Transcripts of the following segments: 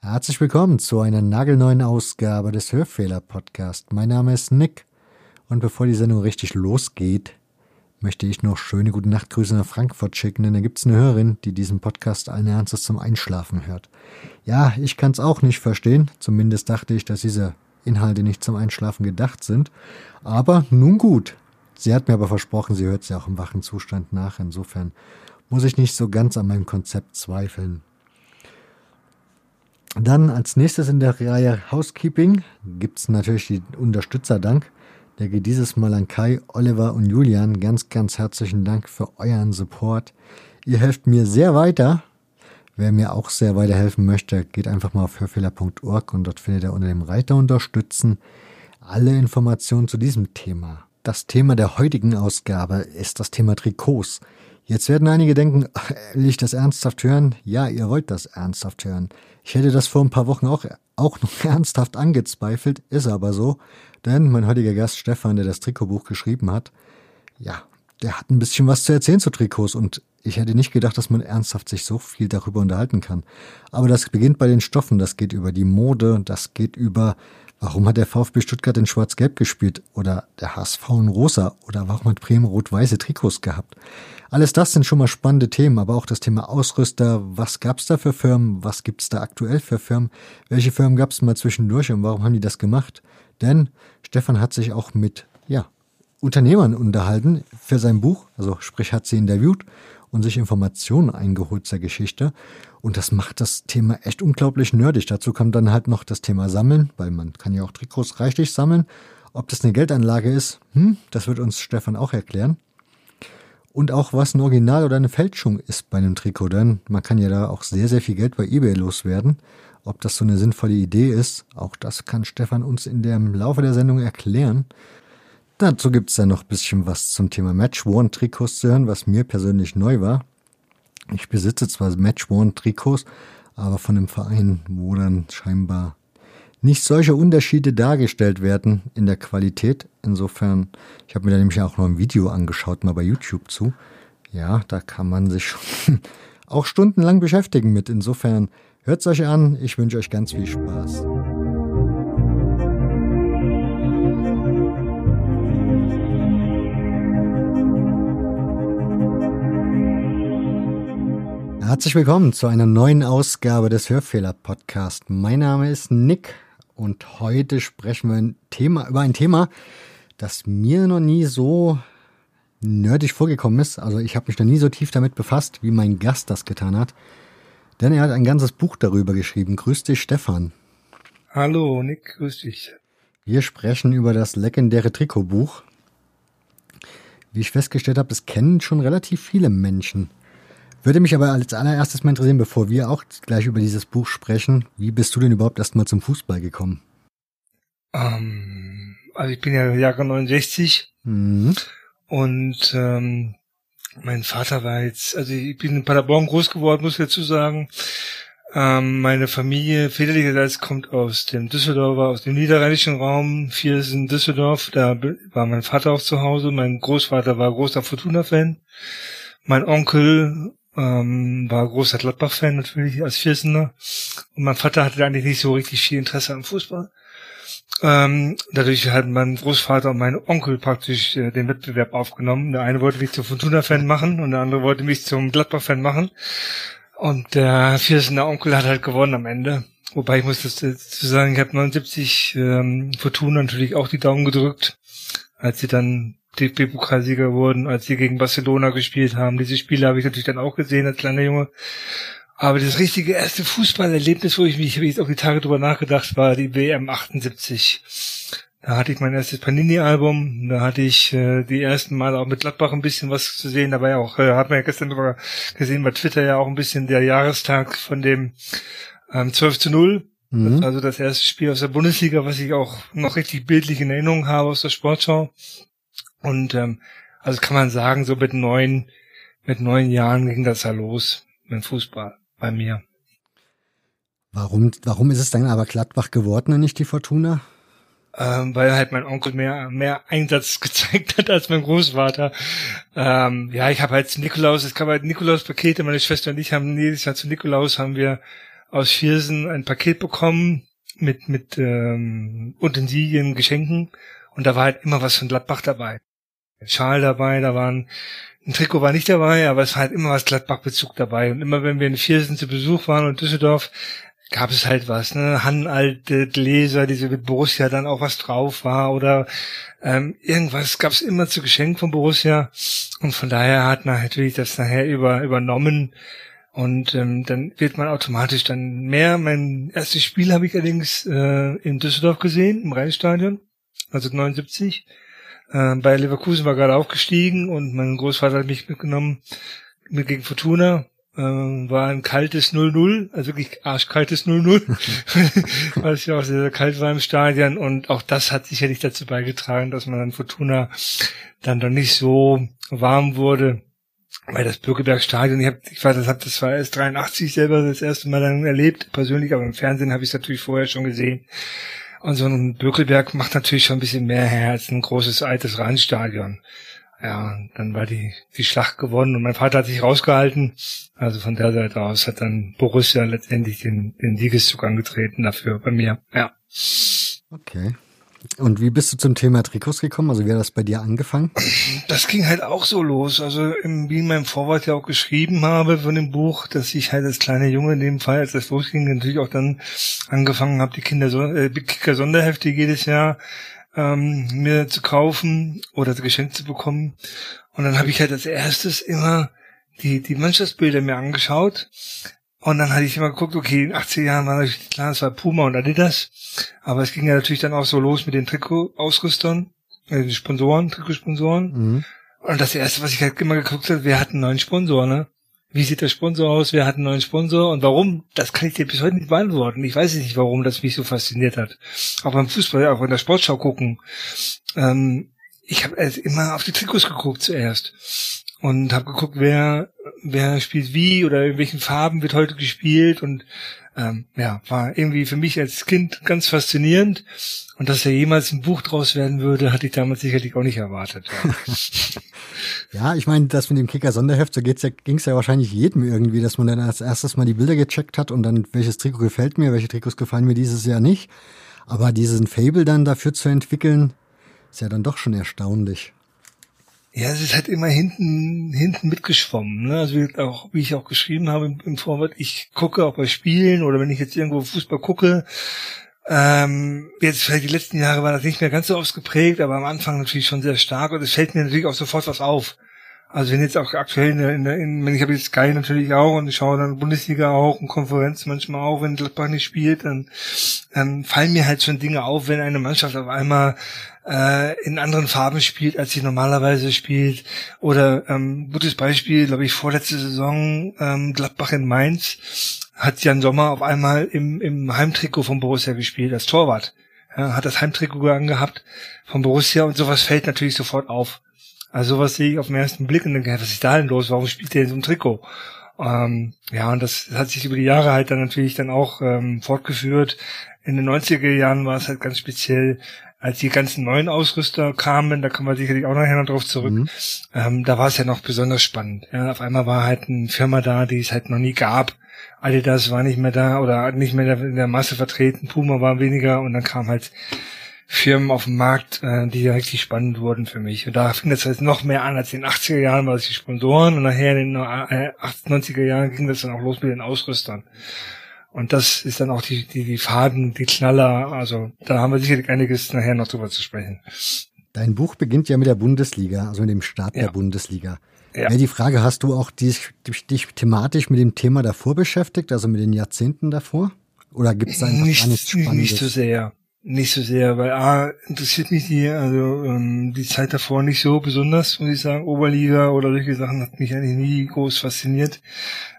Herzlich willkommen zu einer nagelneuen Ausgabe des Hörfehler Podcast. Mein Name ist Nick und bevor die Sendung richtig losgeht, möchte ich noch schöne gute Nachtgrüße nach Frankfurt schicken, denn da gibt es eine Hörerin, die diesen Podcast allen Ernstes zum Einschlafen hört. Ja, ich kann es auch nicht verstehen, zumindest dachte ich, dass diese Inhalte nicht zum Einschlafen gedacht sind, aber nun gut. Sie hat mir aber versprochen, sie hört sie auch im wachen Zustand nach, insofern muss ich nicht so ganz an meinem Konzept zweifeln. Dann als nächstes in der Reihe Housekeeping gibt es natürlich die Unterstützerdank. Der geht dieses Mal an Kai, Oliver und Julian. Ganz, ganz herzlichen Dank für euren Support. Ihr helft mir sehr weiter. Wer mir auch sehr weiterhelfen möchte, geht einfach mal auf hörfehler.org und dort findet ihr unter dem Reiter Unterstützen alle Informationen zu diesem Thema. Das Thema der heutigen Ausgabe ist das Thema Trikots. Jetzt werden einige denken, will ich das ernsthaft hören? Ja, ihr wollt das ernsthaft hören. Ich hätte das vor ein paar Wochen auch, auch noch ernsthaft angezweifelt, ist aber so. Denn mein heutiger Gast Stefan, der das Trikotbuch geschrieben hat, ja, der hat ein bisschen was zu erzählen zu Trikots und ich hätte nicht gedacht, dass man ernsthaft sich so viel darüber unterhalten kann. Aber das beginnt bei den Stoffen, das geht über die Mode, das geht über, warum hat der VfB Stuttgart in Schwarz-Gelb gespielt oder der HSV in Rosa? Oder warum hat Bremen rot-weiße Trikots gehabt. Alles das sind schon mal spannende Themen, aber auch das Thema Ausrüster, was gab's da für Firmen, was gibt's da aktuell für Firmen, welche Firmen gab's mal zwischendurch und warum haben die das gemacht? Denn Stefan hat sich auch mit, ja, Unternehmern unterhalten für sein Buch, also sprich hat sie interviewt und sich Informationen eingeholt zur Geschichte. Und das macht das Thema echt unglaublich nerdig. Dazu kommt dann halt noch das Thema Sammeln, weil man kann ja auch Trikots reichlich sammeln. Ob das eine Geldanlage ist, hm, das wird uns Stefan auch erklären. Und auch was ein Original oder eine Fälschung ist bei einem Trikot, denn man kann ja da auch sehr, sehr viel Geld bei eBay loswerden. Ob das so eine sinnvolle Idee ist, auch das kann Stefan uns in dem Laufe der Sendung erklären. Dazu gibt's dann noch bisschen was zum Thema Match-Worn-Trikots zu hören, was mir persönlich neu war. Ich besitze zwar Match-Worn-Trikots, aber von einem Verein, wo dann scheinbar nicht solche Unterschiede dargestellt werden in der Qualität. Insofern, ich habe mir da nämlich auch noch ein Video angeschaut, mal bei YouTube zu. Ja, da kann man sich auch stundenlang beschäftigen mit. Insofern Hört es euch an. Ich wünsche euch ganz viel Spaß. Herzlich willkommen zu einer neuen Ausgabe des Hörfehler Podcast. Mein Name ist Nick und heute sprechen wir ein Thema, über ein Thema, das mir noch nie so nerdig vorgekommen ist. Also ich habe mich noch nie so tief damit befasst, wie mein Gast das getan hat. Denn er hat ein ganzes Buch darüber geschrieben. Grüß dich, Stefan. Hallo, Nick, grüß dich. Wir sprechen über das legendäre Trikotbuch. Wie ich festgestellt habe, das kennen schon relativ viele Menschen. Würde mich aber als allererstes mal interessieren, bevor wir auch gleich über dieses Buch sprechen, wie bist du denn überhaupt erstmal zum Fußball gekommen? Ähm, also ich bin ja Jahre 69 mhm. und ähm, mein Vater war jetzt, also ich bin in Paderborn groß geworden, muss ich dazu sagen. Ähm, meine Familie väterlicherseits kommt aus dem Düsseldorfer, aus dem niederrheinischen Raum. Vier ist in Düsseldorf, da war mein Vater auch zu Hause. Mein Großvater war großer Fortuna-Fan. Mein Onkel ähm, war großer Gladbach-Fan natürlich als Viersener. Und mein Vater hatte eigentlich nicht so richtig viel Interesse am Fußball. Ähm, dadurch hat mein Großvater und mein Onkel praktisch äh, den Wettbewerb aufgenommen. Der eine wollte mich zum Fortuna-Fan machen und der andere wollte mich zum Gladbach-Fan machen. Und der Viersener Onkel hat halt gewonnen am Ende. Wobei ich muss dazu sagen, ich habe 79 ähm, Fortuna natürlich auch die Daumen gedrückt, als sie dann DFB-Pokalsieger wurden, als sie gegen Barcelona gespielt haben. Diese Spiele habe ich natürlich dann auch gesehen als kleiner Junge. Aber das richtige erste Fußballerlebnis, wo ich mich, ich auf die Tage drüber nachgedacht, war die WM 78. Da hatte ich mein erstes Panini-Album, da hatte ich äh, die ersten Mal auch mit Gladbach ein bisschen was zu sehen. Da war ja auch, äh, hat man ja gestern sogar gesehen bei Twitter ja auch ein bisschen der Jahrestag von dem ähm, 12 zu 0. Mhm. also das erste Spiel aus der Bundesliga, was ich auch noch richtig bildlich in Erinnerung habe aus der Sportschau. Und ähm, also kann man sagen, so mit neun, mit neun Jahren ging das ja los mit Fußball bei mir. Warum, warum ist es dann aber Gladbach geworden und nicht die Fortuna? ähm, weil halt mein Onkel mehr mehr Einsatz gezeigt hat als mein Großvater. Ähm, ja, ich habe halt zum Nikolaus, es gab halt Nikolaus-Pakete, meine Schwester und ich haben jedes Jahr zu Nikolaus haben wir aus Viersen ein Paket bekommen mit mit ähm, Utensilien, Geschenken und da war halt immer was von Gladbach dabei. Schal dabei, da waren ein Trikot war nicht dabei, aber es war halt immer was Gladbach-Bezug dabei. Und immer wenn wir in Viersen zu Besuch waren und Düsseldorf, gab es halt was, ne? Hannalte Gläser, diese mit Borussia dann auch was drauf war oder ähm, irgendwas gab es immer zu Geschenk von Borussia und von daher hat man natürlich das nachher über übernommen und ähm, dann wird man automatisch dann mehr. Mein erstes Spiel habe ich allerdings äh, in Düsseldorf gesehen, im Rheinstadion, also 79. Äh, bei Leverkusen war gerade aufgestiegen und mein Großvater hat mich mitgenommen mit gegen Fortuna ähm, war ein kaltes 0-0, also wirklich arschkaltes 0-0, weil es ja auch sehr, sehr kalt war im Stadion und auch das hat sicherlich dazu beigetragen, dass man dann Fortuna dann doch nicht so warm wurde. Weil das Bürgerberg-Stadion, ich, hab, ich weiß, das, hab, das war erst 83 selber das erste Mal dann erlebt, persönlich, aber im Fernsehen habe ich es natürlich vorher schon gesehen. Und so ein Bökelberg macht natürlich schon ein bisschen mehr her als ein großes altes Rheinstadion ja, dann war die, die Schlacht gewonnen und mein Vater hat sich rausgehalten. Also von der Seite aus hat dann Borussia letztendlich den, den Siegeszug angetreten dafür bei mir, ja. Okay. Und wie bist du zum Thema Trikots gekommen? Also wie hat das bei dir angefangen? Das ging halt auch so los. Also wie in meinem Vorwort ja auch geschrieben habe von dem Buch, dass ich halt als kleiner Junge in dem Fall, als das losging, natürlich auch dann angefangen habe, die Kinder äh, Kicker Sonderhefte jedes Jahr ähm, mir zu kaufen oder geschenkt zu bekommen. Und dann habe ich halt als erstes immer die, die Mannschaftsbilder mir angeschaut. Und dann hatte ich immer geguckt, okay, in 80 Jahren war natürlich klar, es war Puma und Adidas. Aber es ging ja natürlich dann auch so los mit den Trikot-Ausrüstern, äh, den Sponsoren, Trikotsponsoren. Mhm. Und das erste, was ich halt immer geguckt habe, wer hat einen neuen Sponsor, ne? Wie sieht der Sponsor aus? Wer hat einen neuen Sponsor? Und warum? Das kann ich dir bis heute nicht beantworten. Ich weiß nicht, warum das mich so fasziniert hat. Auch beim Fußball, auch in der Sportschau gucken. Ähm, ich habe immer auf die Trikots geguckt zuerst und habe geguckt, wer wer spielt wie oder in welchen Farben wird heute gespielt und ähm, ja, war irgendwie für mich als Kind ganz faszinierend. Und dass da jemals ein Buch draus werden würde, hatte ich damals sicherlich auch nicht erwartet. Ja, ja ich meine, das mit dem Kicker-Sonderheft, so geht's ja, ging's ja wahrscheinlich jedem irgendwie, dass man dann als erstes mal die Bilder gecheckt hat und dann, welches Trikot gefällt mir, welche Trikots gefallen mir dieses Jahr nicht. Aber diesen Fable dann dafür zu entwickeln, ist ja dann doch schon erstaunlich. Ja, es ist halt immer hinten, hinten mitgeschwommen. Ne? Also wie, auch, wie ich auch geschrieben habe im, im Vorwort, ich gucke auch bei Spielen oder wenn ich jetzt irgendwo Fußball gucke, ähm, jetzt vielleicht die letzten Jahre war das nicht mehr ganz so ausgeprägt, aber am Anfang natürlich schon sehr stark und es fällt mir natürlich auch sofort was auf. Also wenn jetzt auch aktuell in der, in der in, ich habe jetzt Sky natürlich auch und ich schaue dann Bundesliga auch und Konferenz manchmal auch, wenn Gladbach nicht spielt, dann, dann fallen mir halt schon Dinge auf, wenn eine Mannschaft auf einmal äh, in anderen Farben spielt, als sie normalerweise spielt. Oder ähm, gutes Beispiel, glaube ich, vorletzte Saison ähm, Gladbach in Mainz hat Jan Sommer auf einmal im, im Heimtrikot von Borussia gespielt, als Torwart. Ja, hat das Heimtrikot angehabt von Borussia und sowas fällt natürlich sofort auf. Also sowas sehe ich auf den ersten Blick und denke, was ist da denn los? Warum spielt der in so einem Trikot? Ähm, ja, und das hat sich über die Jahre halt dann natürlich dann auch ähm, fortgeführt. In den 90er Jahren war es halt ganz speziell, als die ganzen neuen Ausrüster kamen, da kommen wir sicherlich auch nachher noch drauf zurück, mhm. ähm, da war es ja noch besonders spannend. Ja, auf einmal war halt eine Firma da, die es halt noch nie gab. Adidas war nicht mehr da oder nicht mehr in der Masse vertreten, Puma war weniger und dann kam halt Firmen auf dem Markt, äh, die ja richtig spannend wurden für mich. Und da fing das halt noch mehr an als in den 80er Jahren, weil es die Sponsoren und nachher in den äh, 90er Jahren ging das dann auch los mit den Ausrüstern. Und das ist dann auch die, die, die Faden, die Knaller. Also da haben wir sicherlich einiges nachher noch drüber zu sprechen. Dein Buch beginnt ja mit der Bundesliga, also mit dem Start ja. der Bundesliga. Ja. Die Frage, hast du auch dich, dich thematisch mit dem Thema davor beschäftigt, also mit den Jahrzehnten davor? Oder gibt es da einfach nicht, gar nichts Spannendes? Nicht so sehr nicht so sehr, weil A, interessiert mich die, also ähm, die Zeit davor nicht so besonders, muss ich sagen. Oberliga oder solche Sachen hat mich eigentlich nie groß fasziniert.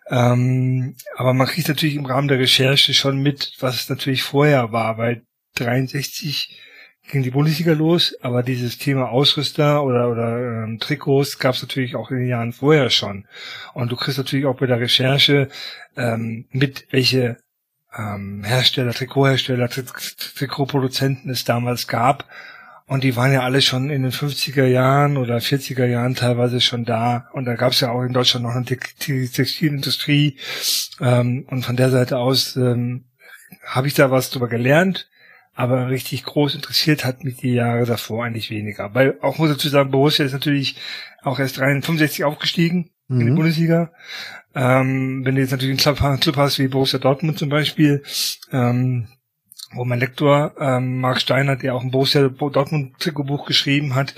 Ähm, aber man kriegt natürlich im Rahmen der Recherche schon mit, was es natürlich vorher war, weil 63 ging die Bundesliga los, aber dieses Thema Ausrüster oder, oder ähm, Trikots gab es natürlich auch in den Jahren vorher schon. Und du kriegst natürlich auch bei der Recherche ähm, mit, welche ähm, Hersteller, Trikothersteller, Trikotproduzenten es damals gab. Und die waren ja alle schon in den 50er Jahren oder 40er Jahren teilweise schon da. Und da gab es ja auch in Deutschland noch eine Textilindustrie. Ähm, und von der Seite aus ähm, habe ich da was drüber gelernt. Aber richtig groß interessiert hat mich die Jahre davor eigentlich weniger. Weil auch muss ich dazu sagen, Borussia ist natürlich auch erst 65 aufgestiegen mhm. in die mhm. Bundesliga. Ähm, wenn du jetzt natürlich einen Club, Club hast wie Borussia Dortmund zum Beispiel, ähm, wo mein Lektor ähm, Marc Steiner, der auch ein Borussia Dortmund Trikotbuch geschrieben hat,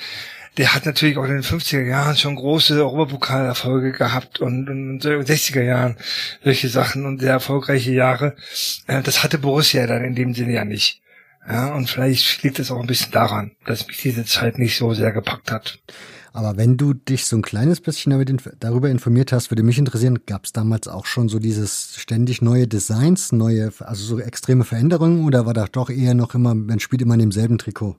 der hat natürlich auch in den 50er Jahren schon große Europapokalerfolge gehabt und, und in den 60er Jahren solche Sachen und sehr erfolgreiche Jahre. Äh, das hatte Borussia dann in dem Sinne ja nicht. Ja, und vielleicht liegt es auch ein bisschen daran, dass mich diese Zeit nicht so sehr gepackt hat. Aber wenn du dich so ein kleines bisschen damit inf darüber informiert hast, würde mich interessieren, gab es damals auch schon so dieses ständig neue Designs, neue, also so extreme Veränderungen oder war das doch eher noch immer, man spielt immer in demselben Trikot?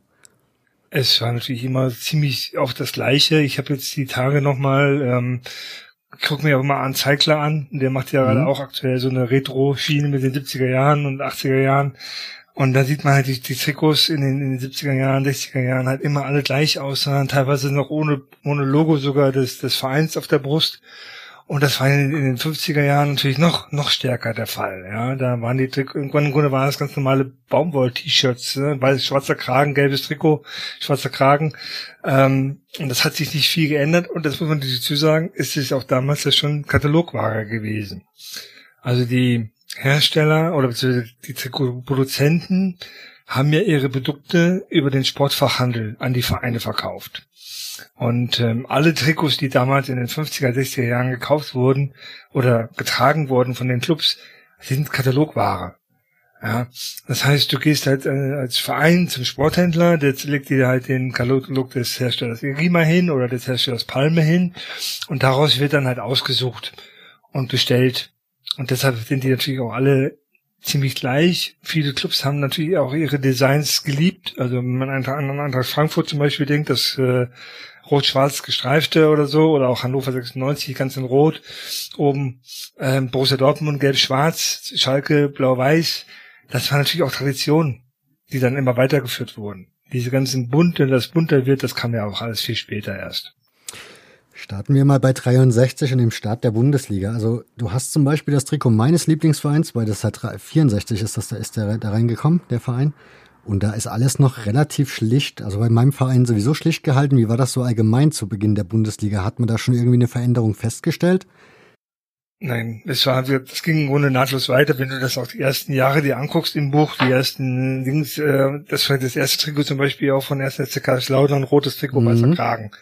Es war natürlich immer ziemlich auf das Gleiche. Ich habe jetzt die Tage nochmal, ähm, guck mir auch mal an Zeigler an, der macht ja mhm. gerade auch aktuell so eine Retro-Schiene mit den 70er Jahren und 80er Jahren. Und da sieht man halt die, die Trikots in den, in den 70er Jahren, 60er Jahren halt immer alle gleich aussahen, teilweise noch ohne, ohne Logo sogar des, des Vereins auf der Brust. Und das war in, in den 50er Jahren natürlich noch, noch stärker der Fall. Ja, da waren die Trikots, im Grunde waren das ganz normale Baumwoll-T-Shirts, ne? weiß schwarzer Kragen, gelbes Trikot, schwarzer Kragen. Ähm, und das hat sich nicht viel geändert. Und das muss man dazu sagen, ist es auch damals ja schon Katalogware gewesen. Also die, Hersteller oder beziehungsweise die Produzenten haben ja ihre Produkte über den Sportfachhandel an die Vereine verkauft. Und ähm, alle Trikots, die damals in den 50er, 60er Jahren gekauft wurden oder getragen wurden von den Clubs, sind Katalogware. Ja, das heißt, du gehst halt äh, als Verein zum Sporthändler, der legt dir halt den Katalog des Herstellers Irima hin oder des Herstellers Palme hin und daraus wird dann halt ausgesucht und bestellt. Und deshalb sind die natürlich auch alle ziemlich gleich. Viele Clubs haben natürlich auch ihre Designs geliebt. Also wenn man an Eintracht Frankfurt zum Beispiel denkt, das äh, rot-schwarz gestreifte oder so, oder auch Hannover 96 ganz in rot, oben ähm, Borussia Dortmund gelb-schwarz, Schalke blau-weiß. Das war natürlich auch Tradition, die dann immer weitergeführt wurden. Diese ganzen bunte, das bunter wird, das kam ja auch alles viel später erst. Starten wir mal bei 63 und dem Start der Bundesliga. Also du hast zum Beispiel das Trikot meines Lieblingsvereins, weil das hat 64 ist das, da ist der da reingekommen, der Verein. Und da ist alles noch relativ schlicht, also bei meinem Verein sowieso schlicht gehalten. Wie war das so allgemein zu Beginn der Bundesliga? Hat man da schon irgendwie eine Veränderung festgestellt? Nein, es war, das ging im Grunde nahtlos weiter, wenn du das auch die ersten Jahre dir anguckst im Buch, die ersten Dings, äh, das war das erste Trikot zum Beispiel auch von 1. SC Lautern, rotes Trikot, mhm. weißer Kragen.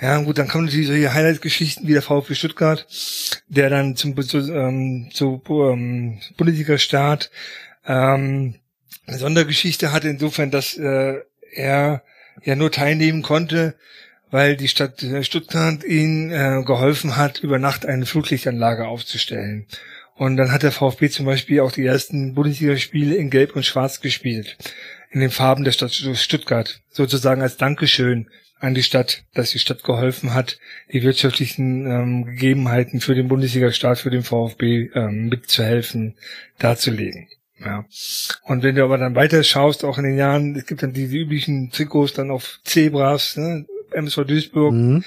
Ja, gut, dann kommen natürlich solche Highlight-Geschichten wie der VfB Stuttgart, der dann zum zu, ähm, zu ähm, Bundesliga-Start ähm, eine Sondergeschichte hatte, insofern, dass äh, er ja nur teilnehmen konnte, weil die Stadt äh, Stuttgart ihn äh, geholfen hat, über Nacht eine Flutlichtanlage aufzustellen. Und dann hat der VfB zum Beispiel auch die ersten Bundesligaspiele in Gelb und Schwarz gespielt, in den Farben der Stadt Stuttgart, sozusagen als Dankeschön an die Stadt, dass die Stadt geholfen hat, die wirtschaftlichen ähm, Gegebenheiten für den Bundesliga-Start, für den VfB ähm, mitzuhelfen, darzulegen. Ja. Und wenn du aber dann weiter schaust, auch in den Jahren, es gibt dann diese üblichen Trikots dann auf Zebras, ne, MSV Duisburg, mhm.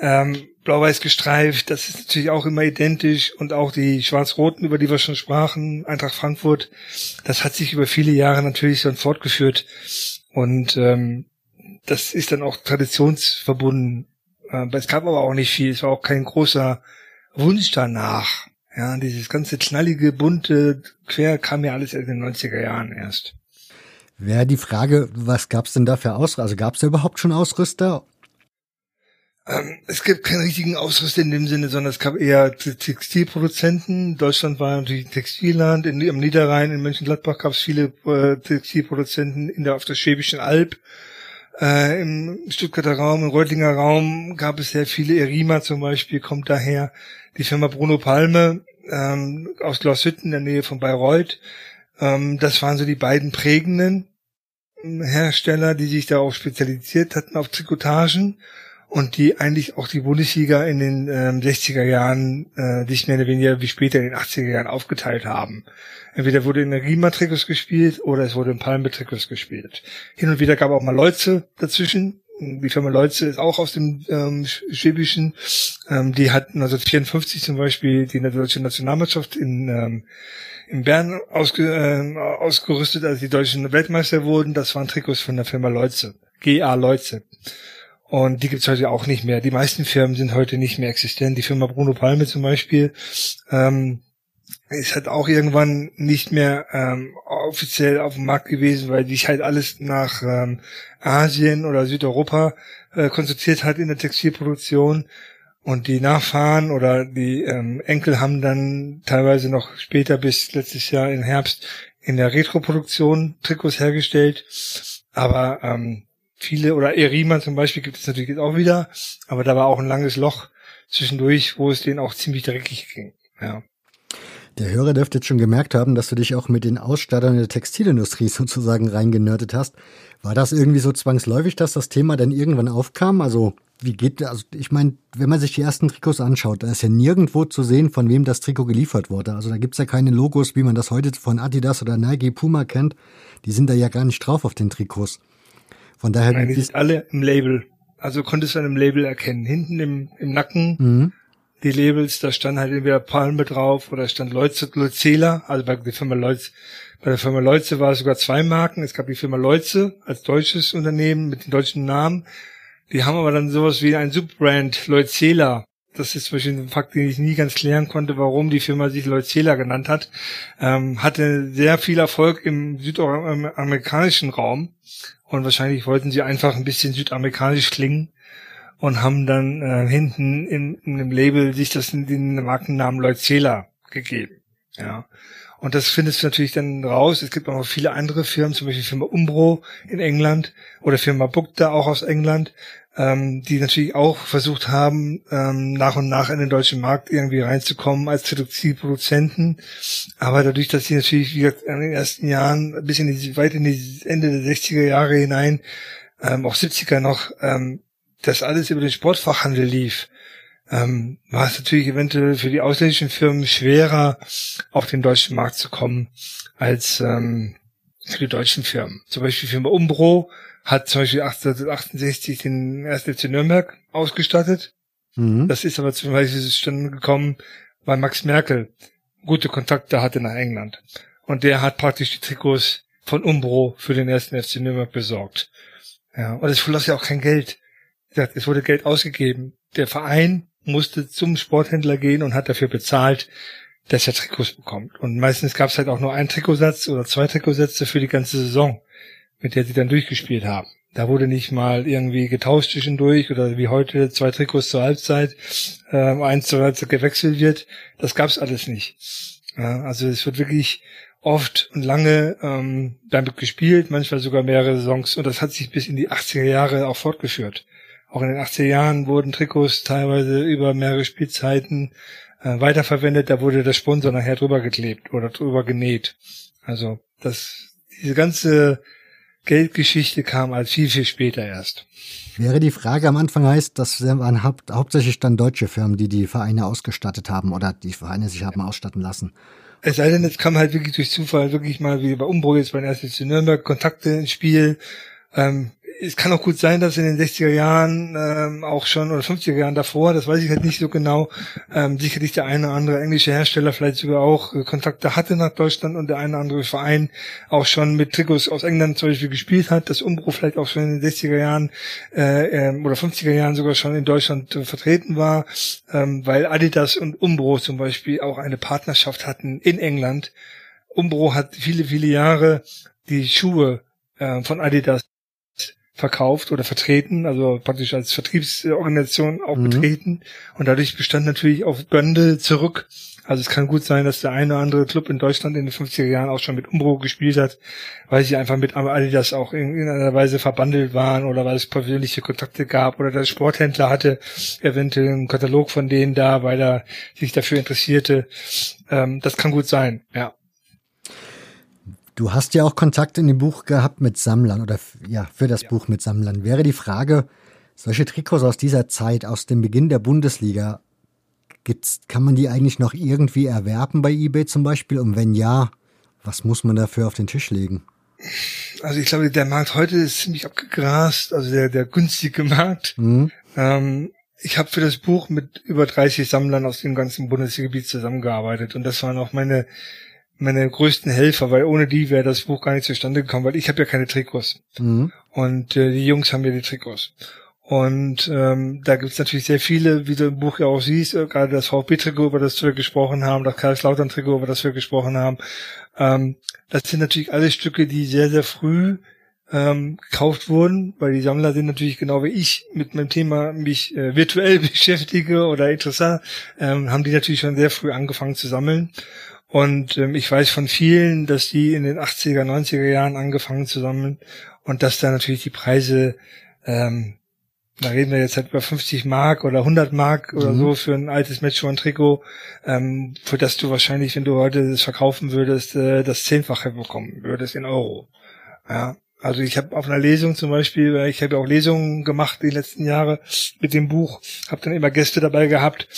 ähm, blau-weiß gestreift, das ist natürlich auch immer identisch und auch die schwarz-roten, über die wir schon sprachen, Eintracht Frankfurt, das hat sich über viele Jahre natürlich dann fortgeführt und ähm, das ist dann auch traditionsverbunden. Äh, es gab aber auch nicht viel. Es war auch kein großer Wunsch danach. Ja, dieses ganze knallige, bunte, quer kam ja alles in den 90er Jahren erst. Wäre die Frage, was gab's denn da für Ausrüster? Also gab's da überhaupt schon Ausrüster? Ähm, es gibt keinen richtigen Ausrüster in dem Sinne, sondern es gab eher Textilproduzenten. Deutschland war natürlich ein Textilland. In, Im Niederrhein, in Mönchengladbach gab es viele äh, Textilproduzenten in der, auf der Schwäbischen Alb. Äh, Im Stuttgarter Raum, im Reutlinger Raum gab es sehr viele. Erima zum Beispiel kommt daher. Die Firma Bruno Palme ähm, aus Glashütten in der Nähe von Bayreuth. Ähm, das waren so die beiden prägenden ähm, Hersteller, die sich darauf spezialisiert hatten auf Trikotagen. Und die eigentlich auch die Bundesliga in den ähm, 60er Jahren äh, nicht mehr oder weniger wie später in den 80er Jahren aufgeteilt haben. Entweder wurde in der Riemann-Trikots gespielt oder es wurde in Palme-Trikots gespielt. Hin und wieder gab auch mal Leute dazwischen. Die Firma Leutze ist auch aus dem ähm, Schwäbischen. Ähm, die hat 1954 zum Beispiel die deutsche Nationalmannschaft in, ähm, in Bern ausge, äh, ausgerüstet, als die deutschen Weltmeister wurden. Das waren Trikots von der Firma Leutze. GA Leutze. Und die gibt's heute auch nicht mehr. Die meisten Firmen sind heute nicht mehr existent. Die Firma Bruno Palme zum Beispiel ähm, ist halt auch irgendwann nicht mehr ähm, offiziell auf dem Markt gewesen, weil sich halt alles nach ähm, Asien oder Südeuropa äh, konzentriert hat in der Textilproduktion. Und die Nachfahren oder die ähm, Enkel haben dann teilweise noch später bis letztes Jahr im Herbst in der Retroproduktion Trikots hergestellt. Aber ähm, viele, oder Erima zum Beispiel gibt es natürlich jetzt auch wieder, aber da war auch ein langes Loch zwischendurch, wo es denen auch ziemlich dreckig ging. Ja. Der Hörer dürfte jetzt schon gemerkt haben, dass du dich auch mit den Ausstattern der Textilindustrie sozusagen reingenördet hast. War das irgendwie so zwangsläufig, dass das Thema dann irgendwann aufkam? Also wie geht, also ich meine, wenn man sich die ersten Trikots anschaut, da ist ja nirgendwo zu sehen, von wem das Trikot geliefert wurde. Also da gibt's ja keine Logos, wie man das heute von Adidas oder Nike, Puma kennt. Die sind da ja gar nicht drauf auf den Trikots. Von daher. Nein, die sind alle im Label. Also konntest du an einem Label erkennen. Hinten im, im Nacken mhm. die Labels, da stand halt entweder Palme drauf oder stand Leutze, Leuzela, also bei der Firma Leutze. Bei der Firma Leutze war es sogar zwei Marken. Es gab die Firma Leutze als deutsches Unternehmen mit dem deutschen Namen. Die haben aber dann sowas wie ein Subbrand Leuzela das ist zum Beispiel ein Fakt, den ich nie ganz klären konnte, warum die Firma sich Leuzela genannt hat, ähm, hatte sehr viel Erfolg im südamerikanischen Raum und wahrscheinlich wollten sie einfach ein bisschen südamerikanisch klingen und haben dann äh, hinten in, in dem Label sich das in den Markennamen Leuzela gegeben. Ja. Und das findest du natürlich dann raus. Es gibt auch noch viele andere Firmen, zum Beispiel Firma Umbro in England oder Firma Bukta auch aus England, ähm, die natürlich auch versucht haben, ähm, nach und nach in den deutschen Markt irgendwie reinzukommen als Reduktivproduzenten. Aber dadurch, dass sie natürlich, wie gesagt, in den ersten Jahren bis in die, weit in die Ende der 60er Jahre hinein, ähm, auch 70er noch, ähm, das alles über den Sportfachhandel lief, ähm, war es natürlich eventuell für die ausländischen Firmen schwerer, auf den deutschen Markt zu kommen, als ähm, für die deutschen Firmen. Zum Beispiel Firma Umbro hat zum Beispiel 1868 den 1. FC Nürnberg ausgestattet. Mhm. Das ist aber zum Beispiel zustande gekommen, weil Max Merkel gute Kontakte hatte nach England. Und der hat praktisch die Trikots von Umbro für den ersten FC Nürnberg besorgt. Ja, und es floss ja auch kein Geld. Es wurde Geld ausgegeben. Der Verein musste zum Sporthändler gehen und hat dafür bezahlt, dass er Trikots bekommt. Und meistens gab es halt auch nur einen Trikotsatz oder zwei Trikotsätze für die ganze Saison mit der sie dann durchgespielt haben. Da wurde nicht mal irgendwie getauscht zwischendurch oder wie heute zwei Trikots zur Halbzeit, äh, eins zur Halbzeit gewechselt wird. Das gab's alles nicht. Ja, also es wird wirklich oft und lange ähm, damit gespielt, manchmal sogar mehrere Saisons und das hat sich bis in die 80er Jahre auch fortgeführt. Auch in den 80er Jahren wurden Trikots teilweise über mehrere Spielzeiten äh, weiterverwendet, da wurde der Sponsor nachher drüber geklebt oder drüber genäht. Also das diese ganze Geldgeschichte kam als viel, viel später erst. Wäre die Frage am Anfang heißt, das waren hau hauptsächlich dann deutsche Firmen, die die Vereine ausgestattet haben oder die Vereine sich haben ausstatten lassen. Es sei denn, es kam halt wirklich durch Zufall wirklich mal wie bei Umbro jetzt bei den ersten Nürnberg Kontakte ins Spiel. Ähm, es kann auch gut sein, dass in den 60er Jahren ähm, auch schon oder 50er Jahren davor, das weiß ich halt nicht so genau, ähm, sicherlich der eine oder andere englische Hersteller vielleicht sogar auch äh, Kontakte hatte nach Deutschland und der eine oder andere Verein auch schon mit Trikots aus England zum Beispiel gespielt hat, das Umbro vielleicht auch schon in den 60er Jahren äh, ähm, oder 50er Jahren sogar schon in Deutschland äh, vertreten war, ähm, weil Adidas und Umbro zum Beispiel auch eine Partnerschaft hatten in England. Umbro hat viele, viele Jahre die Schuhe äh, von Adidas verkauft oder vertreten, also praktisch als Vertriebsorganisation auch mhm. betreten. Und dadurch bestand natürlich auf Bünde zurück. Also es kann gut sein, dass der eine oder andere Club in Deutschland in den 50er Jahren auch schon mit Umbro gespielt hat, weil sie einfach mit Adidas auch in, in einer Weise verbandelt waren oder weil es persönliche Kontakte gab oder der Sporthändler hatte eventuell einen Katalog von denen da, weil er sich dafür interessierte. Ähm, das kann gut sein, ja. Du hast ja auch Kontakt in dem Buch gehabt mit Sammlern oder ja, für das ja. Buch mit Sammlern. Wäre die Frage, Solche Trikots aus dieser Zeit, aus dem Beginn der Bundesliga, gibt's, kann man die eigentlich noch irgendwie erwerben bei eBay zum Beispiel? Und wenn ja, was muss man dafür auf den Tisch legen? Also ich glaube, der Markt heute ist ziemlich abgegrast, also der, der günstige Markt. Mhm. Ähm, ich habe für das Buch mit über 30 Sammlern aus dem ganzen Bundesgebiet zusammengearbeitet und das waren auch meine meine größten Helfer, weil ohne die wäre das Buch gar nicht zustande gekommen, weil ich habe ja keine Trikots mhm. und äh, die Jungs haben ja die Trikots. Und ähm, da gibt's natürlich sehr viele, wie du im Buch ja auch siehst, äh, gerade das VfB-Trikot, über das wir gesprochen haben, das Karlslautern-Trikot, über das wir gesprochen haben. Ähm, das sind natürlich alle Stücke, die sehr, sehr früh ähm, gekauft wurden, weil die Sammler sind natürlich genau wie ich mit meinem Thema mich äh, virtuell beschäftige oder interessant, ähm, haben die natürlich schon sehr früh angefangen zu sammeln. Und ähm, ich weiß von vielen, dass die in den 80er, 90er Jahren angefangen zu sammeln und dass da natürlich die Preise, ähm, da reden wir jetzt halt über 50 Mark oder 100 Mark oder mhm. so für ein altes Matchone-Trikot, ähm, für das du wahrscheinlich, wenn du heute das verkaufen würdest, äh, das Zehnfache bekommen würdest in Euro. Ja, also ich habe auf einer Lesung zum Beispiel, ich habe ja auch Lesungen gemacht die letzten Jahre mit dem Buch, habe dann immer Gäste dabei gehabt.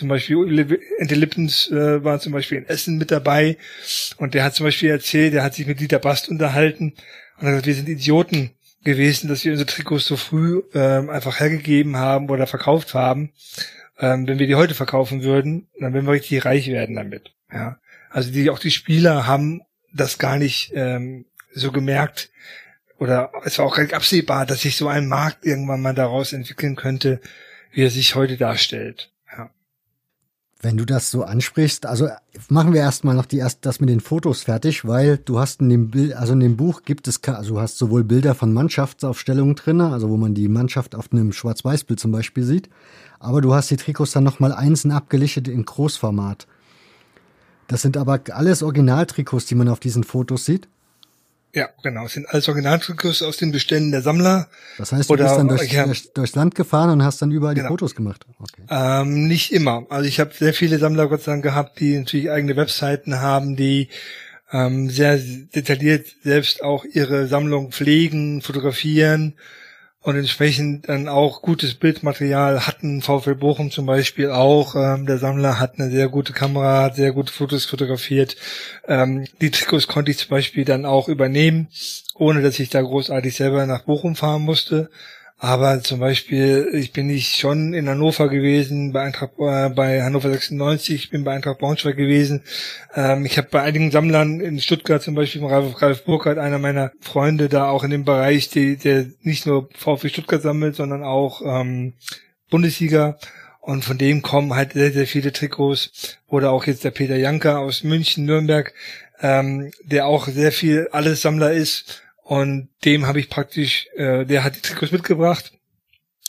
Zum Beispiel Ente Lippens äh, war zum Beispiel in Essen mit dabei und der hat zum Beispiel erzählt, der hat sich mit Dieter Bast unterhalten und hat gesagt, wir sind Idioten gewesen, dass wir unsere Trikots so früh ähm, einfach hergegeben haben oder verkauft haben. Ähm, wenn wir die heute verkaufen würden, dann würden wir richtig reich werden damit. Ja, also die auch die Spieler haben das gar nicht ähm, so gemerkt, oder es war auch gar nicht absehbar, dass sich so ein Markt irgendwann mal daraus entwickeln könnte, wie er sich heute darstellt. Wenn du das so ansprichst, also machen wir erstmal noch die erst das mit den Fotos fertig, weil du hast in dem Bild, also in dem Buch gibt es, also du hast sowohl Bilder von Mannschaftsaufstellungen drin, also wo man die Mannschaft auf einem Schwarz-Weiß-Bild zum Beispiel sieht, aber du hast die Trikots dann nochmal einzeln abgelichtet in Großformat. Das sind aber alles Originaltrikots, die man auf diesen Fotos sieht. Ja, genau. Es sind alles Originaltrikots aus den Beständen der Sammler. Das heißt, du Oder, bist dann durch, ja, durchs Land gefahren und hast dann überall genau. die Fotos gemacht. Okay. Ähm, nicht immer. Also ich habe sehr viele Sammler Gott sei Dank gehabt, die natürlich eigene Webseiten haben, die ähm, sehr detailliert selbst auch ihre Sammlung pflegen, fotografieren und entsprechend dann auch gutes Bildmaterial hatten. VfL Bochum zum Beispiel auch. Ähm, der Sammler hat eine sehr gute Kamera, hat sehr gute Fotos fotografiert. Ähm, die Trikots konnte ich zum Beispiel dann auch übernehmen, ohne dass ich da großartig selber nach Bochum fahren musste. Aber zum Beispiel, ich bin nicht schon in Hannover gewesen, bei Eintracht, äh, bei Hannover 96, ich bin bei Eintracht Braunschweig gewesen. Ähm, ich habe bei einigen Sammlern in Stuttgart zum Beispiel, Ralf, Ralf Burkhardt, einer meiner Freunde da auch in dem Bereich, die, der nicht nur VfB Stuttgart sammelt, sondern auch ähm, Bundesliga. Und von dem kommen halt sehr, sehr viele Trikots. Oder auch jetzt der Peter Janker aus München, Nürnberg, ähm, der auch sehr viel alles Sammler ist und dem habe ich praktisch, äh, der hat die Trikots mitgebracht.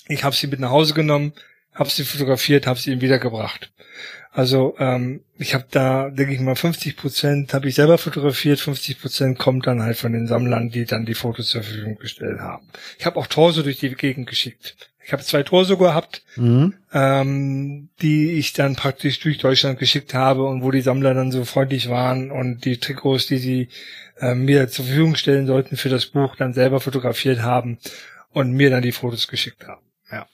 Ich habe sie mit nach Hause genommen, habe sie fotografiert, habe sie ihm wiedergebracht. Also ähm, ich habe da, denke ich mal, 50 Prozent habe ich selber fotografiert, 50 Prozent kommt dann halt von den Sammlern, die dann die Fotos zur Verfügung gestellt haben. Ich habe auch Torso durch die Gegend geschickt. Ich habe zwei Torso gehabt, mhm. ähm, die ich dann praktisch durch Deutschland geschickt habe und wo die Sammler dann so freundlich waren und die Trikots, die sie äh, mir zur Verfügung stellen sollten für das Buch, dann selber fotografiert haben und mir dann die Fotos geschickt haben. Ja.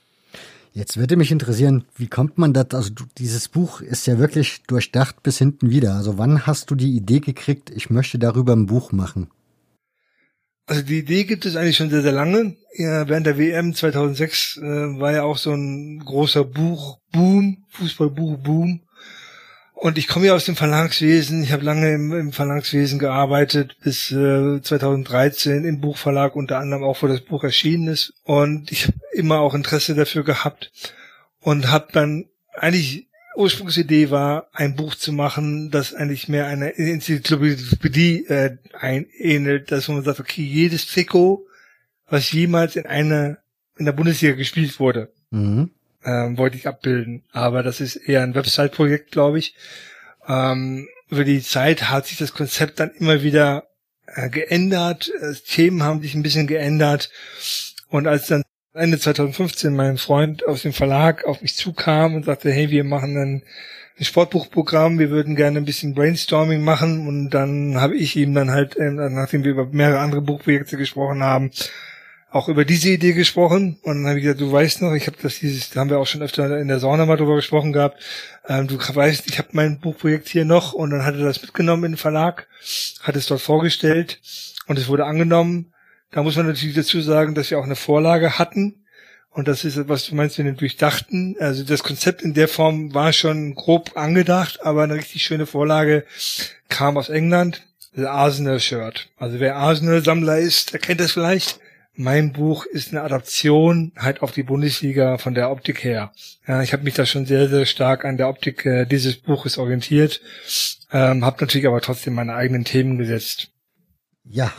Jetzt würde mich interessieren, wie kommt man das, also du, dieses Buch ist ja wirklich durchdacht bis hinten wieder. Also wann hast du die Idee gekriegt, ich möchte darüber ein Buch machen? Also die Idee gibt es eigentlich schon sehr, sehr lange. Ja, während der WM 2006 äh, war ja auch so ein großer Buchboom, Fußballbuchboom. Und ich komme ja aus dem Verlagswesen. Ich habe lange im, im, Verlagswesen gearbeitet, bis äh, 2013 im Buchverlag, unter anderem auch, wo das Buch erschienen ist. Und ich habe immer auch Interesse dafür gehabt und habe dann eigentlich Ursprungsidee war, ein Buch zu machen, das eigentlich mehr einer Enzyklopädie äh, ein, ähnelt, dass man sagt, okay, jedes Trikot, was jemals in einer in der Bundesliga gespielt wurde, mhm ähm, wollte ich abbilden. Aber das ist eher ein Website-Projekt, glaube ich. Ähm, über die Zeit hat sich das Konzept dann immer wieder äh, geändert. Äh, Themen haben sich ein bisschen geändert. Und als dann Ende 2015 mein Freund aus dem Verlag auf mich zukam und sagte, hey, wir machen ein, ein Sportbuchprogramm, wir würden gerne ein bisschen Brainstorming machen und dann habe ich ihm dann halt, äh, nachdem wir über mehrere andere Buchprojekte gesprochen haben, auch über diese Idee gesprochen und dann habe ich gesagt, du weißt noch, ich habe das dieses, da haben wir auch schon öfter in der Sauna mal drüber gesprochen gehabt. Ähm, du weißt, ich habe mein Buchprojekt hier noch und dann hat er das mitgenommen in den Verlag, hat es dort vorgestellt und es wurde angenommen. Da muss man natürlich dazu sagen, dass wir auch eine Vorlage hatten und das ist, was du meinst, wir natürlich dachten. Also das Konzept in der Form war schon grob angedacht, aber eine richtig schöne Vorlage kam aus England. Das Arsenal-Shirt. Also wer Arsenal-Sammler ist, der kennt das vielleicht. Mein Buch ist eine Adaption halt auf die Bundesliga von der Optik her. Ja, ich habe mich da schon sehr, sehr stark an der Optik äh, dieses Buches orientiert, ähm, habe natürlich aber trotzdem meine eigenen Themen gesetzt. Ja,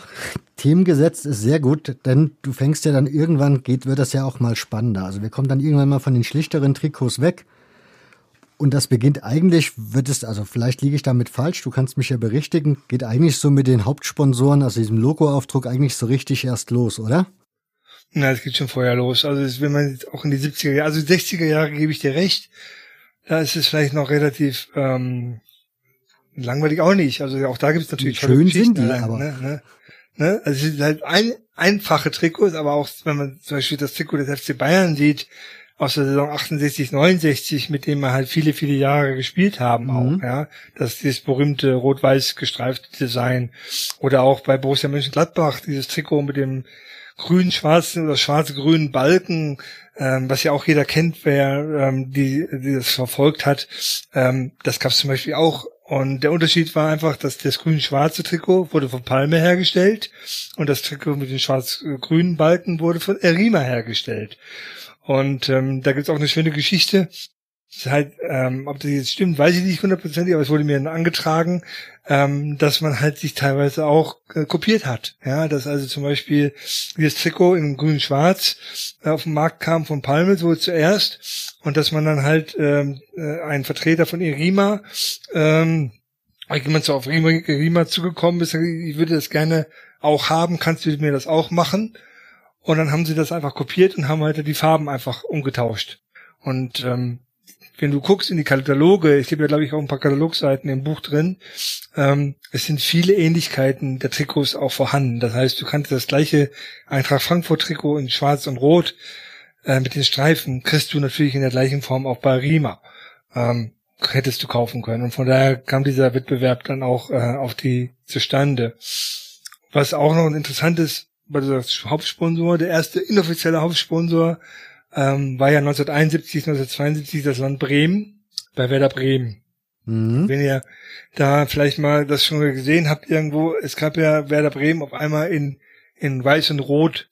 Themengesetz ist sehr gut, denn du fängst ja dann irgendwann, geht, wird das ja auch mal spannender. Also wir kommen dann irgendwann mal von den schlichteren Trikots weg. Und das beginnt eigentlich, wird es, also vielleicht liege ich damit falsch, du kannst mich ja berichtigen, geht eigentlich so mit den Hauptsponsoren, also diesem Logoaufdruck eigentlich so richtig erst los, oder? Na, es geht schon vorher los. Also wenn man auch in die 70er Jahre, also 60er Jahre gebe ich dir recht, da ist es vielleicht noch relativ ähm, langweilig auch nicht. Also auch da gibt es natürlich schön sind die, aber ne, ne? Ne? Also es sind halt ein, einfache Trikots, aber auch wenn man zum Beispiel das Trikot des FC Bayern sieht, aus der Saison 68, 69, mit dem wir halt viele, viele Jahre gespielt haben mhm. auch, ja. Das ist dieses berühmte rot-weiß gestreifte Design. Oder auch bei Borussia Mönchengladbach, dieses Trikot mit dem grün-schwarzen oder schwarz-grünen Balken, ähm, was ja auch jeder kennt, wer ähm, die, die das verfolgt hat. Ähm, das gab es zum Beispiel auch und der Unterschied war einfach, dass das grün-schwarze Trikot wurde von Palme hergestellt und das Trikot mit den schwarz-grünen Balken wurde von Erima hergestellt. Und ähm, da gibt's auch eine schöne Geschichte. Das ist halt, ähm, ob das jetzt stimmt, weiß ich nicht hundertprozentig, aber es wurde mir angetragen, ähm, dass man halt sich teilweise auch äh, kopiert hat. Ja, dass also zum Beispiel dieses Trikot in grün-schwarz äh, auf den Markt kam von Palme so zuerst und dass man dann halt ähm, äh, ein Vertreter von Irima, ähm, jemand so auf Irima zugekommen ist, ich würde das gerne auch haben, kannst du mir das auch machen? Und dann haben sie das einfach kopiert und haben halt die Farben einfach umgetauscht. Und ähm, wenn du guckst in die Kataloge, ich gebe ja glaube ich auch ein paar Katalogseiten im Buch drin, ähm, es sind viele Ähnlichkeiten der Trikots auch vorhanden. Das heißt, du kannst das gleiche Eintracht Frankfurt Trikot in Schwarz und Rot äh, mit den Streifen kriegst du natürlich in der gleichen Form auch bei Rima. Ähm, hättest du kaufen können. Und von daher kam dieser Wettbewerb dann auch äh, auf die zustande. Was auch noch ein interessantes bei der Hauptsponsor, der erste inoffizielle Hauptsponsor ähm, war ja 1971, 1972 das Land Bremen, bei Werder Bremen. Mhm. Wenn ihr da vielleicht mal das schon gesehen habt irgendwo, es gab ja Werder Bremen auf einmal in, in weiß und rot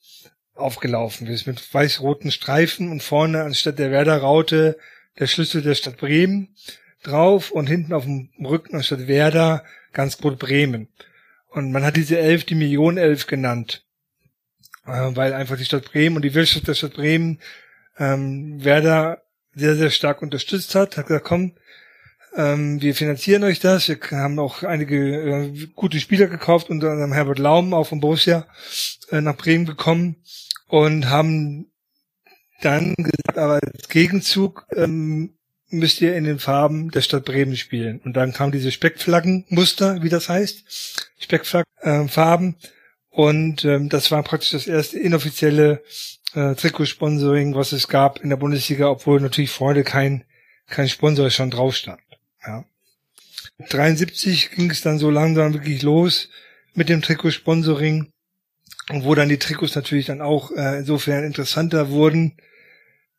aufgelaufen ist, mit weiß-roten Streifen und vorne anstatt der Werder-Raute der Schlüssel der Stadt Bremen drauf und hinten auf dem Rücken anstatt Werder ganz rot Bremen. Und man hat diese Elf die Millionenelf genannt, äh, weil einfach die Stadt Bremen und die Wirtschaft der Stadt Bremen ähm, Werder sehr, sehr stark unterstützt hat, hat gesagt, komm, ähm, wir finanzieren euch das. Wir haben auch einige äh, gute Spieler gekauft, unter anderem Herbert Laum, auch von Borussia, äh, nach Bremen gekommen und haben dann gesagt, aber als Gegenzug ähm, müsst ihr in den Farben der Stadt Bremen spielen. Und dann kam diese Speckflaggenmuster, wie das heißt, Speckflaggenfarben. Äh, und ähm, das war praktisch das erste inoffizielle äh, Trikotsponsoring, was es gab in der Bundesliga, obwohl natürlich vorne kein, kein Sponsor schon drauf stand. Ja. 73 ging es dann so langsam wirklich los mit dem Trikotsponsoring wo dann die Trikots natürlich dann auch äh, insofern interessanter wurden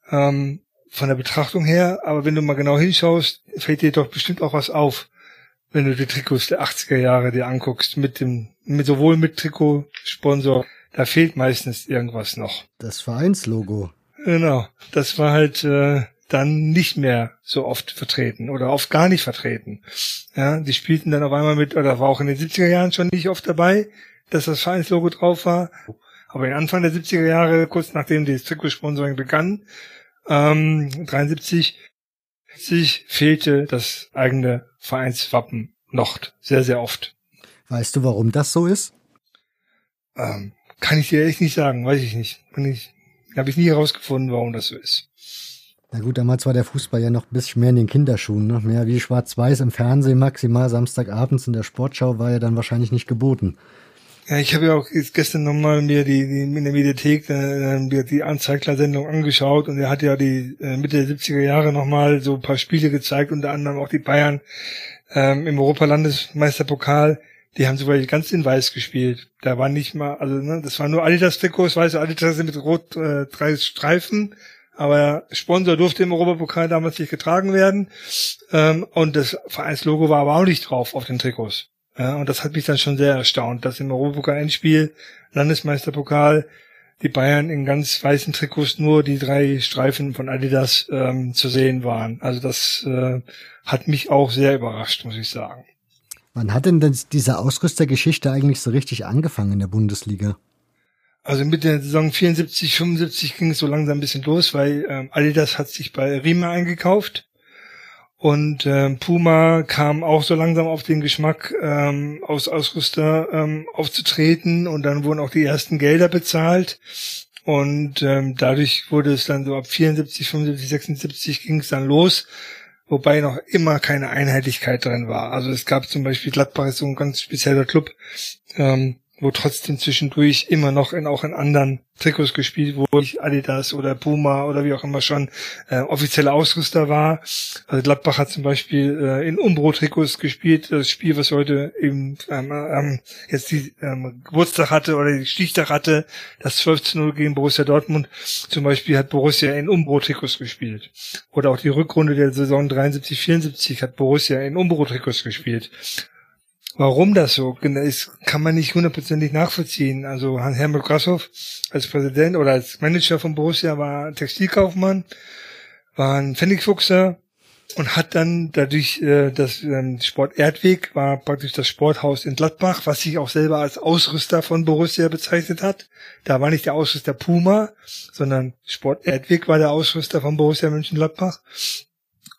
ähm, von der Betrachtung her. Aber wenn du mal genau hinschaust, fällt dir doch bestimmt auch was auf, wenn du die Trikots der 80er Jahre dir anguckst mit dem, mit sowohl mit Trikotsponsor da fehlt meistens irgendwas noch. Das Vereinslogo. Genau. Das war halt äh, dann nicht mehr so oft vertreten oder oft gar nicht vertreten. Ja, die spielten dann auf einmal mit, oder war auch in den 70er Jahren schon nicht oft dabei, dass das Vereinslogo drauf war. Aber in Anfang der 70er Jahre, kurz nachdem das Trikotsponsoring begann, ähm, 73, sich fehlte das eigene Vereinswappen noch sehr, sehr oft. Weißt du, warum das so ist? Ähm, kann ich dir echt nicht sagen, weiß ich nicht. Kann ich, habe ich nie herausgefunden, warum das so ist. Na gut, damals war der Fußball ja noch ein bisschen mehr in den Kinderschuhen, ne? Mehr wie schwarz-weiß im Fernsehen maximal Samstagabends in der Sportschau war ja dann wahrscheinlich nicht geboten. Ja, ich habe ja auch gestern nochmal mir die, die in der Mediathek äh, die Anzeigler-Sendung angeschaut und er hat ja die äh, Mitte der 70er Jahre nochmal so ein paar Spiele gezeigt, unter anderem auch die Bayern ähm, im Europalandesmeisterpokal. Die haben sogar ganz in Weiß gespielt. Da war nicht mal, also ne, das war nur Adidas-Trikots, weiße Adidas mit rot äh, drei Streifen, aber Sponsor durfte im Europapokal damals nicht getragen werden ähm, und das Vereinslogo war aber auch nicht drauf auf den Trikots. Ja, und das hat mich dann schon sehr erstaunt, dass im Europapokal-Endspiel, Landesmeisterpokal, die Bayern in ganz weißen Trikots nur die drei Streifen von Adidas ähm, zu sehen waren. Also das äh, hat mich auch sehr überrascht, muss ich sagen. Wann hat denn das, diese Ausrüstergeschichte eigentlich so richtig angefangen in der Bundesliga? Also mit der Saison 74, 75 ging es so langsam ein bisschen los, weil ähm, Adidas hat sich bei Riemer eingekauft und ähm, Puma kam auch so langsam auf den Geschmack, ähm, aus Ausrüster ähm, aufzutreten und dann wurden auch die ersten Gelder bezahlt. Und ähm, dadurch wurde es dann so ab 74, 75, 76 ging es dann los, wobei noch immer keine Einheitlichkeit drin war. Also es gab zum Beispiel Gladbach ist so ein ganz spezieller Club, ähm, wo trotzdem zwischendurch immer noch in auch in anderen Trikots gespielt wurde, ich Adidas oder Puma oder wie auch immer schon äh, offizielle Ausrüster war. Also Gladbach hat zum Beispiel äh, in Umbro-Trikots gespielt, das Spiel, was heute eben ähm, ähm, jetzt die ähm, Geburtstag hatte oder die Stichtag hatte, das 12 zu 0 gegen Borussia Dortmund. Zum Beispiel hat Borussia in Umbro-Trikots gespielt. Oder auch die Rückrunde der Saison 73, 74 hat Borussia in Umbro-Trikots gespielt. Warum das so ist, kann man nicht hundertprozentig nachvollziehen. Also Helmut Grashoff als Präsident oder als Manager von Borussia war Textilkaufmann, war ein Pfennigfuchser und hat dann dadurch äh, das ähm, Sport Erdweg war praktisch das Sporthaus in Gladbach, was sich auch selber als Ausrüster von Borussia bezeichnet hat. Da war nicht der Ausrüster Puma, sondern Sport Erdweg war der Ausrüster von Borussia Mönchengladbach.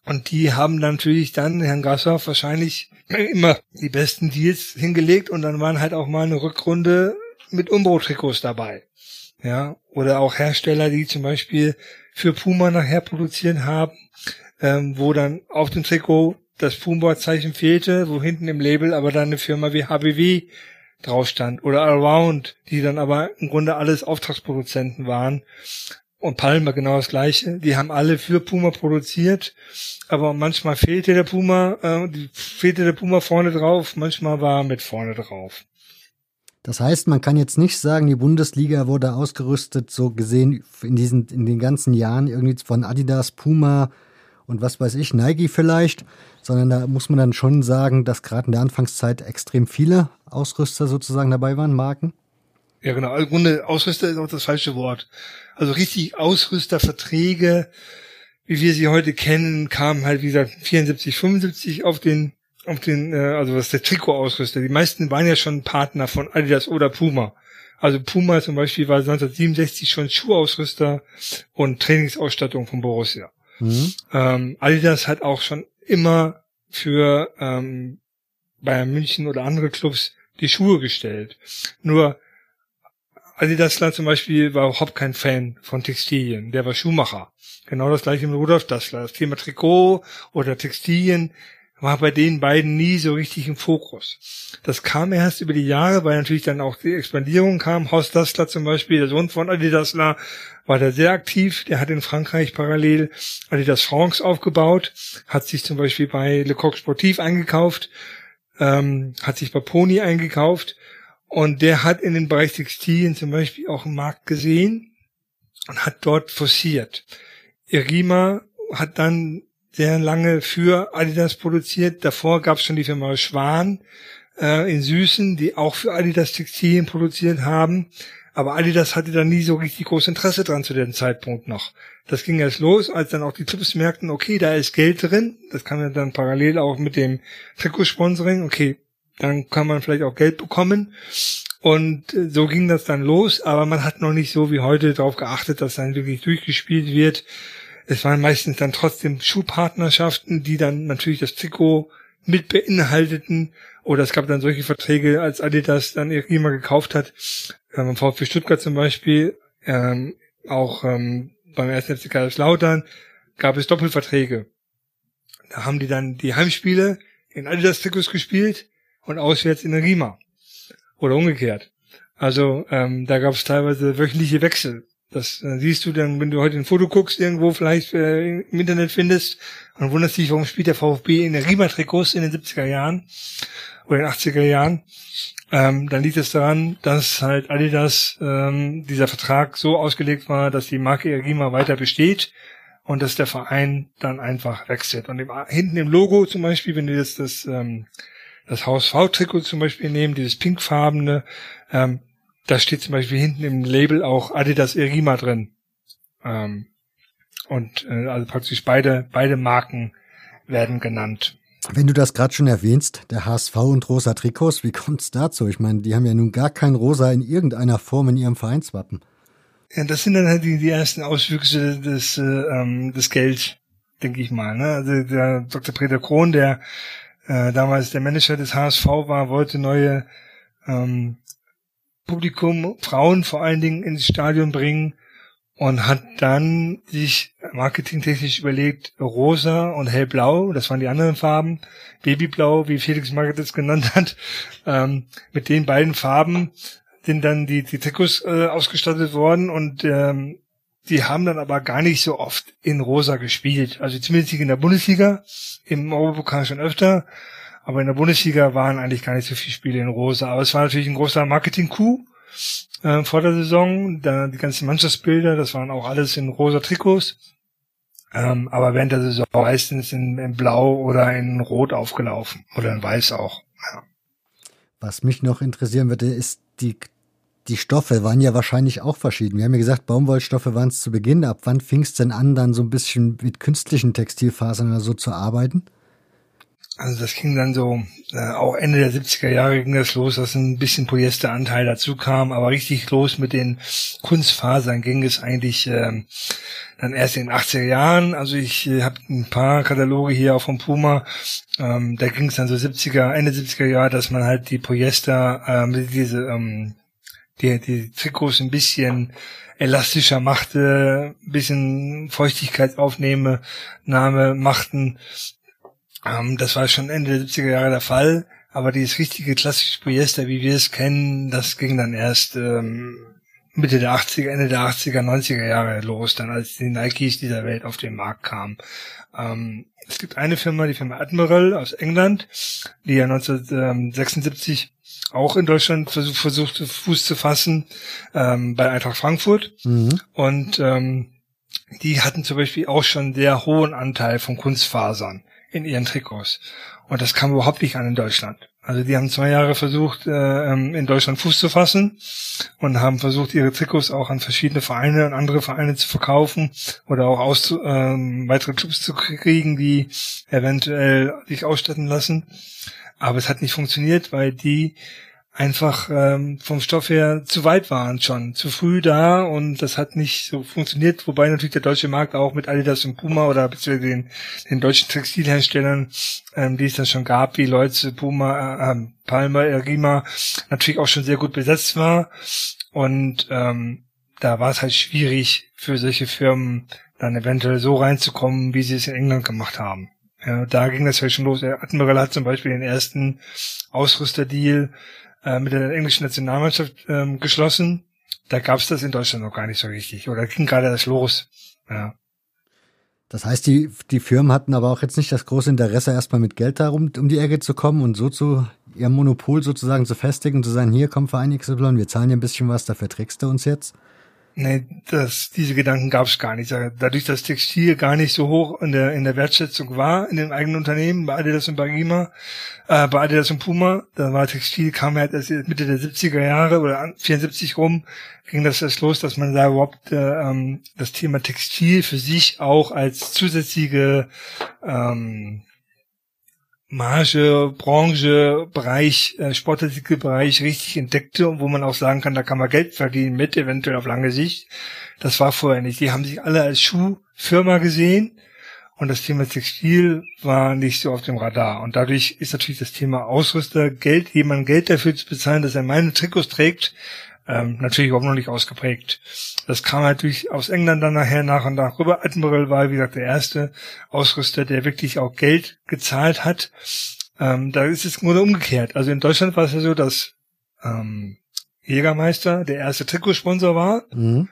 Und die haben natürlich dann Herrn Grashoff wahrscheinlich immer die besten Deals hingelegt und dann waren halt auch mal eine Rückrunde mit Umbro-Trikots dabei. Ja, oder auch Hersteller, die zum Beispiel für Puma nachher produziert haben, ähm, wo dann auf dem Trikot das Puma-Zeichen fehlte, wo hinten im Label aber dann eine Firma wie HBW drauf stand oder Around, die dann aber im Grunde alles Auftragsproduzenten waren und Palmer genau das gleiche. Die haben alle für Puma produziert, aber manchmal fehlte der Puma, äh, fehlte der Puma vorne drauf, manchmal war er mit vorne drauf. Das heißt, man kann jetzt nicht sagen, die Bundesliga wurde ausgerüstet, so gesehen in diesen, in den ganzen Jahren irgendwie von Adidas, Puma und was weiß ich, Nike vielleicht, sondern da muss man dann schon sagen, dass gerade in der Anfangszeit extrem viele Ausrüster sozusagen dabei waren, Marken. Ja, genau. Im Grunde Ausrüster ist auch das falsche Wort. Also richtig Ausrüsterverträge, wie wir sie heute kennen, kamen halt, wie gesagt, 74, 75 auf den, auf den, äh, also was der Trikotausrüster. Die meisten waren ja schon Partner von Adidas oder Puma. Also Puma zum Beispiel war 1967 schon Schuhausrüster und Trainingsausstattung von Borussia. Mhm. Ähm, Adidas hat auch schon immer für ähm, Bayern München oder andere Clubs die Schuhe gestellt. Nur Adidasler zum Beispiel war überhaupt kein Fan von Textilien. Der war Schuhmacher. Genau das gleiche mit Rudolf Dassler. Das Thema Trikot oder Textilien war bei den beiden nie so richtig im Fokus. Das kam erst über die Jahre, weil natürlich dann auch die Expandierung kam. Horst Dassler zum Beispiel, der Sohn von Adi Dassler, war da sehr aktiv. Der hat in Frankreich parallel Adidas France aufgebaut, hat sich zum Beispiel bei Le Coq Sportif eingekauft, ähm, hat sich bei Pony eingekauft und der hat in den Bereich Textilien zum Beispiel auch einen Markt gesehen und hat dort forciert. Irima hat dann sehr lange für Adidas produziert. Davor gab es schon die Firma Schwan äh, in Süßen, die auch für Adidas Textilien produziert haben. Aber Adidas hatte da nie so richtig großes Interesse dran zu dem Zeitpunkt noch. Das ging erst los, als dann auch die Clubs merkten, okay, da ist Geld drin. Das kam ja dann parallel auch mit dem Trikotsponsoring. Okay, dann kann man vielleicht auch Geld bekommen. Und äh, so ging das dann los, aber man hat noch nicht so wie heute darauf geachtet, dass dann wirklich durchgespielt wird. Es waren meistens dann trotzdem Schuhpartnerschaften, die dann natürlich das Trikot mit beinhalteten. Oder es gab dann solche Verträge, als Adidas dann immer gekauft hat, ähm, VfB Stuttgart zum Beispiel, ähm, auch ähm, beim 1. FC Kaiserslautern, gab es Doppelverträge. Da haben die dann die Heimspiele in Adidas-Trikots gespielt und auswärts in Rima. Oder umgekehrt. Also ähm, da gab es teilweise wöchentliche Wechsel. Das äh, siehst du dann, wenn du heute ein Foto guckst, irgendwo vielleicht äh, im Internet findest und wunderst dich, warum spielt der VfB in der Riemer-Trikots in den 70er Jahren oder in den 80er Jahren. Ähm, dann liegt es daran, dass halt Adidas ähm, dieser Vertrag so ausgelegt war, dass die Marke Rima weiter besteht und dass der Verein dann einfach wechselt. Und im, hinten im Logo zum Beispiel, wenn du jetzt das, ähm, das HSV-Trikot zum Beispiel nehmen, dieses pinkfarbene, ähm, da steht zum Beispiel hinten im Label auch Adidas Erima drin. Ähm, und äh, also praktisch beide, beide Marken werden genannt. Wenn du das gerade schon erwähnst, der HSV und rosa Trikots, wie kommt's dazu? Ich meine, die haben ja nun gar kein rosa in irgendeiner Form in ihrem Vereinswappen. Ja, das sind dann halt die, die ersten Auswüchse des, äh, ähm, des Geld, denke ich mal. Ne? Also der Dr. Peter Krohn, der äh, damals der Manager des HSV war, wollte neue ähm, Publikum, Frauen vor allen Dingen ins Stadion bringen und hat dann sich marketingtechnisch überlegt, rosa und hellblau, das waren die anderen Farben, Babyblau, wie Felix Magath es genannt hat, ähm, mit den beiden Farben sind dann die, die Trikots äh, ausgestattet worden und ähm, die haben dann aber gar nicht so oft in rosa gespielt. Also zumindest in der Bundesliga, im Europapokal schon öfter, aber in der Bundesliga waren eigentlich gar nicht so viele Spiele in rosa. Aber es war natürlich ein großer Marketing-Coup äh, vor der Saison. Da die ganzen Mannschaftsbilder, das waren auch alles in rosa Trikots. Ähm, aber während der Saison meistens in, in Blau oder in Rot aufgelaufen. Oder in Weiß auch. Ja. Was mich noch interessieren würde, ist die, die Stoffe waren ja wahrscheinlich auch verschieden. Wir haben ja gesagt, Baumwollstoffe waren es zu Beginn. Ab wann fing es denn an, dann so ein bisschen mit künstlichen Textilfasern oder so zu arbeiten? Also das ging dann so, äh, auch Ende der 70er Jahre ging das los, dass ein bisschen Polyesteranteil dazu kam, aber richtig los mit den Kunstfasern ging es eigentlich ähm, dann erst in den 80er Jahren. Also ich äh, habe ein paar Kataloge hier auch vom Puma, ähm, da ging es dann so 70er, Ende 70er Jahre, dass man halt die Polyester, ähm, diese, ähm, die, die Trikots ein bisschen elastischer machte, ein bisschen Feuchtigkeitsaufnahme Name machten ähm, das war schon Ende der 70er Jahre der Fall, aber dieses richtige klassische Polyester, wie wir es kennen, das ging dann erst ähm, Mitte der 80er, Ende der 80er, 90er Jahre los, dann als die Nikes dieser Welt auf den Markt kamen. Ähm, es gibt eine Firma, die Firma Admiral aus England, die ja 1976 auch in Deutschland versucht, versucht Fuß zu fassen, ähm, bei Eintracht Frankfurt. Mhm. Und ähm, die hatten zum Beispiel auch schon sehr hohen Anteil von Kunstfasern in ihren Trikots. Und das kam überhaupt nicht an in Deutschland. Also die haben zwei Jahre versucht, äh, ähm, in Deutschland Fuß zu fassen und haben versucht, ihre Trikots auch an verschiedene Vereine und andere Vereine zu verkaufen oder auch aus, ähm, weitere Clubs zu kriegen, die eventuell sich ausstatten lassen. Aber es hat nicht funktioniert, weil die einfach ähm, vom Stoff her zu weit waren schon, zu früh da und das hat nicht so funktioniert, wobei natürlich der deutsche Markt auch mit Adidas und Puma oder beziehungsweise den, den deutschen Textilherstellern, ähm, die es dann schon gab, wie Leute, Puma, äh, Palmer, Erima, natürlich auch schon sehr gut besetzt war und ähm, da war es halt schwierig für solche Firmen dann eventuell so reinzukommen, wie sie es in England gemacht haben. Ja, da ging das ja schon los. Admiral hat zum Beispiel den ersten Ausrüsterdeal äh, mit der englischen Nationalmannschaft ähm, geschlossen. Da gab es das in Deutschland noch gar nicht so richtig. Oder ging gerade das los. Ja. Das heißt, die, die Firmen hatten aber auch jetzt nicht das große Interesse, erstmal mit Geld darum um die Ecke zu kommen und so zu ihr Monopol sozusagen zu festigen und zu sagen, hier kommt Verein XY, wir zahlen dir ein bisschen was, dafür trägst du uns jetzt. Nee, das, diese Gedanken gab es gar nicht. Dadurch, dass Textil gar nicht so hoch in der, in der Wertschätzung war in den eigenen Unternehmen, bei Adidas und Bagima, äh, bei Adidas und Puma, da war Textil, kam halt erst Mitte der 70er Jahre oder 74 rum, ging das erst los, dass man da überhaupt äh, ähm, das Thema Textil für sich auch als zusätzliche ähm, Marge, Branche, Bereich, äh, Sportartikelbereich richtig entdeckte und wo man auch sagen kann, da kann man Geld verdienen mit, eventuell auf lange Sicht. Das war vorher nicht. Die haben sich alle als Schuhfirma gesehen und das Thema Textil war nicht so auf dem Radar. Und dadurch ist natürlich das Thema Ausrüster, Geld, jemand Geld dafür zu bezahlen, dass er meine Trikots trägt, ähm, natürlich auch noch nicht ausgeprägt. Das kam natürlich aus England dann nachher nach und nach rüber. Admiral war, wie gesagt, der erste Ausrüster, der wirklich auch Geld gezahlt hat. Ähm, da ist es nur umgekehrt. Also in Deutschland war es ja so, dass ähm, Jägermeister der erste Trikotsponsor war. Mhm.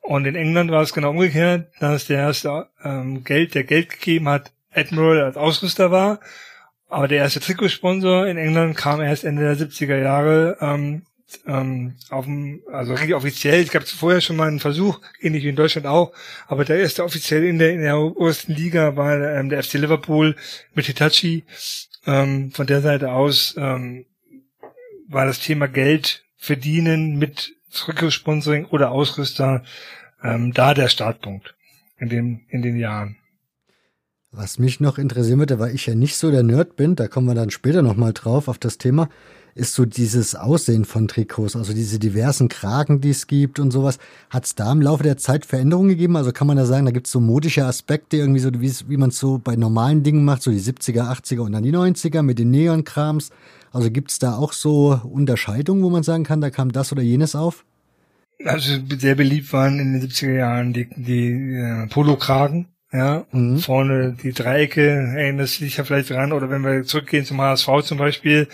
Und in England war es genau umgekehrt, dass der erste ähm, Geld, der Geld gegeben hat, Admiral als Ausrüster war. Aber der erste Trikotsponsor in England kam erst Ende der 70er Jahre ähm, ähm, auf dem, also richtig offiziell. Es gab vorher schon mal einen Versuch, ähnlich wie in Deutschland auch, aber der erste offiziell in der in der obersten Liga war ähm, der FC Liverpool mit Hitachi. Ähm, von der Seite aus ähm, war das Thema Geld verdienen mit Trikotsponsoring oder Ausrüster ähm, da der Startpunkt in den, in den Jahren. Was mich noch interessieren würde, weil ich ja nicht so der Nerd bin, da kommen wir dann später nochmal drauf auf das Thema, ist so dieses Aussehen von Trikots, also diese diversen Kragen, die es gibt und sowas. Hat es da im Laufe der Zeit Veränderungen gegeben? Also kann man da sagen, da gibt es so modische Aspekte, irgendwie so, wie, man es so bei normalen Dingen macht, so die 70er, 80er und dann die 90er mit den Neon-Krams. Also gibt es da auch so Unterscheidungen, wo man sagen kann, da kam das oder jenes auf? Also sehr beliebt waren in den 70er Jahren die, die äh, Polokragen. Ja, mhm. vorne die Dreiecke, erinnerst du dich ja vielleicht dran, oder wenn wir zurückgehen zum HSV zum Beispiel,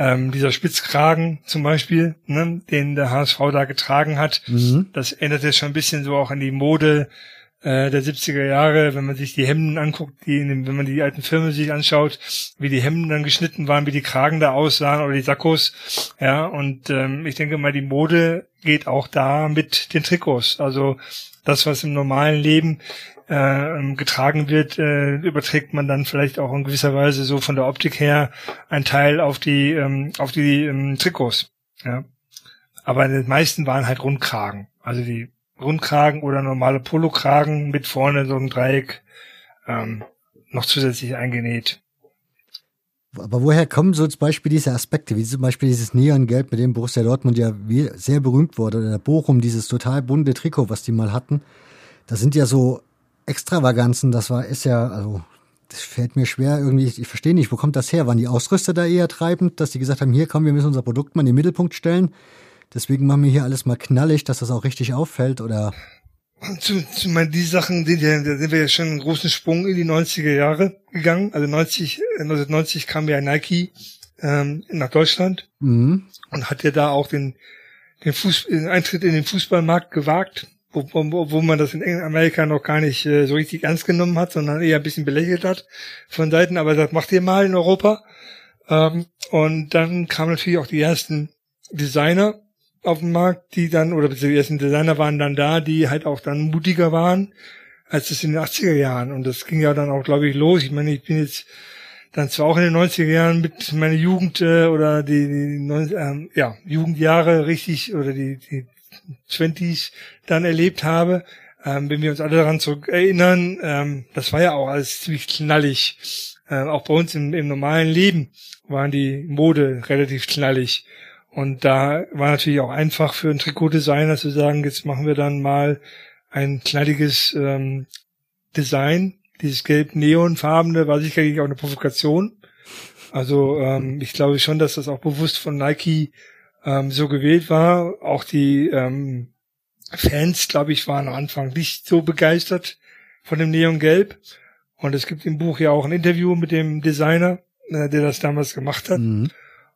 ähm, dieser Spitzkragen zum Beispiel, ne, den der HSV da getragen hat, mhm. das erinnert jetzt schon ein bisschen so auch an die Mode äh, der 70er Jahre, wenn man sich die Hemden anguckt, die in dem, wenn man die alten Filme sich anschaut, wie die Hemden dann geschnitten waren, wie die Kragen da aussahen oder die Sakkos. Ja, und ähm, ich denke mal, die Mode geht auch da mit den Trikots. Also das, was im normalen Leben äh, getragen wird, äh, überträgt man dann vielleicht auch in gewisser Weise so von der Optik her ein Teil auf die ähm, auf die ähm, Trikots. Ja. Aber die meisten waren halt Rundkragen. Also die Rundkragen oder normale Polokragen mit vorne so einem Dreieck ähm, noch zusätzlich eingenäht. Aber woher kommen so zum Beispiel diese Aspekte, wie zum Beispiel dieses Neongelb, mit dem Borussia Dortmund ja sehr berühmt wurde, oder der Bochum, dieses total bunte Trikot, was die mal hatten. Das sind ja so Extravaganzen, das war, ist ja, also, das fällt mir schwer irgendwie, ich, ich verstehe nicht, wo kommt das her? Waren die Ausrüster da eher treibend, dass die gesagt haben, hier komm, wir müssen unser Produkt mal in den Mittelpunkt stellen? Deswegen machen wir hier alles mal knallig, dass das auch richtig auffällt oder? Zu, zu meine, die Sachen, die, da sind wir ja schon einen großen Sprung in die 90er Jahre gegangen. Also 90, 1990 kam ja Nike ähm, nach Deutschland mhm. und hat ja da auch den, den, Fuß, den Eintritt in den Fußballmarkt gewagt, wo, wo, wo man das in Amerika noch gar nicht äh, so richtig ernst genommen hat, sondern eher ein bisschen belächelt hat von Seiten, aber das macht ihr mal in Europa. Ähm, und dann kamen natürlich auch die ersten Designer auf dem Markt, die dann, oder die ersten Designer waren dann da, die halt auch dann mutiger waren, als es in den 80er Jahren. Und das ging ja dann auch, glaube ich, los. Ich meine, ich bin jetzt dann zwar auch in den 90er Jahren mit meiner Jugend äh, oder die, die ähm, ja, Jugendjahre richtig oder die, die 20s dann erlebt habe, ähm, wenn wir uns alle daran zurück erinnern, ähm, das war ja auch alles ziemlich knallig. Ähm, auch bei uns im, im normalen Leben waren die Mode relativ knallig. Und da war natürlich auch einfach für einen Trikotdesigner zu sagen, jetzt machen wir dann mal ein knalliges ähm, Design. Dieses gelb-neonfarbene war sicherlich auch eine Provokation. Also ähm, ich glaube schon, dass das auch bewusst von Nike ähm, so gewählt war. Auch die ähm, Fans, glaube ich, waren am Anfang nicht so begeistert von dem Neongelb. Und es gibt im Buch ja auch ein Interview mit dem Designer, äh, der das damals gemacht hat. Mhm.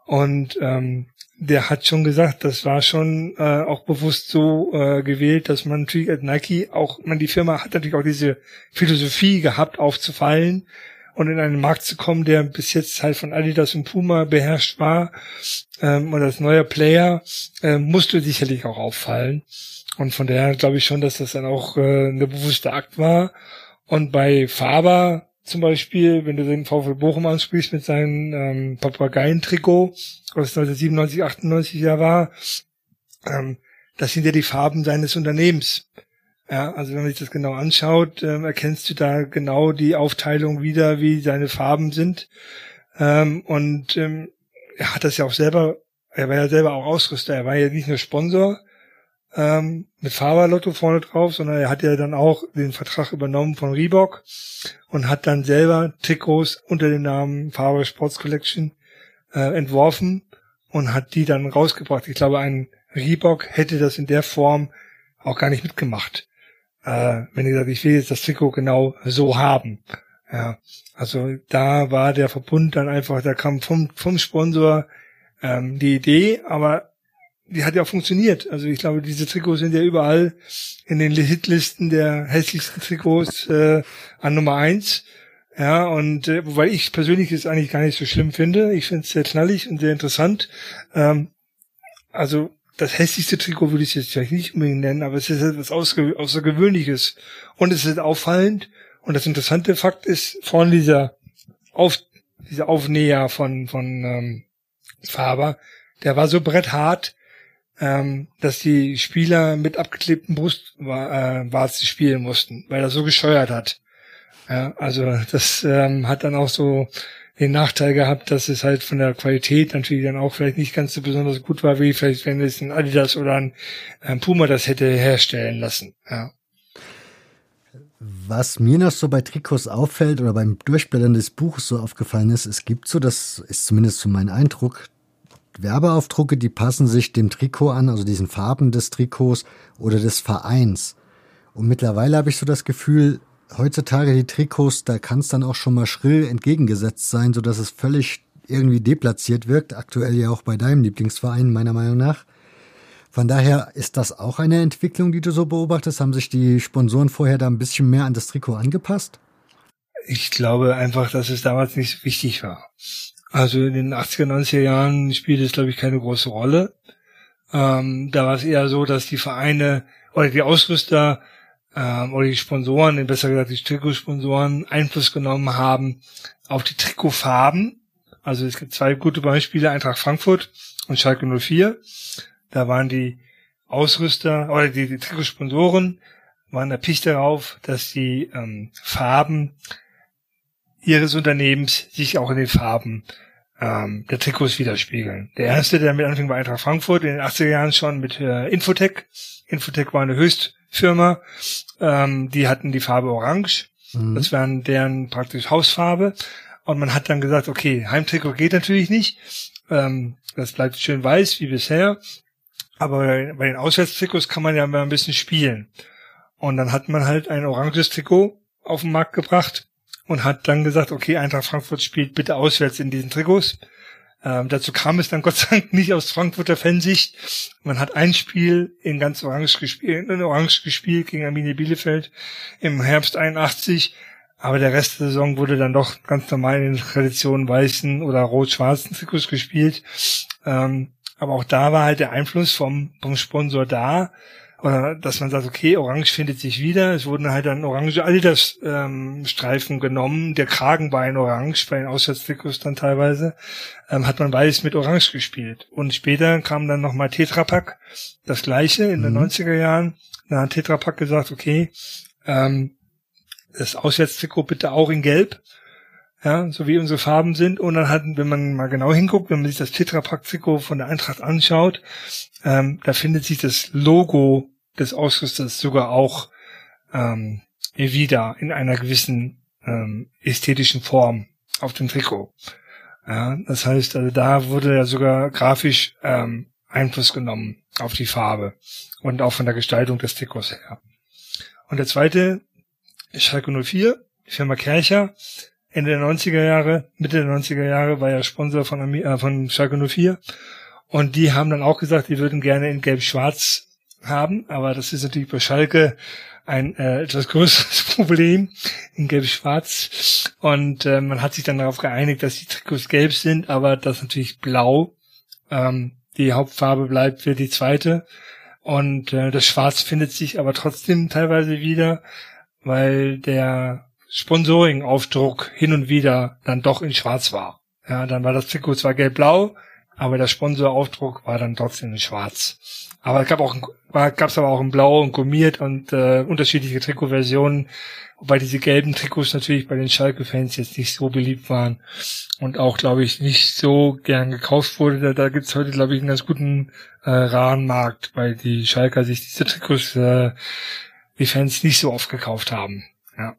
Und ähm, der hat schon gesagt, das war schon äh, auch bewusst so äh, gewählt, dass man natürlich als Nike auch, man die Firma hat natürlich auch diese Philosophie gehabt, aufzufallen und in einen Markt zu kommen, der bis jetzt halt von Adidas und Puma beherrscht war. Ähm, und als neuer Player äh, musste sicherlich auch auffallen. Und von daher glaube ich schon, dass das dann auch äh, eine bewusste Akt war. Und bei Faber zum Beispiel, wenn du den VfL Bochum ansprichst mit seinem ähm, Papageientrikot, was 1997, 98 ja war, ähm, das sind ja die Farben seines Unternehmens. Ja, also wenn man sich das genau anschaut, ähm, erkennst du da genau die Aufteilung wieder, wie seine Farben sind. Ähm, und ähm, er hat das ja auch selber, er war ja selber auch Ausrüster, er war ja nicht nur Sponsor, ähm, mit Faberlotto vorne drauf, sondern er hat ja dann auch den Vertrag übernommen von Reebok und hat dann selber Trikots unter dem Namen Faber Sports Collection äh, entworfen und hat die dann rausgebracht. Ich glaube, ein Reebok hätte das in der Form auch gar nicht mitgemacht. Äh, wenn er sagt, ich will jetzt das Trikot genau so haben. Ja, also da war der Verbund dann einfach, da kam vom, vom Sponsor ähm, die Idee, aber die hat ja auch funktioniert. Also ich glaube, diese Trikots sind ja überall in den Hitlisten der hässlichsten Trikots äh, an Nummer eins. Ja, und äh, wobei ich persönlich es eigentlich gar nicht so schlimm finde. Ich finde es sehr knallig und sehr interessant. Ähm, also das hässlichste Trikot würde ich jetzt vielleicht nicht unbedingt nennen, aber es ist etwas Außergewöhnliches. Und es ist auffallend. Und das interessante Fakt ist, vorne dieser Auf, dieser Aufnäher von, von ähm, Faber, der war so bretthart, ähm, dass die Spieler mit abgeklebten Brustwarzen äh, spielen mussten, weil er so gescheuert hat. Ja, also das ähm, hat dann auch so den Nachteil gehabt, dass es halt von der Qualität natürlich dann auch vielleicht nicht ganz so besonders gut war, wie vielleicht wenn es ein Adidas oder ein, ein Puma das hätte herstellen lassen. Ja. Was mir noch so bei Trikots auffällt oder beim Durchblättern des Buches so aufgefallen ist, es gibt so, das ist zumindest so mein Eindruck, Werbeaufdrucke, die passen sich dem Trikot an, also diesen Farben des Trikots oder des Vereins. Und mittlerweile habe ich so das Gefühl, heutzutage die Trikots, da kann es dann auch schon mal schrill entgegengesetzt sein, so dass es völlig irgendwie deplatziert wirkt. Aktuell ja auch bei deinem Lieblingsverein, meiner Meinung nach. Von daher ist das auch eine Entwicklung, die du so beobachtest. Haben sich die Sponsoren vorher da ein bisschen mehr an das Trikot angepasst? Ich glaube einfach, dass es damals nicht so wichtig war. Also in den 80er, 90er Jahren spielte es, glaube ich, keine große Rolle. Ähm, da war es eher so, dass die Vereine oder die Ausrüster ähm, oder die Sponsoren, besser gesagt die Trikotsponsoren, Einfluss genommen haben auf die Trikotfarben. Also es gibt zwei gute Beispiele, Eintracht Frankfurt und Schalke 04. Da waren die Ausrüster oder die, die Trikotsponsoren waren erpicht darauf, dass die ähm, Farben ihres Unternehmens sich auch in den Farben ähm, der Trikots widerspiegeln. Der erste, der mit anfing, war Eintracht Frankfurt in den 80er Jahren schon mit äh, Infotech. Infotech war eine Höchstfirma. Ähm, die hatten die Farbe Orange. Mhm. Das waren deren praktisch Hausfarbe. Und man hat dann gesagt, okay, Heimtrikot geht natürlich nicht. Ähm, das bleibt schön weiß wie bisher. Aber bei den Auswärtstrikots kann man ja mal ein bisschen spielen. Und dann hat man halt ein oranges Trikot auf den Markt gebracht und hat dann gesagt, okay, Eintracht Frankfurt spielt bitte auswärts in diesen Trikots. Ähm, dazu kam es dann Gott sei Dank nicht aus Frankfurter Fansicht. Man hat ein Spiel in ganz Orange gespielt, in Orange gespielt gegen Arminia Bielefeld im Herbst 81. Aber der Rest der Saison wurde dann doch ganz normal in den Traditionen weißen oder rot-schwarzen Trikots gespielt. Ähm, aber auch da war halt der Einfluss vom, vom Sponsor da oder dass man sagt, okay, Orange findet sich wieder. Es wurden halt dann orange Adidas-Streifen ähm, genommen. Der Kragen war in Orange, bei den Auswärtstrikots dann teilweise. Ähm, hat man weiß mit Orange gespielt. Und später kam dann nochmal Tetrapack, das gleiche in mhm. den 90er Jahren. Da hat Tetrapack gesagt, okay, ähm, das Auswärtstrikot bitte auch in Gelb. Ja, so wie unsere Farben sind. Und dann hatten, wenn man mal genau hinguckt, wenn man sich das Tetrapack-Trikot von der Eintracht anschaut, ähm, da findet sich das Logo des Ausrüsters sogar auch ähm, wieder in einer gewissen ähm, ästhetischen Form auf dem Trikot. Ja, das heißt, also da wurde ja sogar grafisch ähm, Einfluss genommen auf die Farbe und auch von der Gestaltung des Trikots her. Und der zweite Schalke 04, die Firma Kercher, Ende der 90er Jahre, Mitte der 90er Jahre war ja Sponsor von, äh, von Schalke 04 und die haben dann auch gesagt, die würden gerne in Gelb-Schwarz haben, aber das ist natürlich bei Schalke ein äh, etwas größeres Problem in Gelb-Schwarz. Und äh, man hat sich dann darauf geeinigt, dass die Trikots gelb sind, aber dass natürlich blau ähm, die Hauptfarbe bleibt für die zweite. Und äh, das Schwarz findet sich aber trotzdem teilweise wieder, weil der Sponsoring-Aufdruck hin und wieder dann doch in Schwarz war. Ja, dann war das Trikot zwar gelb-blau, aber der Sponsoraufdruck war dann trotzdem in Schwarz. Aber es gab auch, gab es aber auch in Blau und gummiert und äh, unterschiedliche Trikotversionen, wobei diese gelben Trikots natürlich bei den Schalke-Fans jetzt nicht so beliebt waren und auch, glaube ich, nicht so gern gekauft wurde. Da, da gibt es heute, glaube ich, einen ganz guten äh, Rahmenmarkt, weil die Schalker sich diese Trikots äh, die Fans nicht so oft gekauft haben. Ja.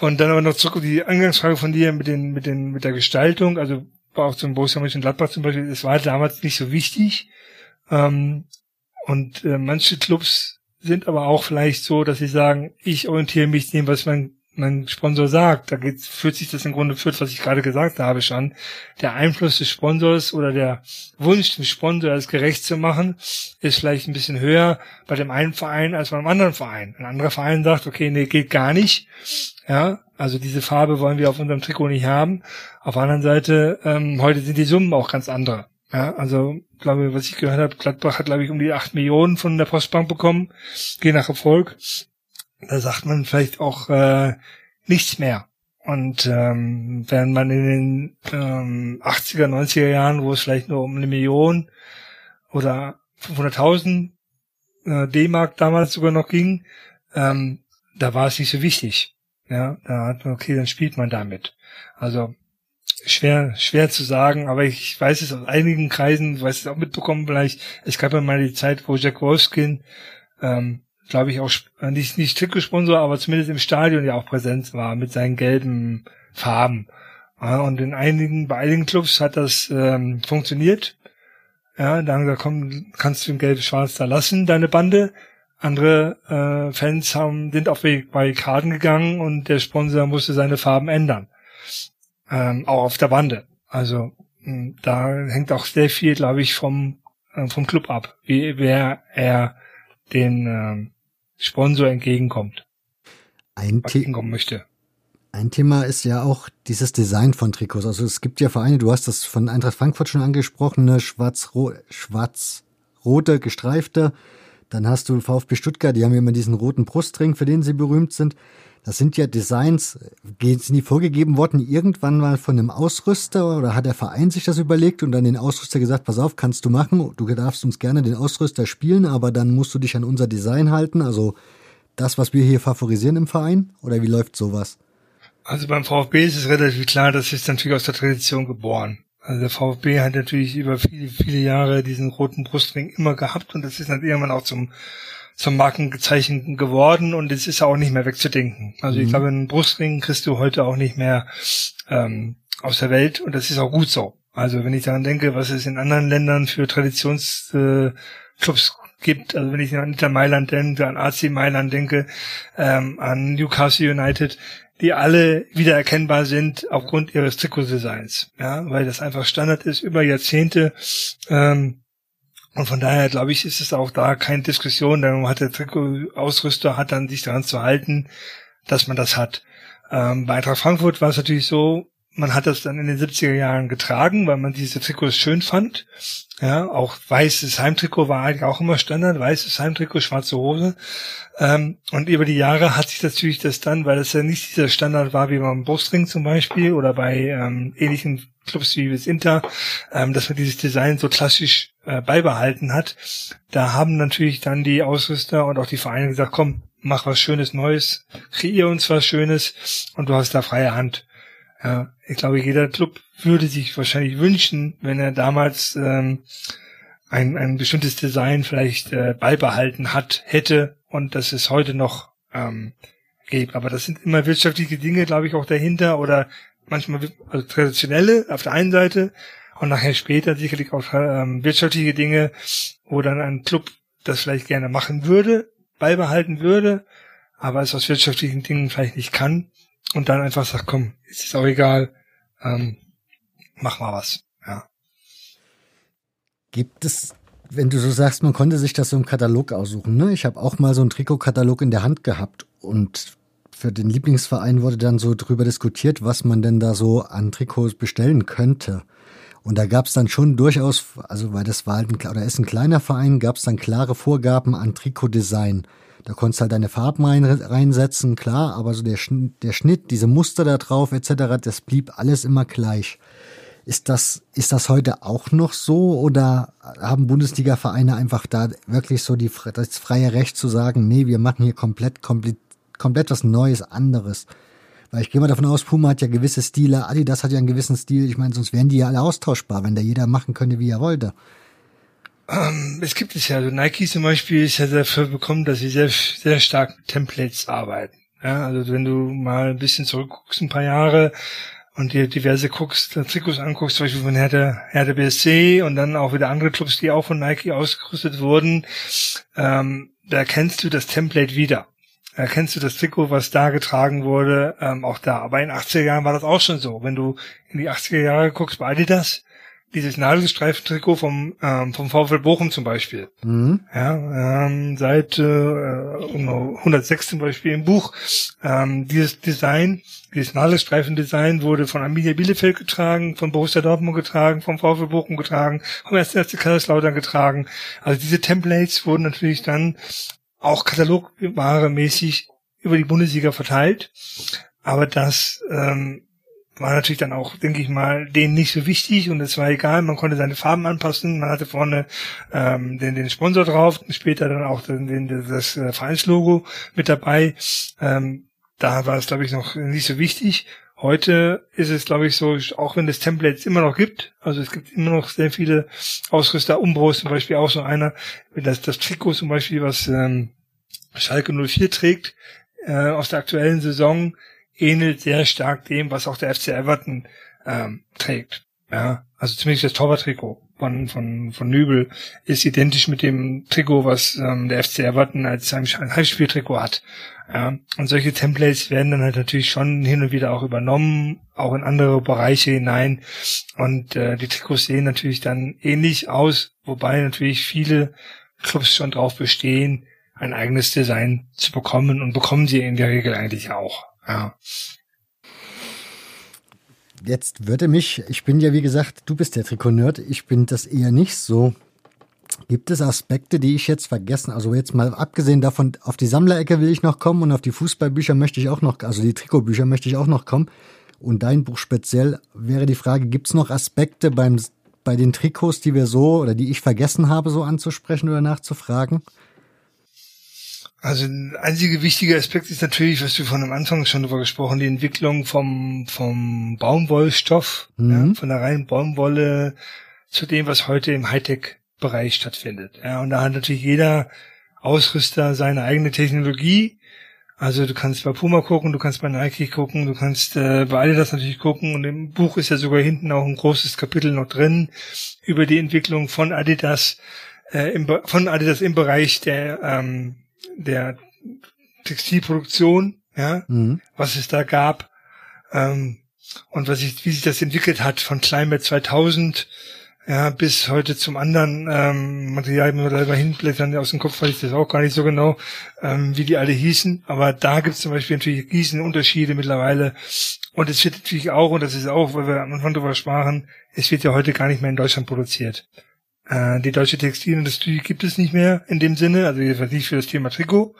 Und dann aber noch zurück auf die Eingangsfrage von dir mit den, mit den, mit der Gestaltung. Also auch zum Borussia Mönchengladbach zum Beispiel, es war damals nicht so wichtig. Ähm, und äh, manche Clubs sind aber auch vielleicht so, dass sie sagen, ich orientiere mich dem, was mein mein Sponsor sagt. Da geht, fühlt sich das im Grunde führt, was ich gerade gesagt habe schon. Der Einfluss des Sponsors oder der Wunsch, dem Sponsor es gerecht zu machen, ist vielleicht ein bisschen höher bei dem einen Verein als beim anderen Verein. Ein anderer Verein sagt, okay, nee, geht gar nicht. Ja, also diese Farbe wollen wir auf unserem Trikot nicht haben. Auf der anderen Seite, ähm, heute sind die Summen auch ganz andere. Ja, also glaube, was ich gehört habe, Gladbach hat, glaube ich, um die acht Millionen von der Postbank bekommen, je nach Erfolg. Da sagt man vielleicht auch äh, nichts mehr. Und ähm, während man in den ähm, 80er, 90er Jahren, wo es vielleicht nur um eine Million oder 500.000 äh, D-Mark damals sogar noch ging, ähm, da war es nicht so wichtig. Ja, da hat man, okay, dann spielt man damit. Also schwer, schwer zu sagen, aber ich weiß es aus einigen Kreisen, weiß es auch mitbekommen vielleicht. Es gab ja mal die Zeit, wo Jack Wolfskin, ähm, glaube ich auch äh, nicht nicht Trikotsponsor, aber zumindest im Stadion ja auch präsent war mit seinen gelben Farben. Ja, und in einigen, bei einigen Clubs hat das ähm, funktioniert. Ja, dann da komm, kannst du ein gelb-schwarz da lassen, deine Bande. Andere äh, Fans haben, sind auf Barrikaden gegangen und der Sponsor musste seine Farben ändern ähm, auch auf der Bande. Also da hängt auch sehr viel, glaube ich, vom äh, vom Club ab, wie wer er den ähm, Sponsor entgegenkommt. Ein entgegenkommen möchte. Ein Thema ist ja auch dieses Design von Trikots. Also es gibt ja Vereine, du hast das von Eintracht Frankfurt schon angesprochene schwarz-rote schwarz gestreifte. Dann hast du VfB Stuttgart, die haben ja immer diesen roten Brustring, für den sie berühmt sind. Das sind ja Designs, sind die vorgegeben worden irgendwann mal von einem Ausrüster oder hat der Verein sich das überlegt und dann den Ausrüster gesagt, pass auf, kannst du machen, du darfst uns gerne den Ausrüster spielen, aber dann musst du dich an unser Design halten, also das, was wir hier favorisieren im Verein oder wie läuft sowas? Also beim VfB ist es relativ klar, das ist natürlich aus der Tradition geboren. Also der VfB hat natürlich über viele, viele Jahre diesen roten Brustring immer gehabt und das ist dann irgendwann auch zum zum Markenzeichen geworden und es ist auch nicht mehr wegzudenken. Also mhm. ich glaube, einen Brustring kriegst du heute auch nicht mehr ähm, aus der Welt und das ist auch gut so. Also wenn ich daran denke, was es in anderen Ländern für Traditionsclubs äh, gibt, also wenn ich an Inter Mailand denke, an AC Mailand denke, ähm, an Newcastle United, die alle wiedererkennbar sind aufgrund ihres Trikotdesigns, ja, weil das einfach Standard ist über Jahrzehnte. Ähm, und von daher glaube ich, ist es auch da keine Diskussion, dann hat der Trikot-Ausrüster hat dann sich daran zu halten, dass man das hat. Ähm, bei Eintracht Frankfurt war es natürlich so, man hat das dann in den 70er Jahren getragen, weil man diese Trikots schön fand. Ja, auch weißes Heimtrikot war eigentlich auch immer Standard, weißes Heimtrikot, schwarze Hose. Ähm, und über die Jahre hat sich natürlich das dann, weil das ja nicht dieser Standard war wie beim Brustring zum Beispiel oder bei ähm, ähnlichen Clubs wie das Inter, ähm, dass man dieses Design so klassisch äh, beibehalten hat. Da haben natürlich dann die Ausrüster und auch die Vereine gesagt, komm, mach was Schönes Neues, kreier uns was Schönes und du hast da freie Hand. Ja, ich glaube, jeder Club würde sich wahrscheinlich wünschen, wenn er damals ähm, ein, ein bestimmtes Design vielleicht äh, beibehalten hat, hätte und das es heute noch ähm, gibt. Aber das sind immer wirtschaftliche Dinge, glaube ich, auch dahinter oder manchmal also traditionelle auf der einen Seite und nachher später sicherlich auch ähm, wirtschaftliche Dinge, wo dann ein Club das vielleicht gerne machen würde, beibehalten würde, aber es aus wirtschaftlichen Dingen vielleicht nicht kann und dann einfach sagt, komm, es ist auch egal, ähm, mach mal was. Ja. Gibt es, wenn du so sagst, man konnte sich das so im Katalog aussuchen, ne? Ich habe auch mal so einen Trikotkatalog in der Hand gehabt und für den Lieblingsverein wurde dann so drüber diskutiert, was man denn da so an Trikots bestellen könnte. Und da gab es dann schon durchaus, also weil das war halt ein, oder ist ein kleiner Verein, gab es dann klare Vorgaben an Trikotdesign. Da konntest halt deine Farben rein, reinsetzen, klar, aber so der, der Schnitt, diese Muster da drauf etc., das blieb alles immer gleich. Ist das, ist das heute auch noch so oder haben Bundesliga-Vereine einfach da wirklich so die, das freie Recht zu sagen, nee, wir machen hier komplett, komplett, komplett was Neues, anderes? Weil ich gehe mal davon aus, Puma hat ja gewisse Stile, Adidas hat ja einen gewissen Stil. Ich meine, sonst wären die ja alle austauschbar, wenn da jeder machen könnte, wie er wollte. Ähm, es gibt es ja, also Nike zum Beispiel ist ja dafür bekommen, dass sie sehr, sehr stark mit Templates arbeiten. Ja, also wenn du mal ein bisschen zurückguckst, ein paar Jahre und dir diverse guckst, Trikots anguckst, zum Beispiel von Hertha, Hertha BSC und dann auch wieder andere Clubs, die auch von Nike ausgerüstet wurden, ähm, da kennst du das Template wieder. Äh, kennst du das Trikot, was da getragen wurde, ähm, auch da. Aber in den 80er Jahren war das auch schon so. Wenn du in die 80er Jahre guckst bei Adidas, dieses Nadelstreifen-Trikot vom, ähm, vom VfL Bochum zum Beispiel. Mhm. Ja, ähm, seit äh, 106 zum Beispiel im Buch. Ähm, dieses Design, dieses Nadelstreifen-Design wurde von Arminia Bielefeld getragen, von Borussia Dortmund getragen, vom VfL Bochum getragen, vom 1. Kaiserslautern getragen. Also diese Templates wurden natürlich dann auch Katalogware mäßig über die Bundesliga verteilt. Aber das ähm, war natürlich dann auch, denke ich mal, denen nicht so wichtig und es war egal, man konnte seine Farben anpassen, man hatte vorne ähm, den, den Sponsor drauf, später dann auch den, den, das äh, Vereinslogo mit dabei. Ähm, da war es, glaube ich, noch nicht so wichtig. Heute ist es, glaube ich, so, auch wenn es Templates immer noch gibt, also es gibt immer noch sehr viele Ausrüster, Umbro zum Beispiel auch so einer, das, das Trikot zum Beispiel, was ähm, Schalke 04 trägt, äh, aus der aktuellen Saison, ähnelt sehr stark dem, was auch der FC Everton ähm, trägt. Ja, also zumindest das Torwarttrikot von, von, von Nübel ist identisch mit dem Trikot, was ähm, der FC Everton als Heimspieltrikot hat. Ja, und solche Templates werden dann halt natürlich schon hin und wieder auch übernommen, auch in andere Bereiche hinein. Und äh, die Trikots sehen natürlich dann ähnlich aus, wobei natürlich viele Clubs schon drauf bestehen, ein eigenes Design zu bekommen und bekommen sie in der Regel eigentlich auch. Ja. Jetzt würde mich, ich bin ja wie gesagt, du bist der Trikot-Nerd, ich bin das eher nicht so. Gibt es Aspekte, die ich jetzt vergessen, also jetzt mal abgesehen davon, auf die Sammlerecke will ich noch kommen und auf die Fußballbücher möchte ich auch noch, also die Trikotbücher möchte ich auch noch kommen. Und dein Buch speziell wäre die Frage, gibt es noch Aspekte beim, bei den Trikots, die wir so oder die ich vergessen habe, so anzusprechen oder nachzufragen? Also ein einziger wichtiger Aspekt ist natürlich, was du von am Anfang schon darüber gesprochen, die Entwicklung vom, vom Baumwollstoff, mhm. ja, von der reinen Baumwolle zu dem, was heute im Hightech Bereich stattfindet. Ja, und da hat natürlich jeder Ausrüster seine eigene Technologie. Also du kannst bei Puma gucken, du kannst bei Nike gucken, du kannst äh, bei Adidas natürlich gucken und im Buch ist ja sogar hinten auch ein großes Kapitel noch drin über die Entwicklung von Adidas, äh, im, von Adidas im Bereich der ähm, der Textilproduktion, ja, mhm. was es da gab ähm, und was ich, wie sich das entwickelt hat von Climate 2000 ja, bis heute zum anderen ähm, Material, wenn wir da hinblättern, aus dem Kopf weiß ich das auch gar nicht so genau, ähm, wie die alle hießen. Aber da gibt es zum Beispiel natürlich riesen Unterschiede mittlerweile. Und es wird natürlich auch, und das ist auch, weil wir am Anfang darüber sprachen, es wird ja heute gar nicht mehr in Deutschland produziert. Äh, die deutsche Textilindustrie gibt es nicht mehr in dem Sinne, also nicht für das Thema Trikot.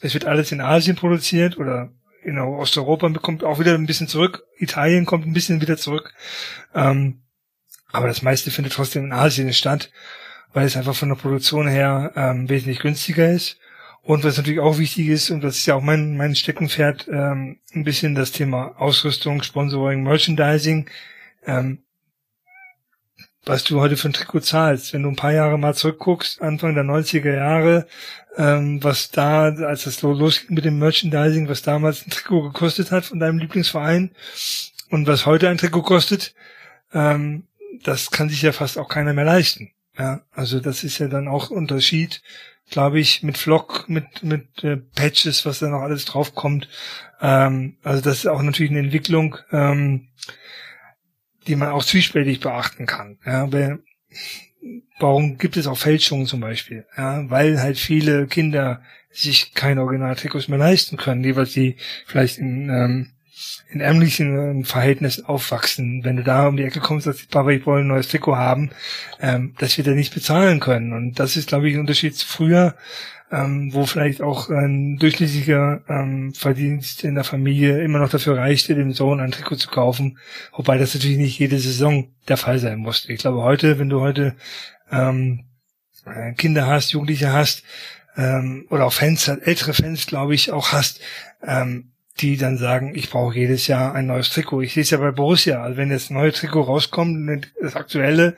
Es wird alles in Asien produziert oder in Osteuropa kommt auch wieder ein bisschen zurück. Italien kommt ein bisschen wieder zurück. Ähm, aber das meiste findet trotzdem in Asien statt, weil es einfach von der Produktion her ähm, wesentlich günstiger ist. Und was natürlich auch wichtig ist, und das ist ja auch mein, mein Steckenpferd, ähm, ein bisschen das Thema Ausrüstung, Sponsoring, Merchandising. Ähm, was du heute für ein Trikot zahlst. Wenn du ein paar Jahre mal zurückguckst, Anfang der 90er Jahre, ähm, was da, als das losging mit dem Merchandising, was damals ein Trikot gekostet hat von deinem Lieblingsverein und was heute ein Trikot kostet, ähm, das kann sich ja fast auch keiner mehr leisten. Ja, also das ist ja dann auch Unterschied, glaube ich, mit Flock, mit mit äh, Patches, was da noch alles draufkommt. Ähm, also das ist auch natürlich eine Entwicklung, ähm, die man auch zwiespältig beachten kann. Ja, weil, warum gibt es auch Fälschungen zum Beispiel? Ja, weil halt viele Kinder sich keine Originaltrikots mehr leisten können, die was sie vielleicht in ähm, in ärmlichen Verhältnissen aufwachsen. Wenn du da um die Ecke kommst, dass die Papa, ich wollte ein neues Trikot haben, ähm, das wird er nicht bezahlen können. Und das ist, glaube ich, ein Unterschied zu früher, ähm, wo vielleicht auch ein durchschnittlicher ähm, Verdienst in der Familie immer noch dafür reichte, dem Sohn ein Trikot zu kaufen. Wobei das natürlich nicht jede Saison der Fall sein musste. Ich glaube, heute, wenn du heute ähm, Kinder hast, Jugendliche hast, ähm, oder auch Fans, ältere Fans, glaube ich, auch hast, ähm, die dann sagen, ich brauche jedes Jahr ein neues Trikot. Ich sehe es ja bei Borussia. Also wenn jetzt ein neues Trikot rauskommt, das aktuelle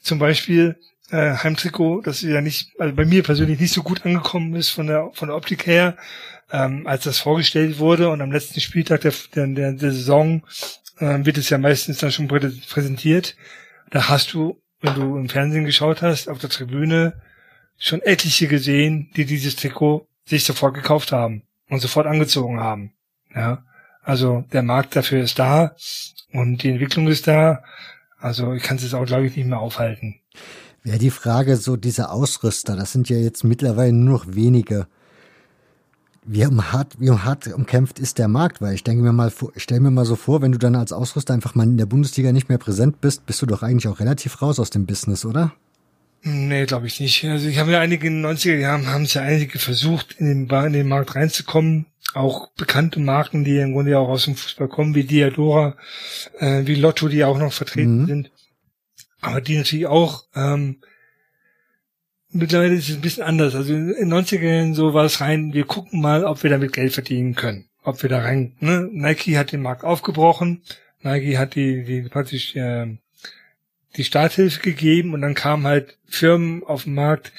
zum Beispiel äh, Heimtrikot, das ja nicht, also bei mir persönlich nicht so gut angekommen ist von der von der Optik her, ähm, als das vorgestellt wurde und am letzten Spieltag der der, der, der Saison äh, wird es ja meistens dann schon präsentiert. Da hast du, wenn du im Fernsehen geschaut hast, auf der Tribüne schon etliche gesehen, die dieses Trikot sich sofort gekauft haben. und sofort angezogen haben. Ja, also der Markt dafür ist da und die Entwicklung ist da. Also ich kann es jetzt auch, glaube ich, nicht mehr aufhalten. Ja, die Frage, so diese Ausrüster, das sind ja jetzt mittlerweile nur noch wenige. Wie hart, wie hart umkämpft ist der Markt? Weil ich denke mir mal, stell mir mal so vor, wenn du dann als Ausrüster einfach mal in der Bundesliga nicht mehr präsent bist, bist du doch eigentlich auch relativ raus aus dem Business, oder? Nee, glaube ich nicht. Also ich habe ja einige in den 90er Jahren haben es ja einige versucht, in den, in den Markt reinzukommen. Auch bekannte Marken, die im Grunde ja auch aus dem Fußball kommen, wie Diadora, äh, wie Lotto, die auch noch vertreten mhm. sind. Aber die natürlich auch, ähm, mittlerweile ist es ein bisschen anders. Also in den 90er Jahren so war es rein, wir gucken mal, ob wir damit Geld verdienen können. Ob wir da rein, ne? Nike hat den Markt aufgebrochen. Nike hat die, die praktisch, äh, die Starthilfe gegeben und dann kamen halt Firmen auf den Markt,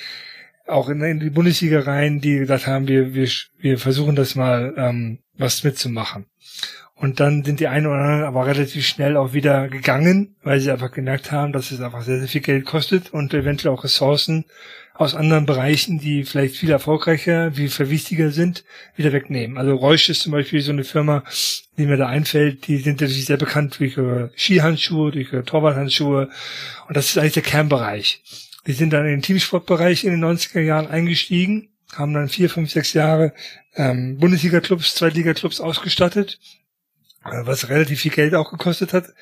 auch in, in die Bundesliga rein, die gesagt haben, wir, wir, wir versuchen das mal ähm, was mitzumachen. Und dann sind die einen oder anderen aber relativ schnell auch wieder gegangen, weil sie einfach gemerkt haben, dass es einfach sehr, sehr viel Geld kostet und eventuell auch Ressourcen aus anderen Bereichen, die vielleicht viel erfolgreicher, wie viel wichtiger sind, wieder wegnehmen. Also Reusch ist zum Beispiel so eine Firma, die mir da einfällt, die sind natürlich sehr bekannt durch ihre Skihandschuhe, durch ihre Torwarthandschuhe. Und das ist eigentlich der Kernbereich. Die sind dann in den Teamsportbereich in den 90er Jahren eingestiegen, haben dann vier, fünf, sechs Jahre ähm, Bundesliga-Clubs, Zweitliga-Clubs ausgestattet, äh, was relativ viel Geld auch gekostet hat.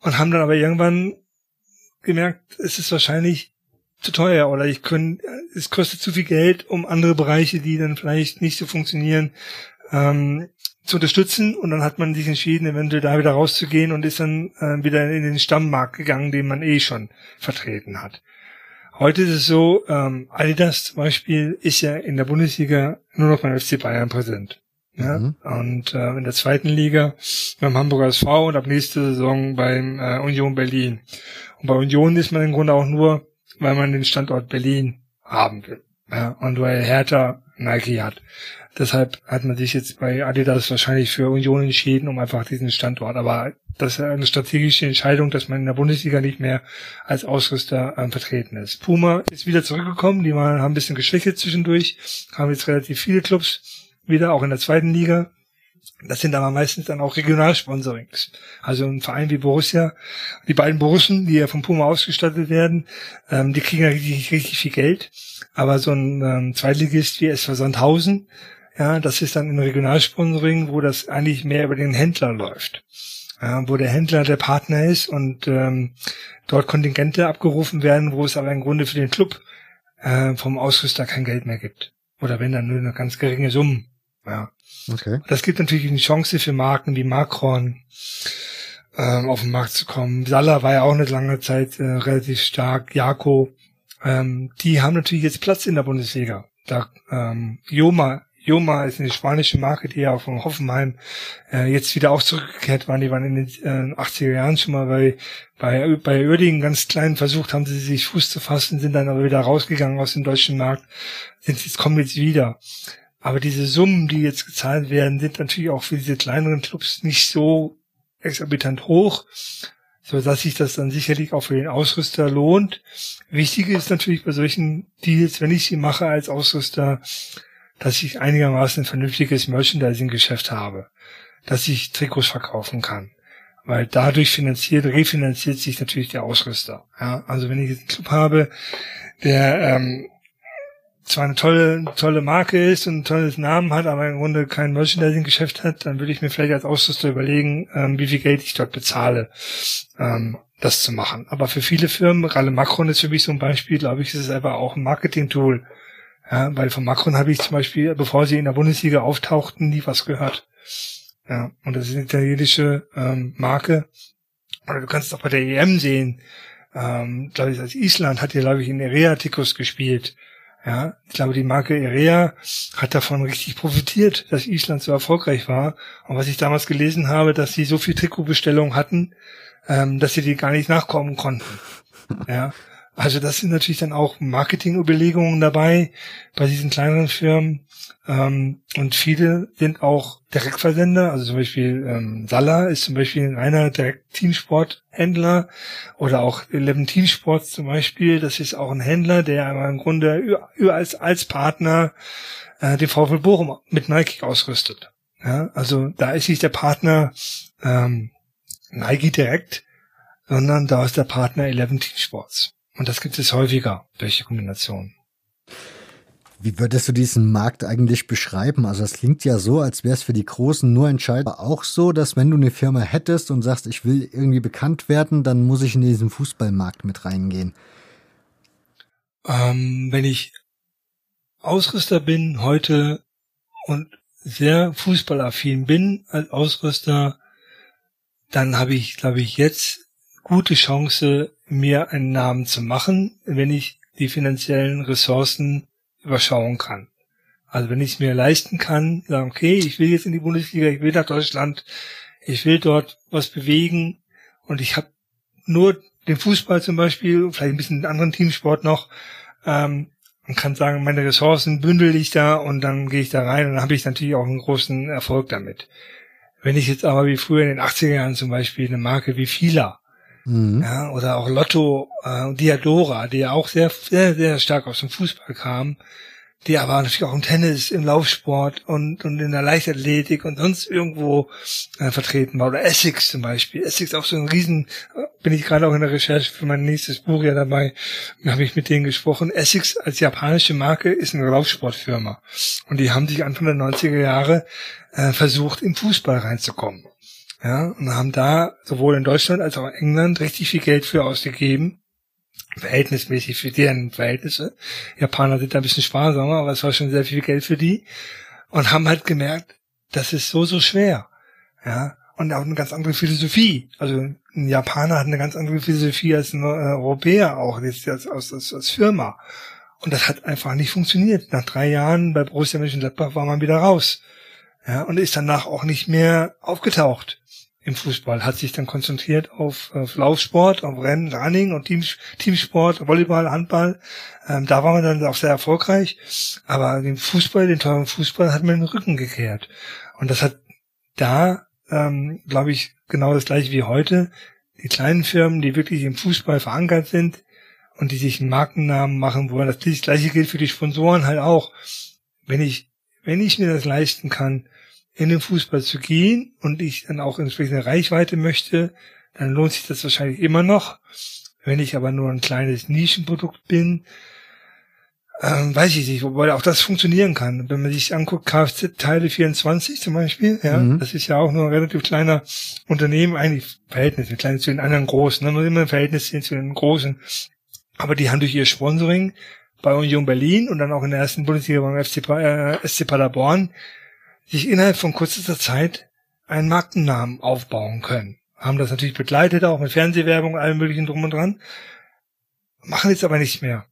Und haben dann aber irgendwann gemerkt, es ist wahrscheinlich zu teuer oder ich können, es kostet zu viel Geld, um andere Bereiche, die dann vielleicht nicht so funktionieren, ähm, zu unterstützen und dann hat man sich entschieden, eventuell da wieder rauszugehen und ist dann äh, wieder in den Stammmarkt gegangen, den man eh schon vertreten hat. Heute ist es so, ähm, Adidas zum Beispiel ist ja in der Bundesliga nur noch beim FC Bayern präsent. Ja? Mhm. Und äh, in der zweiten Liga beim Hamburger SV und ab nächste Saison beim äh, Union Berlin. Und bei Union ist man im Grunde auch nur weil man den Standort Berlin haben will. Ja, und weil Hertha Nike hat. Deshalb hat man sich jetzt bei Adidas wahrscheinlich für Union entschieden, um einfach diesen Standort. Aber das ist eine strategische Entscheidung, dass man in der Bundesliga nicht mehr als Ausrüster ähm, vertreten ist. Puma ist wieder zurückgekommen, die haben ein bisschen geschwächt zwischendurch, haben jetzt relativ viele Clubs wieder, auch in der zweiten Liga. Das sind aber meistens dann auch Regionalsponsorings. Also ein Verein wie Borussia, die beiden Borussen, die ja vom Puma ausgestattet werden, ähm, die kriegen ja richtig, richtig viel Geld. Aber so ein ähm, Zweitligist wie SV Sandhausen, ja, das ist dann ein Regionalsponsoring, wo das eigentlich mehr über den Händler läuft. Ja, wo der Händler der Partner ist und ähm, dort Kontingente abgerufen werden, wo es aber im Grunde für den Club äh, vom Ausrüster kein Geld mehr gibt. Oder wenn dann nur eine ganz geringe Summe. Ja. Okay. Das gibt natürlich eine Chance für Marken wie Macron ähm, auf den Markt zu kommen. Salah war ja auch eine lange Zeit äh, relativ stark. Jako, ähm, die haben natürlich jetzt Platz in der Bundesliga. Da ähm, Joma, Joma ist eine spanische Marke, die ja von Hoffenheim äh, jetzt wieder auch zurückgekehrt waren. Die waren in den äh, 80er Jahren schon mal bei bei bei Oerdingen ganz kleinen versucht, haben sie sich Fuß zu fassen, sind dann aber wieder rausgegangen aus dem deutschen Markt. Sind jetzt kommen jetzt wieder. Aber diese Summen, die jetzt gezahlt werden, sind natürlich auch für diese kleineren Clubs nicht so exorbitant hoch, so dass sich das dann sicherlich auch für den Ausrüster lohnt. Wichtig ist natürlich bei solchen Deals, wenn ich sie mache als Ausrüster, dass ich einigermaßen ein vernünftiges Merchandising-Geschäft habe, dass ich Trikots verkaufen kann. Weil dadurch finanziert, refinanziert sich natürlich der Ausrüster. Ja, also wenn ich jetzt einen Club habe, der ähm, zwar eine tolle, tolle Marke ist und ein tolles Namen hat, aber im Grunde kein Merchandising-Geschäft hat, dann würde ich mir vielleicht als Ausrüster überlegen, ähm, wie viel Geld ich dort bezahle, ähm, das zu machen. Aber für viele Firmen, gerade Macron ist für mich so ein Beispiel, glaube ich, ist es einfach auch ein Marketing-Tool. Ja, weil von Macron habe ich zum Beispiel, bevor sie in der Bundesliga auftauchten, nie was gehört. Ja, und das ist eine italienische ähm, Marke. Oder du kannst es auch bei der EM sehen. Ähm, glaube ich, als Island hat ja, glaube ich, in Erea-Tikus gespielt. Ja, ich glaube, die Marke Erea hat davon richtig profitiert, dass Island so erfolgreich war. Und was ich damals gelesen habe, dass sie so viel Trikotbestellungen hatten, ähm, dass sie die gar nicht nachkommen konnten. Ja, Also das sind natürlich dann auch Marketingüberlegungen dabei bei diesen kleineren Firmen. Ähm, und viele sind auch Direktversender, also zum Beispiel ähm, Sala ist zum Beispiel ein reiner Direkt-Teamsport-Händler oder auch Eleven Teamsports zum Beispiel, das ist auch ein Händler, der im Grunde als, als Partner äh, den VfL Bochum mit Nike ausrüstet. Ja, also da ist nicht der Partner ähm, Nike direkt, sondern da ist der Partner Eleven Teamsports. Und das gibt es häufiger, welche Kombinationen. Wie würdest du diesen Markt eigentlich beschreiben? Also es klingt ja so, als wäre es für die Großen nur entscheidend. Auch so, dass wenn du eine Firma hättest und sagst, ich will irgendwie bekannt werden, dann muss ich in diesen Fußballmarkt mit reingehen. Ähm, wenn ich Ausrüster bin heute und sehr fußballaffin bin als Ausrüster, dann habe ich, glaube ich, jetzt gute Chance, mir einen Namen zu machen, wenn ich die finanziellen Ressourcen überschauen kann. Also wenn ich es mir leisten kann, sagen, okay, ich will jetzt in die Bundesliga, ich will nach Deutschland, ich will dort was bewegen und ich habe nur den Fußball zum Beispiel, vielleicht ein bisschen anderen Teamsport noch, ähm, und kann sagen, meine Ressourcen bündel ich da und dann gehe ich da rein und dann habe ich natürlich auch einen großen Erfolg damit. Wenn ich jetzt aber wie früher in den 80er Jahren zum Beispiel eine Marke wie Fila Mhm. Ja, oder auch Lotto, äh, Diadora, die ja auch sehr, sehr, sehr stark aus dem Fußball kam, die aber natürlich auch im Tennis, im Laufsport und, und in der Leichtathletik und sonst irgendwo äh, vertreten war. Oder Essex zum Beispiel. Essex auch so ein Riesen, äh, bin ich gerade auch in der Recherche für mein nächstes Buch ja dabei, habe ich mit denen gesprochen. Essex als japanische Marke ist eine Laufsportfirma. Und die haben sich Anfang der 90er Jahre äh, versucht, im Fußball reinzukommen. Ja, und haben da sowohl in Deutschland als auch in England richtig viel Geld für ausgegeben. Verhältnismäßig für deren Verhältnisse. Japaner sind da ein bisschen sparsamer, aber es war schon sehr viel Geld für die. Und haben halt gemerkt, das ist so, so schwer. Ja, und auch eine ganz andere Philosophie. Also ein Japaner hat eine ganz andere Philosophie als ein Europäer auch, jetzt als, als, als, als Firma. Und das hat einfach nicht funktioniert. Nach drei Jahren bei Borussia Mönchengladbach war man wieder raus. Ja, und ist danach auch nicht mehr aufgetaucht im Fußball, hat sich dann konzentriert auf, auf Laufsport, auf Rennen, Running und Team, Teamsport, Volleyball, Handball. Ähm, da war man dann auch sehr erfolgreich. Aber den Fußball, den teuren Fußball, hat man den Rücken gekehrt. Und das hat da, ähm, glaube ich, genau das gleiche wie heute. Die kleinen Firmen, die wirklich im Fußball verankert sind und die sich einen Markennamen machen wollen. Das gleiche gilt für die Sponsoren halt auch. Wenn ich, wenn ich mir das leisten kann, in den Fußball zu gehen und ich dann auch entsprechende Reichweite möchte, dann lohnt sich das wahrscheinlich immer noch. Wenn ich aber nur ein kleines Nischenprodukt bin, ähm, weiß ich nicht, wobei auch das funktionieren kann. Wenn man sich anguckt, Kfz-Teile 24 zum Beispiel, ja, mhm. das ist ja auch nur ein relativ kleiner Unternehmen, eigentlich Verhältnis, ein kleines zu den anderen großen, ne? man immer ein Verhältnis sehen zu den großen. Aber die haben durch ihr Sponsoring bei Union Berlin und dann auch in der ersten Bundesliga beim FC, äh, SC Paderborn sich innerhalb von kurzer Zeit einen Markennamen aufbauen können. Haben das natürlich begleitet, auch mit Fernsehwerbung, allem möglichen drum und dran. Machen jetzt aber nicht mehr.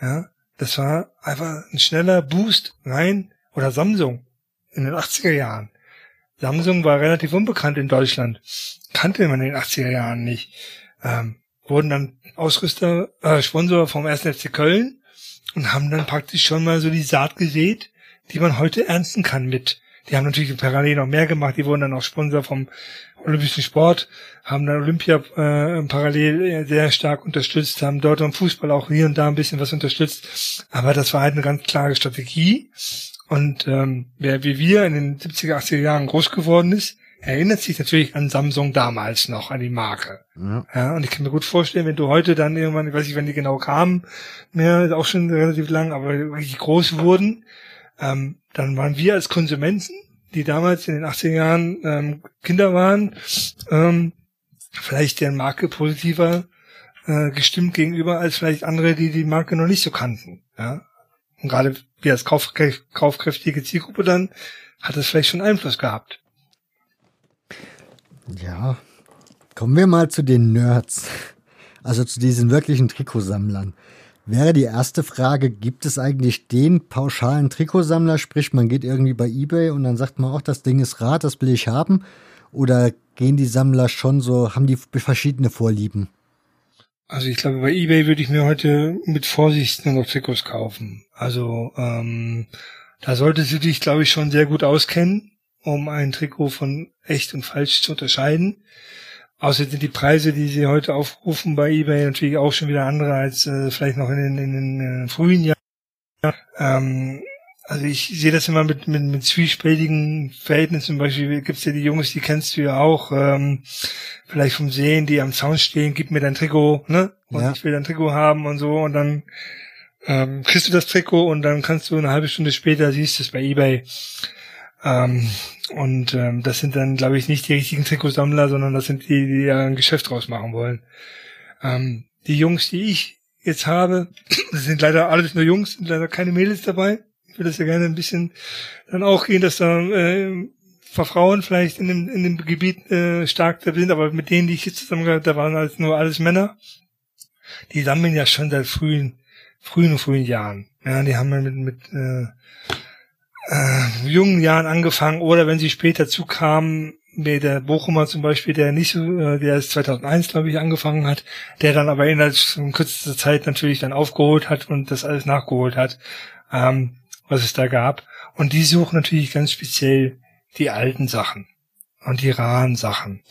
Ja, das war einfach ein schneller Boost rein oder Samsung in den 80er Jahren. Samsung war relativ unbekannt in Deutschland. Kannte man in den 80er Jahren nicht. Ähm, wurden dann Ausrüster, äh, Sponsor vom 1. FC Köln und haben dann praktisch schon mal so die Saat gesät die man heute ernsten kann mit. Die haben natürlich parallel noch mehr gemacht, die wurden dann auch Sponsor vom Olympischen Sport, haben dann Olympia äh, parallel sehr stark unterstützt, haben dort im Fußball auch hier und da ein bisschen was unterstützt. Aber das war halt eine ganz klare Strategie. Und ähm, wer wie wir in den 70er, 80er Jahren groß geworden ist, erinnert sich natürlich an Samsung damals noch, an die Marke. Ja. ja. und ich kann mir gut vorstellen, wenn du heute dann irgendwann, ich weiß nicht, wann die genau kamen, mehr, ist auch schon relativ lang, aber richtig groß wurden, ähm, dann waren wir als Konsumenten, die damals in den 80er Jahren ähm, Kinder waren, ähm, vielleicht deren Marke positiver äh, gestimmt gegenüber als vielleicht andere, die die Marke noch nicht so kannten. Ja? Und gerade wir als kauf kaufkräftige Zielgruppe dann hat das vielleicht schon Einfluss gehabt. Ja, kommen wir mal zu den Nerds. Also zu diesen wirklichen Trikotsammlern wäre die erste Frage, gibt es eigentlich den pauschalen Trikotsammler, sprich man geht irgendwie bei eBay und dann sagt man auch, das Ding ist Rad, das will ich haben? Oder gehen die Sammler schon so, haben die verschiedene Vorlieben? Also ich glaube, bei eBay würde ich mir heute mit Vorsicht nur noch Trikots kaufen. Also ähm, da solltest du dich, glaube ich, schon sehr gut auskennen, um ein Trikot von echt und falsch zu unterscheiden. Außerdem sind die Preise, die sie heute aufrufen bei eBay natürlich auch schon wieder andere als äh, vielleicht noch in den, in den äh, frühen Jahren. Ähm, also ich sehe das immer mit, mit, mit zwiespältigen Verhältnissen. Zum Beispiel gibt's ja die Jungs, die kennst du ja auch, ähm, vielleicht vom Sehen, die am Zaun stehen, gib mir dein Trikot, ne? Und ja. ich will dein Trikot haben und so. Und dann ähm, kriegst du das Trikot und dann kannst du eine halbe Stunde später siehst es bei Ebay. Ähm, und ähm, das sind dann, glaube ich, nicht die richtigen Trikotsammler, sondern das sind die, die ja ein Geschäft draus machen wollen. Ähm, die Jungs, die ich jetzt habe, sind leider alles nur Jungs, sind leider keine Mädels dabei ich würde es ja gerne ein bisschen dann auch gehen, dass da äh, Frauen vielleicht in dem, in dem Gebiet äh, stark sind, aber mit denen, die ich jetzt zusammen gehabt da waren halt nur alles Männer. Die sammeln ja schon seit frühen, frühen, frühen Jahren. Ja, die haben ja mit, mit äh, äh, jungen Jahren angefangen oder wenn sie später zukamen, wie der Bochumer zum Beispiel, der nicht so, äh, der ist 2001, glaube ich, angefangen hat, der dann aber innerhalb von kürzester Zeit natürlich dann aufgeholt hat und das alles nachgeholt hat. Ähm, was es da gab. Und die suchen natürlich ganz speziell die alten Sachen und die raren Sachen,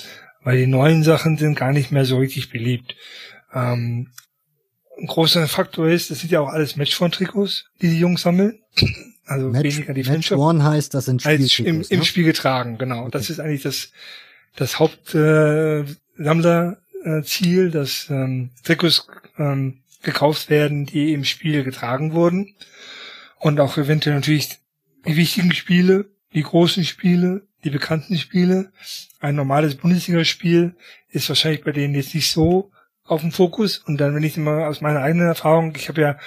weil die neuen Sachen sind gar nicht mehr so richtig beliebt. Ähm, ein großer Faktor ist, das sind ja auch alles Matchphone-Trikots, die die Jungs sammeln. Also Match, weniger die Match One heißt, das sind Spieltrikots. Im, ne? im Spiel getragen, genau. Okay. Das ist eigentlich das, das Hauptsammlerziel, äh, dass ähm, Trikots ähm, gekauft werden, die im Spiel getragen wurden und auch eventuell natürlich die wichtigen Spiele, die großen Spiele, die bekannten Spiele. Ein normales Bundesligaspiel ist wahrscheinlich bei denen jetzt nicht so auf dem Fokus. Und dann, wenn ich immer aus meiner eigenen Erfahrung, ich habe ja,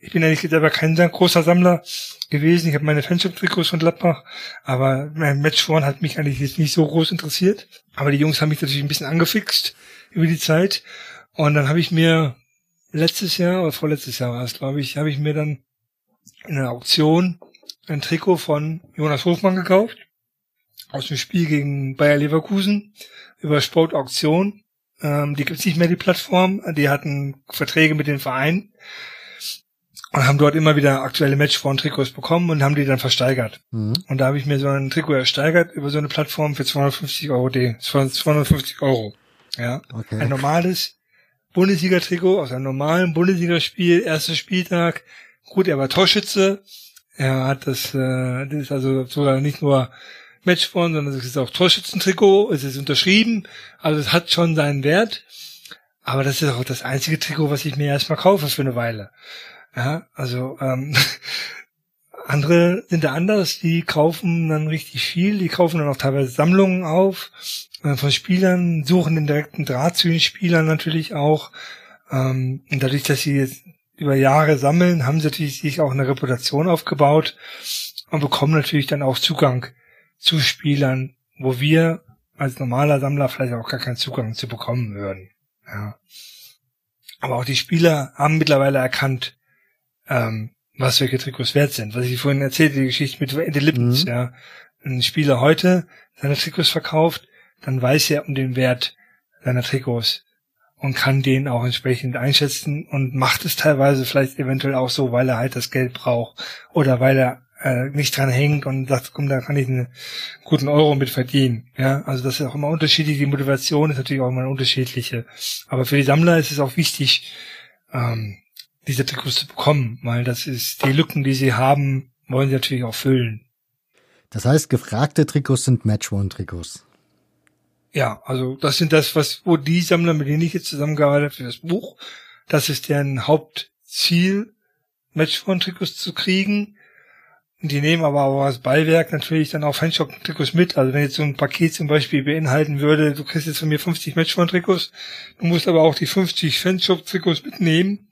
ich bin eigentlich selber kein großer Sammler gewesen. Ich habe meine Fanshop-Trikots von Gladbach, aber mein Match One hat mich eigentlich jetzt nicht so groß interessiert. Aber die Jungs haben mich natürlich ein bisschen angefixt über die Zeit. Und dann habe ich mir letztes Jahr oder vorletztes Jahr war es, glaube ich, habe ich mir dann in einer Auktion ein Trikot von Jonas Hofmann gekauft. Aus dem Spiel gegen Bayer Leverkusen über Sportauktion. Ähm, die gibt's nicht mehr, die Plattform. Die hatten Verträge mit den Vereinen und haben dort immer wieder aktuelle Matchform-Trikots bekommen und haben die dann versteigert. Mhm. Und da habe ich mir so ein Trikot ersteigert über so eine Plattform für 250 Euro, D, 250 Euro. Ja, okay. ein normales Bundesliga-Trikot aus einem normalen Bundesligaspiel, erster Spieltag, Gut, er war Torschütze. Er hat das, äh, das ist also sogar nicht nur Matchborn, sondern es ist auch Torschützentrikot. Es ist unterschrieben. Also es hat schon seinen Wert. Aber das ist auch das einzige Trikot, was ich mir erstmal kaufe für eine Weile. Ja, also ähm, andere sind da anders, die kaufen dann richtig viel, die kaufen dann auch teilweise Sammlungen auf äh, von Spielern, suchen den direkten Draht zu den Spielern natürlich auch. Ähm, und dadurch, dass sie jetzt über Jahre sammeln, haben sie natürlich sich auch eine Reputation aufgebaut und bekommen natürlich dann auch Zugang zu Spielern, wo wir als normaler Sammler vielleicht auch gar keinen Zugang zu bekommen würden. Ja. Aber auch die Spieler haben mittlerweile erkannt, ähm, was welche Trikots wert sind. Was ich vorhin erzählte, die Geschichte mit Eddie Lippens, mhm. ja. Ein Spieler heute seine Trikots verkauft, dann weiß er um den Wert seiner Trikots und kann den auch entsprechend einschätzen und macht es teilweise vielleicht eventuell auch so, weil er halt das Geld braucht oder weil er äh, nicht dran hängt und sagt, komm, da kann ich einen guten Euro mit verdienen. Ja, also das ist auch immer unterschiedlich. Die Motivation ist natürlich auch immer eine unterschiedliche. Aber für die Sammler ist es auch wichtig, ähm, diese Trikots zu bekommen, weil das ist die Lücken, die sie haben, wollen sie natürlich auch füllen. Das heißt, gefragte Trikots sind Match-One-Trikots. Ja, also das sind das, was, wo die Sammler, mit denen ich jetzt zusammengearbeitet habe für das Buch, das ist deren Hauptziel, Matchphone-Trikots zu kriegen. Und die nehmen aber auch als Beiwerk natürlich dann auch Fanshop-Trikots mit. Also wenn jetzt so ein Paket zum Beispiel beinhalten würde, du kriegst jetzt von mir 50 Matchphone-Trikots, du musst aber auch die 50 Fanshop-Trikots mitnehmen,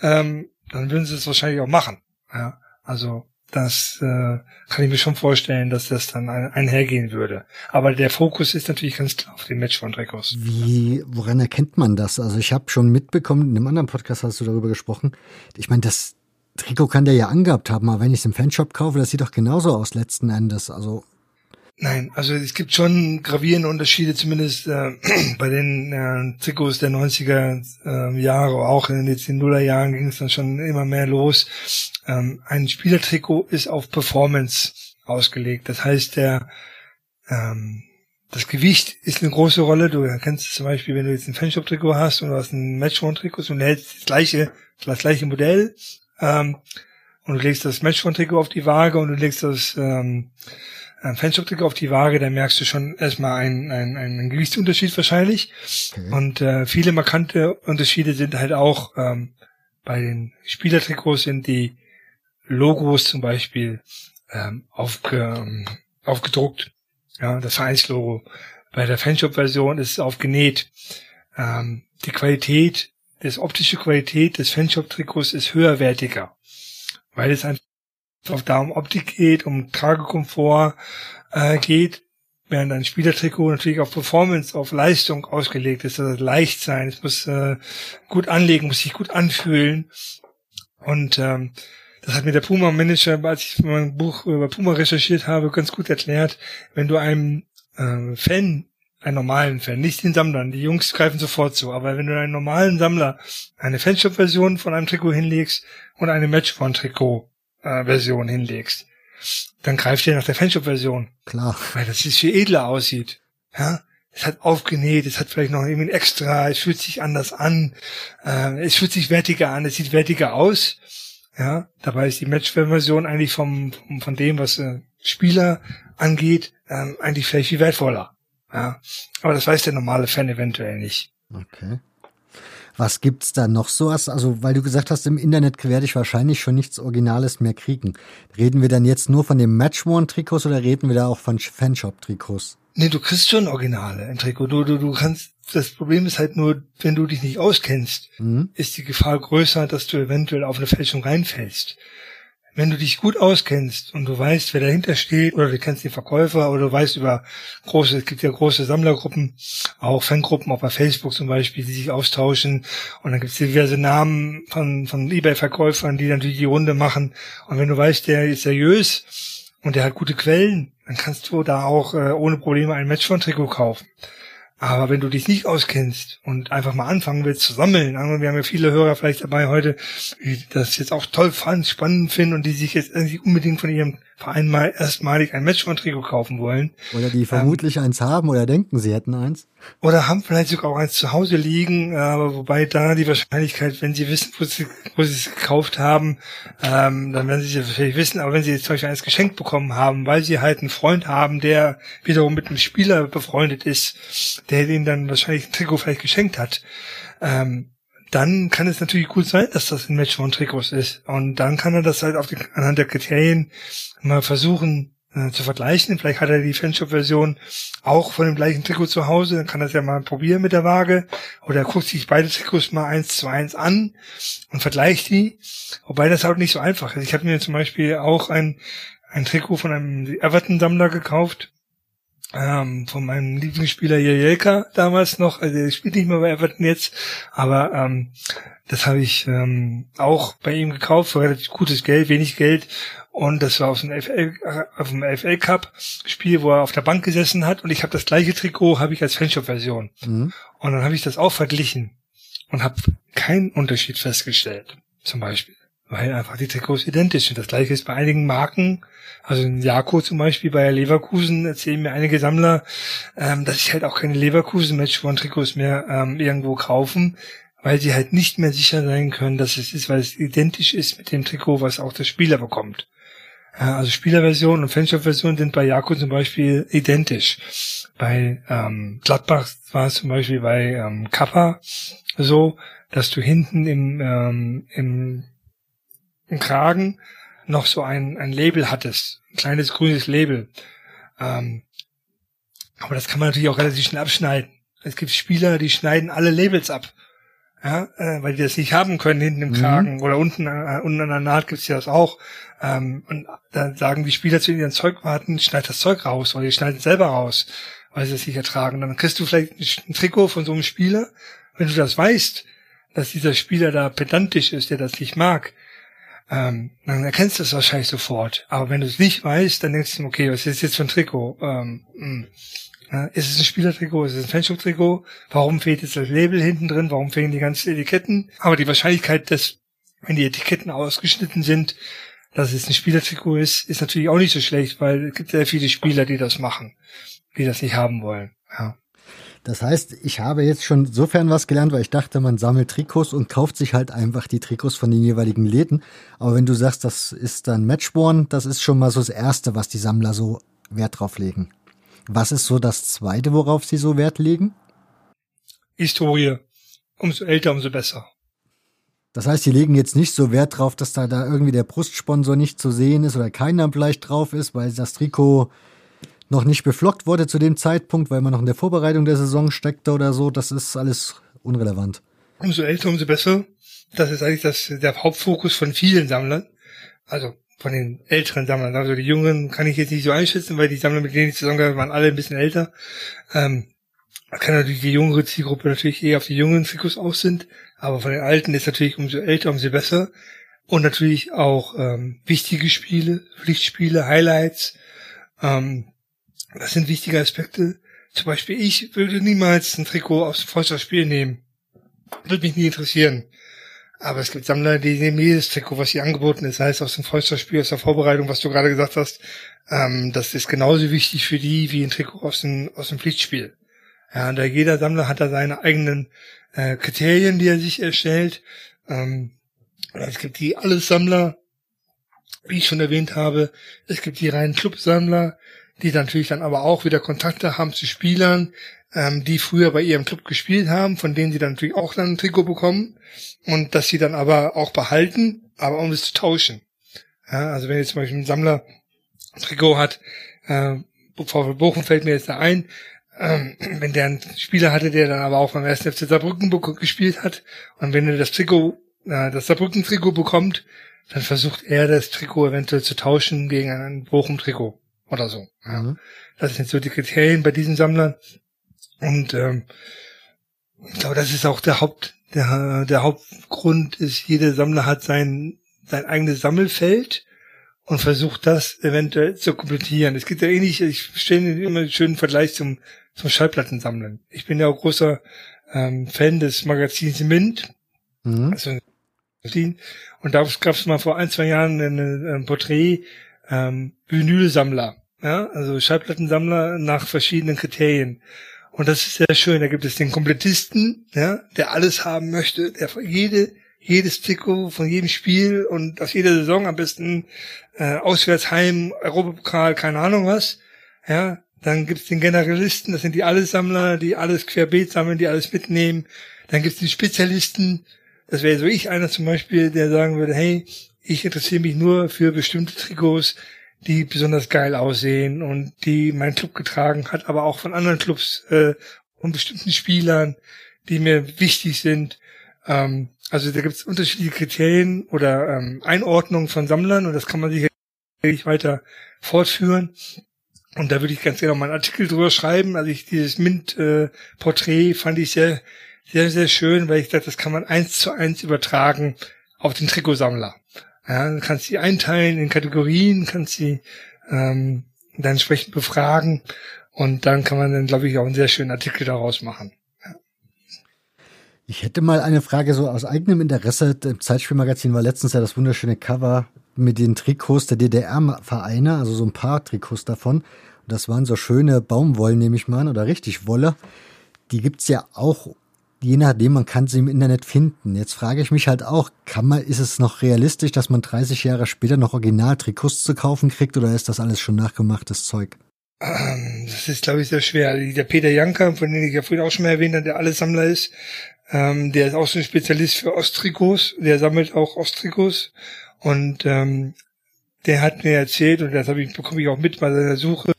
ähm, dann würden sie es wahrscheinlich auch machen. Ja, also das äh, kann ich mir schon vorstellen, dass das dann ein, einhergehen würde. Aber der Fokus ist natürlich ganz klar auf den Match von Drekos. Wie, woran erkennt man das? Also ich habe schon mitbekommen, in einem anderen Podcast hast du darüber gesprochen. Ich meine, das Trikot kann der ja angehabt haben, aber wenn ich es im Fanshop kaufe, das sieht doch genauso aus letzten Endes. Also Nein, also es gibt schon gravierende Unterschiede, zumindest äh, bei den äh, Trikots der 90er äh, Jahre, auch in den Nuller Jahren ging es dann schon immer mehr los. Ähm, ein Spielertrikot ist auf Performance ausgelegt. Das heißt, der ähm, das Gewicht ist eine große Rolle. Du erkennst zum Beispiel, wenn du jetzt ein Fanshop-Trikot hast und du hast ein Matchone-Trikot und hältst das gleiche, das gleiche Modell ähm, und du legst das Matchone-Trikot auf die Waage und du legst das ähm, ein Fanshop-Trikot auf die Waage, dann merkst du schon erstmal einen, einen, einen Gewichtsunterschied wahrscheinlich. Okay. Und äh, viele markante Unterschiede sind halt auch ähm, bei den Spielertrikots sind die Logos zum Beispiel ähm, aufge, ähm, aufgedruckt. Ja, das Vereinslogo. Bei der Fanshop-Version ist es aufgenäht. Ähm, die Qualität, das optische Qualität des Fanshop-Trikots ist höherwertiger, weil es einfach auch da um Optik geht, um Tragekomfort äh, geht, während ein Spielertrikot natürlich auf Performance, auf Leistung ausgelegt ist, also leicht sein, es muss äh, gut anlegen, muss sich gut anfühlen und ähm, das hat mir der Puma-Manager, als ich mein Buch über Puma recherchiert habe, ganz gut erklärt. Wenn du einem äh, Fan, einen normalen Fan, nicht den Sammlern, die Jungs greifen sofort zu, aber wenn du einen normalen Sammler eine Fanshop-Version von einem Trikot hinlegst und eine Matchborn-Trikot äh, Version hinlegst, dann greift ihr nach der Fanshop-Version. Klar. Weil das ist viel edler aussieht. Ja, es hat aufgenäht, es hat vielleicht noch irgendwie ein Extra, es fühlt sich anders an, äh, es fühlt sich wertiger an, es sieht wertiger aus. Ja, dabei ist die Match-Version eigentlich vom, vom, von dem, was äh, Spieler angeht, ähm, eigentlich vielleicht viel wertvoller. Ja, aber das weiß der normale Fan eventuell nicht. Okay. Was gibt's da noch so? Also, weil du gesagt hast, im Internet werde ich wahrscheinlich schon nichts Originales mehr kriegen. Reden wir dann jetzt nur von den Match-Worn-Trikots oder reden wir da auch von Fanshop-Trikots? Nee, du kriegst schon Originale im Trikot. Du, du, du kannst, das Problem ist halt nur, wenn du dich nicht auskennst, mhm. ist die Gefahr größer, dass du eventuell auf eine Fälschung reinfällst wenn du dich gut auskennst und du weißt, wer dahinter steht, oder du kennst den Verkäufer, oder du weißt über große, es gibt ja große Sammlergruppen, auch Fangruppen, auch bei Facebook zum Beispiel, die sich austauschen, und dann gibt es diverse Namen von, von Ebay-Verkäufern, die natürlich die Runde machen, und wenn du weißt, der ist seriös und der hat gute Quellen, dann kannst du da auch äh, ohne Probleme ein Match von Trikot kaufen. Aber wenn du dich nicht auskennst und einfach mal anfangen willst zu sammeln, wir haben ja viele Hörer vielleicht dabei heute, die das jetzt auch toll fand, spannend finden und die sich jetzt irgendwie unbedingt von ihrem Verein mal erstmalig ein Matchball-Trikot kaufen wollen. Oder die vermutlich ähm, eins haben oder denken, sie hätten eins. Oder haben vielleicht sogar auch eins zu Hause liegen, aber wobei da die Wahrscheinlichkeit, wenn sie wissen, wo sie, wo sie es gekauft haben, ähm, dann werden sie es vielleicht wissen, aber wenn sie jetzt zum Beispiel eins geschenkt bekommen haben, weil sie halt einen Freund haben, der wiederum mit einem Spieler befreundet ist, der ihnen dann wahrscheinlich ein Trikot vielleicht geschenkt hat, ähm, dann kann es natürlich gut sein, dass das ein Match von Trikots ist. Und dann kann er das halt auf die, anhand der Kriterien mal versuchen äh, zu vergleichen. Vielleicht hat er die Fanshop-Version auch von dem gleichen Trikot zu Hause, dann kann er es ja mal probieren mit der Waage. Oder er guckt sich beide Trikots mal eins zu eins an und vergleicht die. Wobei das halt nicht so einfach ist. Ich habe mir zum Beispiel auch ein, ein Trikot von einem Everton-Sammler gekauft ähm, von meinem Lieblingsspieler Jelka damals noch, also er spielt nicht mehr bei Everton jetzt, aber ähm, das habe ich ähm, auch bei ihm gekauft für relativ gutes Geld, wenig Geld. Und das war auf dem FL, äh, auf dem FL Cup Spiel, wo er auf der Bank gesessen hat. Und ich habe das gleiche Trikot habe ich als Fanshop Version mhm. und dann habe ich das auch verglichen und habe keinen Unterschied festgestellt, zum Beispiel weil einfach die Trikots identisch sind. Das gleiche ist bei einigen Marken, also in Jako zum Beispiel bei Leverkusen erzählen mir einige Sammler, ähm, dass sie halt auch keine Leverkusen Matchworn Trikots mehr ähm, irgendwo kaufen, weil sie halt nicht mehr sicher sein können, dass es ist, weil es identisch ist mit dem Trikot, was auch der Spieler bekommt. Ja, also Spielerversion und Fanshop-Version sind bei Jako zum Beispiel identisch. Bei ähm, Gladbach war es zum Beispiel bei ähm, Kappa so, dass du hinten im, ähm, im Kragen noch so ein, ein Label hattest, ein kleines grünes Label. Ähm, aber das kann man natürlich auch relativ schnell abschneiden. Es gibt Spieler, die schneiden alle Labels ab. Ja, äh, weil die das nicht haben können hinten im mhm. Kragen mhm. oder unten, äh, unten an der Naht gibt's ja das auch. Ähm, und dann sagen die Spieler zu ihren Zeugwarten, schneid das Zeug raus oder die schneiden es selber raus, weil sie es nicht ertragen. Dann kriegst du vielleicht ein Trikot von so einem Spieler, wenn du das weißt, dass dieser Spieler da pedantisch ist, der das nicht mag, ähm, dann erkennst du es wahrscheinlich sofort. Aber wenn du es nicht weißt, dann denkst du, okay, was ist jetzt für ein Trikot? Ähm, hm. ja, ist es ein Spielertrikot? Ist es ein Fanshop-Trikot? Warum fehlt jetzt das Label hinten drin? Warum fehlen die ganzen Etiketten? Aber die Wahrscheinlichkeit, dass, wenn die Etiketten ausgeschnitten sind, dass es ein Spielertrikot ist, ist natürlich auch nicht so schlecht, weil es gibt sehr viele Spieler, die das machen, die das nicht haben wollen. Ja. Das heißt, ich habe jetzt schon sofern was gelernt, weil ich dachte, man sammelt Trikots und kauft sich halt einfach die Trikots von den jeweiligen Läden. Aber wenn du sagst, das ist dann Matchborn, das ist schon mal so das Erste, was die Sammler so Wert drauf legen. Was ist so das Zweite, worauf sie so Wert legen? Historie. Umso älter, umso besser. Das heißt, sie legen jetzt nicht so Wert drauf, dass da, da irgendwie der Brustsponsor nicht zu sehen ist oder keiner vielleicht drauf ist, weil das Trikot noch nicht beflockt wurde zu dem Zeitpunkt, weil man noch in der Vorbereitung der Saison steckte oder so. Das ist alles unrelevant. Umso älter, umso besser. Das ist eigentlich das, der Hauptfokus von vielen Sammlern. Also von den älteren Sammlern. Also die Jungen kann ich jetzt nicht so einschätzen, weil die Sammler, mit denen ich zusammengearbeitet waren alle ein bisschen älter. Ähm, man kann natürlich die jüngere Zielgruppe natürlich eher auf die jungen Trikots aus sind, aber von den alten ist natürlich umso älter, umso besser. Und natürlich auch ähm, wichtige Spiele, Pflichtspiele, Highlights. Ähm, das sind wichtige Aspekte. Zum Beispiel, ich würde niemals ein Trikot aus dem Freundschaftsspiel nehmen. Würde mich nie interessieren. Aber es gibt Sammler, die nehmen jedes Trikot, was hier angeboten ist, heißt aus dem Freundschaftsspiel, aus der Vorbereitung, was du gerade gesagt hast. Ähm, das ist genauso wichtig für die wie ein Trikot aus dem, aus dem Pflichtspiel. Ja, und da jeder Sammler hat da seine eigenen äh, Kriterien, die er sich erstellt. Ähm, es gibt die Alles-Sammler, wie ich schon erwähnt habe. Es gibt die reinen Clubsammler, die natürlich dann aber auch wieder Kontakte haben zu Spielern, ähm, die früher bei ihrem Club gespielt haben, von denen sie dann natürlich auch dann ein Trikot bekommen und dass sie dann aber auch behalten, aber um es zu tauschen. Ja, also wenn jetzt zum Beispiel ein Sammler ein Trikot hat, äh, VfL Bochum fällt mir jetzt da ein, ähm, wenn der einen Spieler hatte, der dann aber auch beim 1. FC Saarbrücken gespielt hat und wenn er das Trikot, äh, das Saarbrücken-Trikot bekommt, dann versucht er das Trikot eventuell zu tauschen gegen ein Bochum-Trikot oder so. Ja. Mhm. Das sind so die Kriterien bei diesen Sammlern. Und ähm, ich glaube, das ist auch der Haupt, der, der Hauptgrund ist, jeder Sammler hat sein, sein eigenes Sammelfeld und versucht das eventuell zu komplettieren. Es gibt ja ähnlich, ich stelle immer einen schönen Vergleich zum, zum Schallplattensammeln. Ich bin ja auch großer ähm, Fan des Magazins Mint. Mhm. Also, und da gab es mal vor ein, zwei Jahren ein, ein Porträt ähm, Vinylsammler, ja, also Schallplattensammler nach verschiedenen Kriterien. Und das ist sehr schön. Da gibt es den Komplettisten, ja, der alles haben möchte, der jede, jedes Trikot von jedem Spiel und aus jeder Saison am besten äh, Auswärtsheim, Europapokal, keine Ahnung was. Ja, dann gibt's den Generalisten, das sind die Allessammler, die alles querbeet sammeln, die alles mitnehmen. Dann gibt's die Spezialisten, das wäre so ich einer zum Beispiel, der sagen würde, hey, ich interessiere mich nur für bestimmte Trikots, die besonders geil aussehen und die mein Club getragen hat, aber auch von anderen Clubs äh, und bestimmten Spielern, die mir wichtig sind. Ähm, also da gibt es unterschiedliche Kriterien oder ähm, Einordnungen von Sammlern und das kann man sicherlich weiter fortführen. Und da würde ich ganz gerne mal einen Artikel drüber schreiben. Also ich dieses Mint-Porträt äh, fand ich sehr, sehr, sehr schön, weil ich dachte, das kann man eins zu eins übertragen auf den Trikotsammler. Ja, du kannst sie einteilen in Kategorien, kannst sie ähm, dann entsprechend befragen und dann kann man dann, glaube ich, auch einen sehr schönen Artikel daraus machen. Ich hätte mal eine Frage so aus eigenem Interesse. Im Zeitspielmagazin war letztens ja das wunderschöne Cover mit den Trikots der DDR-Vereine, also so ein paar Trikots davon. das waren so schöne Baumwollen, nehme ich mal an, oder richtig Wolle. Die gibt's ja auch je nachdem, man kann sie im Internet finden. Jetzt frage ich mich halt auch, kann man, ist es noch realistisch, dass man 30 Jahre später noch Original-Trikots zu kaufen kriegt oder ist das alles schon nachgemachtes Zeug? Ähm, das ist, glaube ich, sehr schwer. Der Peter Janker, von dem ich ja vorhin auch schon mal erwähnt habe, der alles Sammler ist, ähm, der ist auch so ein Spezialist für Osttrikots, der sammelt auch Osttrikots und ähm, der hat mir erzählt, und das habe ich, bekomme ich auch mit bei seiner Suche,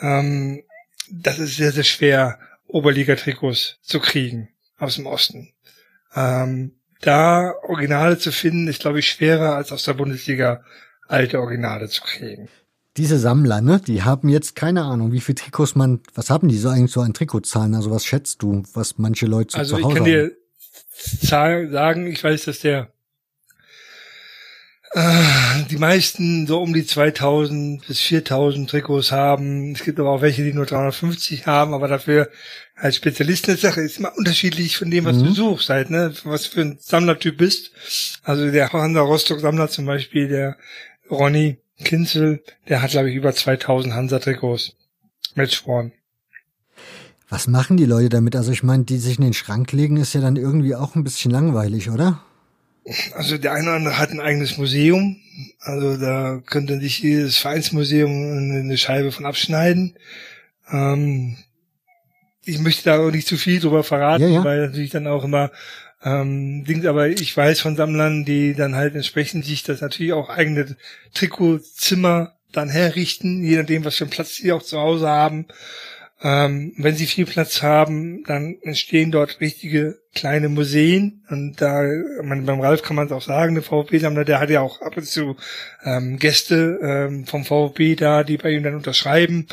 ähm, das ist sehr, sehr schwer, Oberliga-Trikots zu kriegen aus dem Osten. Ähm, da Originale zu finden, ist, glaube ich, schwerer als aus der Bundesliga alte Originale zu kriegen. Diese Sammler, ne, die haben jetzt keine Ahnung, wie viele Trikots man, was haben die so eigentlich so an Trikotzahlen? Also was schätzt du, was manche Leute so also zu Hause haben? Also ich kann dir sagen, ich weiß, dass der Äh, die meisten so um die 2000 bis 4000 Trikots haben. Es gibt aber auch welche, die nur 350 haben, aber dafür als Spezialist eine Sache ist immer unterschiedlich von dem, was mhm. du suchst halt, ne? Was für ein Sammlertyp bist. Also der Hansa Rostock Sammler zum Beispiel, der Ronny Kinzel, der hat glaube ich über 2000 Hansa Trikots. Matchworn. Was machen die Leute damit? Also ich meine, die sich in den Schrank legen, ist ja dann irgendwie auch ein bisschen langweilig, oder? Also der eine oder andere hat ein eigenes Museum. Also da könnte sich jedes Vereinsmuseum eine Scheibe von abschneiden. Ähm, ich möchte da auch nicht zu viel drüber verraten, ja, ja. weil natürlich dann auch immer ähm, Dings, aber ich weiß von Sammlern, die dann halt entsprechend sich das natürlich auch eigene Trikotzimmer dann herrichten, je nachdem, was für einen Platz sie auch zu Hause haben. Ähm, wenn sie viel Platz haben, dann entstehen dort richtige kleine Museen. Und da, man, beim Ralf kann man es auch sagen, der VfB-Sammler, der hat ja auch ab und zu ähm, Gäste ähm, vom VfB da, die bei ihm dann unterschreiben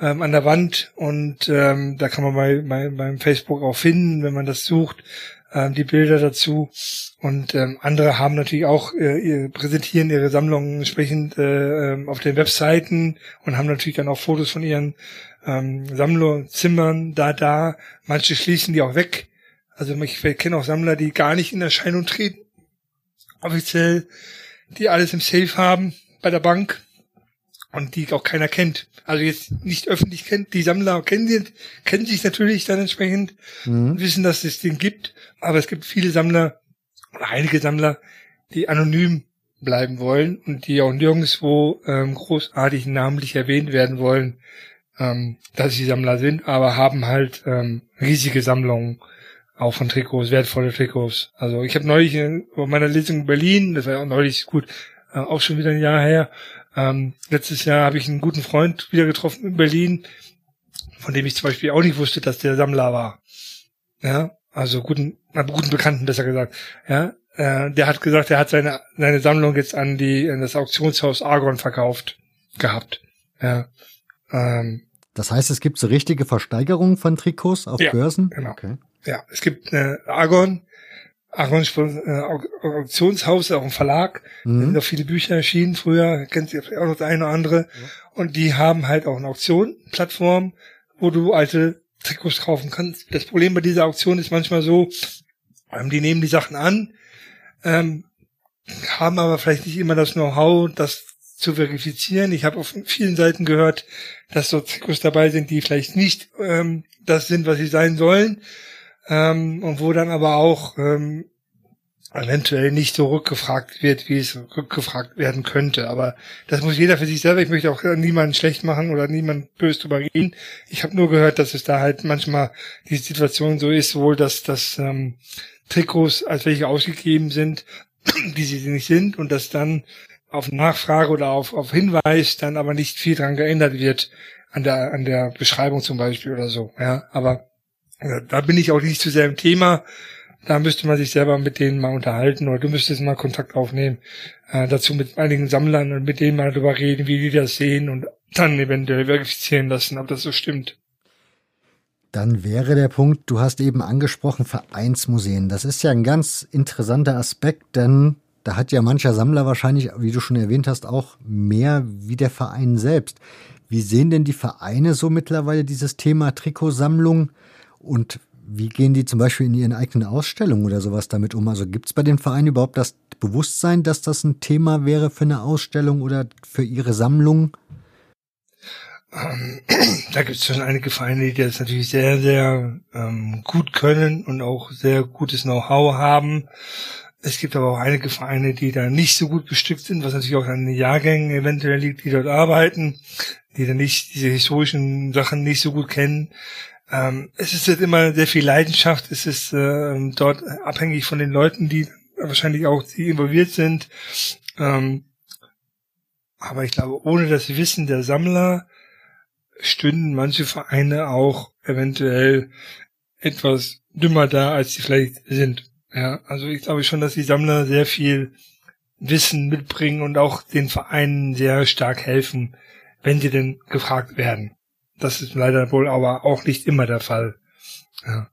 ähm, an der Wand. Und ähm, da kann man bei, bei, beim Facebook auch finden, wenn man das sucht, ähm, die Bilder dazu. Und ähm, andere haben natürlich auch äh, präsentieren ihre Sammlungen entsprechend äh, ähm, auf den Webseiten und haben natürlich dann auch Fotos von ihren ähm, Sammlerzimmern da, da. Manche schließen die auch weg. Also ich kenne auch Sammler, die gar nicht in Erscheinung treten. Offiziell, die alles im Safe haben bei der Bank und die auch keiner kennt. Also jetzt nicht öffentlich kennt. Die Sammler kennen, die, kennen sich natürlich dann entsprechend mhm. wissen, dass es den gibt. Aber es gibt viele Sammler, oder einige Sammler, die anonym bleiben wollen und die auch nirgendwo ähm, großartig namentlich erwähnt werden wollen ähm, dass sie Sammler sind, aber haben halt ähm, riesige Sammlungen auch von Trikots, wertvolle Trikots. Also ich habe neulich in, bei meiner Lesung in Berlin, das war ja auch neulich gut, äh, auch schon wieder ein Jahr her, ähm, letztes Jahr habe ich einen guten Freund wieder getroffen in Berlin, von dem ich zum Beispiel auch nicht wusste, dass der Sammler war. Ja, also guten, äh, guten Bekannten besser gesagt. Ja, äh, der hat gesagt, er hat seine seine Sammlung jetzt an die an das Auktionshaus Argon verkauft gehabt. Ja, ähm, das heißt, es gibt so richtige Versteigerungen von Trikots auf ja, Börsen? Genau. Okay. Ja, es gibt äh, Argon, Auktionshaus, auch ein Verlag. Mhm. Da sind auch viele Bücher erschienen früher, kennt ihr auch noch das eine oder andere. Ja. Und die haben halt auch eine Auktion-Plattform, wo du alte Trikots kaufen kannst. Das Problem bei dieser Auktion ist manchmal so, ähm, die nehmen die Sachen an, ähm, haben aber vielleicht nicht immer das Know-how, das zu verifizieren. Ich habe auf vielen Seiten gehört, dass so Trikots dabei sind, die vielleicht nicht ähm, das sind, was sie sein sollen. Ähm, und wo dann aber auch ähm, eventuell nicht so rückgefragt wird, wie es rückgefragt werden könnte. Aber das muss jeder für sich selber. Ich möchte auch niemanden schlecht machen oder niemanden böse drüber reden. Ich habe nur gehört, dass es da halt manchmal die Situation so ist, wohl, dass das ähm, Trikots als welche ausgegeben sind, die sie nicht sind und dass dann auf Nachfrage oder auf, auf Hinweis dann aber nicht viel dran geändert wird an der, an der Beschreibung zum Beispiel oder so. Ja, aber da bin ich auch nicht zu sehr im Thema. Da müsste man sich selber mit denen mal unterhalten oder du müsstest mal Kontakt aufnehmen äh, dazu mit einigen Sammlern und mit denen mal darüber reden, wie die das sehen und dann eventuell verifizieren lassen, ob das so stimmt. Dann wäre der Punkt, du hast eben angesprochen, Vereinsmuseen. Das ist ja ein ganz interessanter Aspekt, denn da hat ja mancher Sammler wahrscheinlich, wie du schon erwähnt hast, auch mehr wie der Verein selbst. Wie sehen denn die Vereine so mittlerweile dieses Thema Trikotsammlung und wie gehen die zum Beispiel in ihren eigenen Ausstellungen oder sowas damit um? Also gibt es bei den Vereinen überhaupt das Bewusstsein, dass das ein Thema wäre für eine Ausstellung oder für ihre Sammlung? Ähm, da gibt es schon einige Vereine, die das natürlich sehr, sehr ähm, gut können und auch sehr gutes Know-how haben. Es gibt aber auch einige Vereine, die da nicht so gut bestückt sind, was natürlich auch an den Jahrgängen eventuell liegt, die dort arbeiten, die dann nicht diese historischen Sachen nicht so gut kennen. Ähm, es ist jetzt immer sehr viel Leidenschaft, es ist äh, dort abhängig von den Leuten, die wahrscheinlich auch die involviert sind. Ähm, aber ich glaube, ohne das Wissen der Sammler stünden manche Vereine auch eventuell etwas dümmer da, als sie vielleicht sind. Ja, also ich glaube schon, dass die Sammler sehr viel Wissen mitbringen und auch den Vereinen sehr stark helfen, wenn sie denn gefragt werden. Das ist leider wohl aber auch nicht immer der Fall. Ja.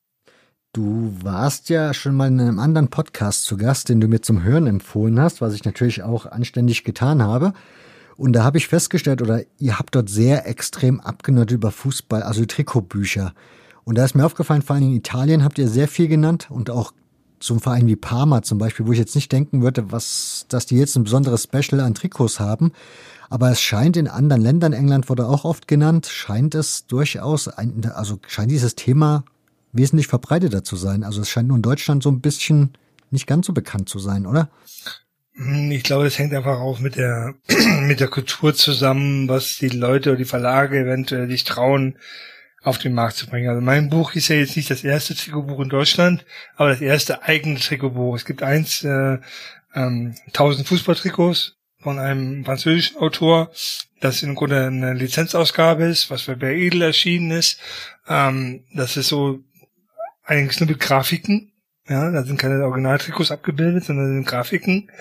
Du warst ja schon mal in einem anderen Podcast zu Gast, den du mir zum Hören empfohlen hast, was ich natürlich auch anständig getan habe. Und da habe ich festgestellt, oder ihr habt dort sehr extrem abgenördet über Fußball, also Trikotbücher. Und da ist mir aufgefallen, vor allem in Italien habt ihr sehr viel genannt und auch zum Verein wie Parma zum Beispiel, wo ich jetzt nicht denken würde, was, dass die jetzt ein besonderes Special an Trikots haben. Aber es scheint in anderen Ländern, England wurde auch oft genannt, scheint es durchaus, ein, also scheint dieses Thema wesentlich verbreiteter zu sein. Also es scheint nur in Deutschland so ein bisschen nicht ganz so bekannt zu sein, oder? Hm, ich glaube, das hängt einfach auch mit der, mit der Kultur zusammen, was die Leute oder die Verlage eventuell sich trauen, auf den Markt zu bringen. Also mein Buch ist ja jetzt nicht das erste Trikotbuch in Deutschland, aber das erste eigene Trikotbuch. Es gibt eins, äh, ähm, 1000 Fußballtrikots von einem französischen Autor, das im Grunde eine Lizenzausgabe ist, was bei Bär Edel erschienen ist. Ähm, das ist so eigentlich nur mit Grafiken ja, da sind keine Originaltrikots abgebildet, sondern sind Grafiken.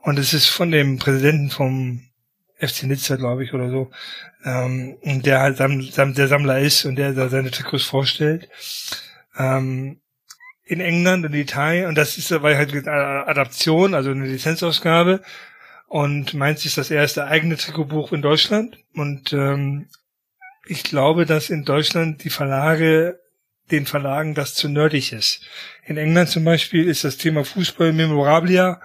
Und es ist von dem Präsidenten vom FC Nizza, glaube ich, oder so, ähm, der halt der Sammler ist und der da seine Trikots vorstellt. Ähm, in England und Italien, und das ist dabei halt eine Adaption, also eine Lizenzausgabe. Und meins ist das erste eigene Trikotbuch in Deutschland. Und ähm, ich glaube, dass in Deutschland die Verlage den Verlagen das zu nerdig ist. In England zum Beispiel ist das Thema Fußball Memorabilia,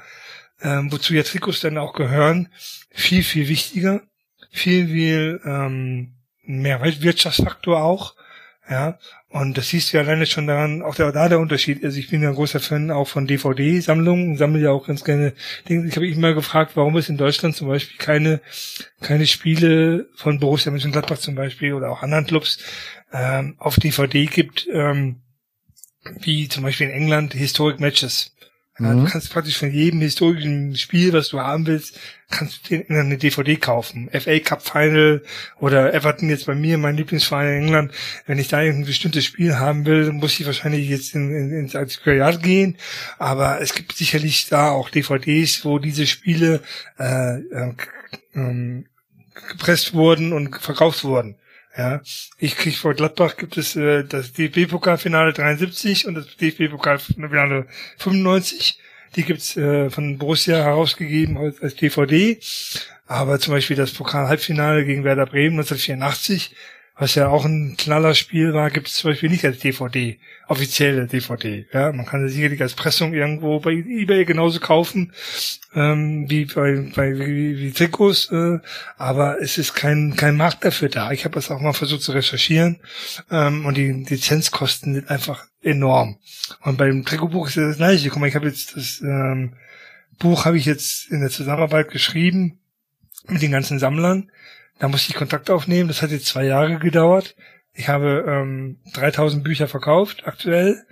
ähm, wozu ja Trikots dann auch gehören, viel, viel wichtiger, viel, viel ähm, mehr Wirtschaftsfaktor auch. Ja, und das siehst du ja alleine schon daran, auch der, da der Unterschied. Also ich bin ja ein großer Fan auch von DVD-Sammlungen, sammle ja auch ganz gerne Dinge. Ich habe mich mal gefragt, warum es in Deutschland zum Beispiel keine, keine Spiele von Borussia Mönchengladbach zum Beispiel oder auch anderen Clubs ähm, auf DVD gibt, ähm, wie zum Beispiel in England Historic Matches. Ja, mhm. Du kannst praktisch von jedem historischen Spiel, was du haben willst, kannst du dir eine DVD kaufen. FA Cup Final oder Everton jetzt bei mir, mein Lieblingsverein in England. Wenn ich da ein bestimmtes Spiel haben will, muss ich wahrscheinlich jetzt in, in, ins Antiquariat gehen. Aber es gibt sicherlich da auch DVDs, wo diese Spiele äh, äh, äh, gepresst wurden und verkauft wurden. Ja, ich krieg vor Gladbach gibt es äh, das DFB-Pokalfinale 73 und das DFB-Pokalfinale 95. Die gibt's äh, von Borussia herausgegeben als, DVD. Aber zum Beispiel das Pokal-Halbfinale gegen Werder Bremen 1984 was ja auch ein Knallerspiel war, gibt es zum Beispiel nicht als DVD, offizielle DVD. Ja, man kann es sicherlich als Pressung irgendwo bei eBay genauso kaufen ähm, wie bei, bei wie, wie Trikots, äh, aber es ist kein kein Markt dafür da. Ich habe das auch mal versucht zu recherchieren ähm, und die Lizenzkosten sind einfach enorm. Und beim Trikotbuch ist das gleiche. Guck mal, ich habe jetzt das ähm, Buch habe ich jetzt in der Zusammenarbeit geschrieben mit den ganzen Sammlern da musste ich Kontakt aufnehmen. Das hat jetzt zwei Jahre gedauert. Ich habe ähm, 3000 Bücher verkauft aktuell.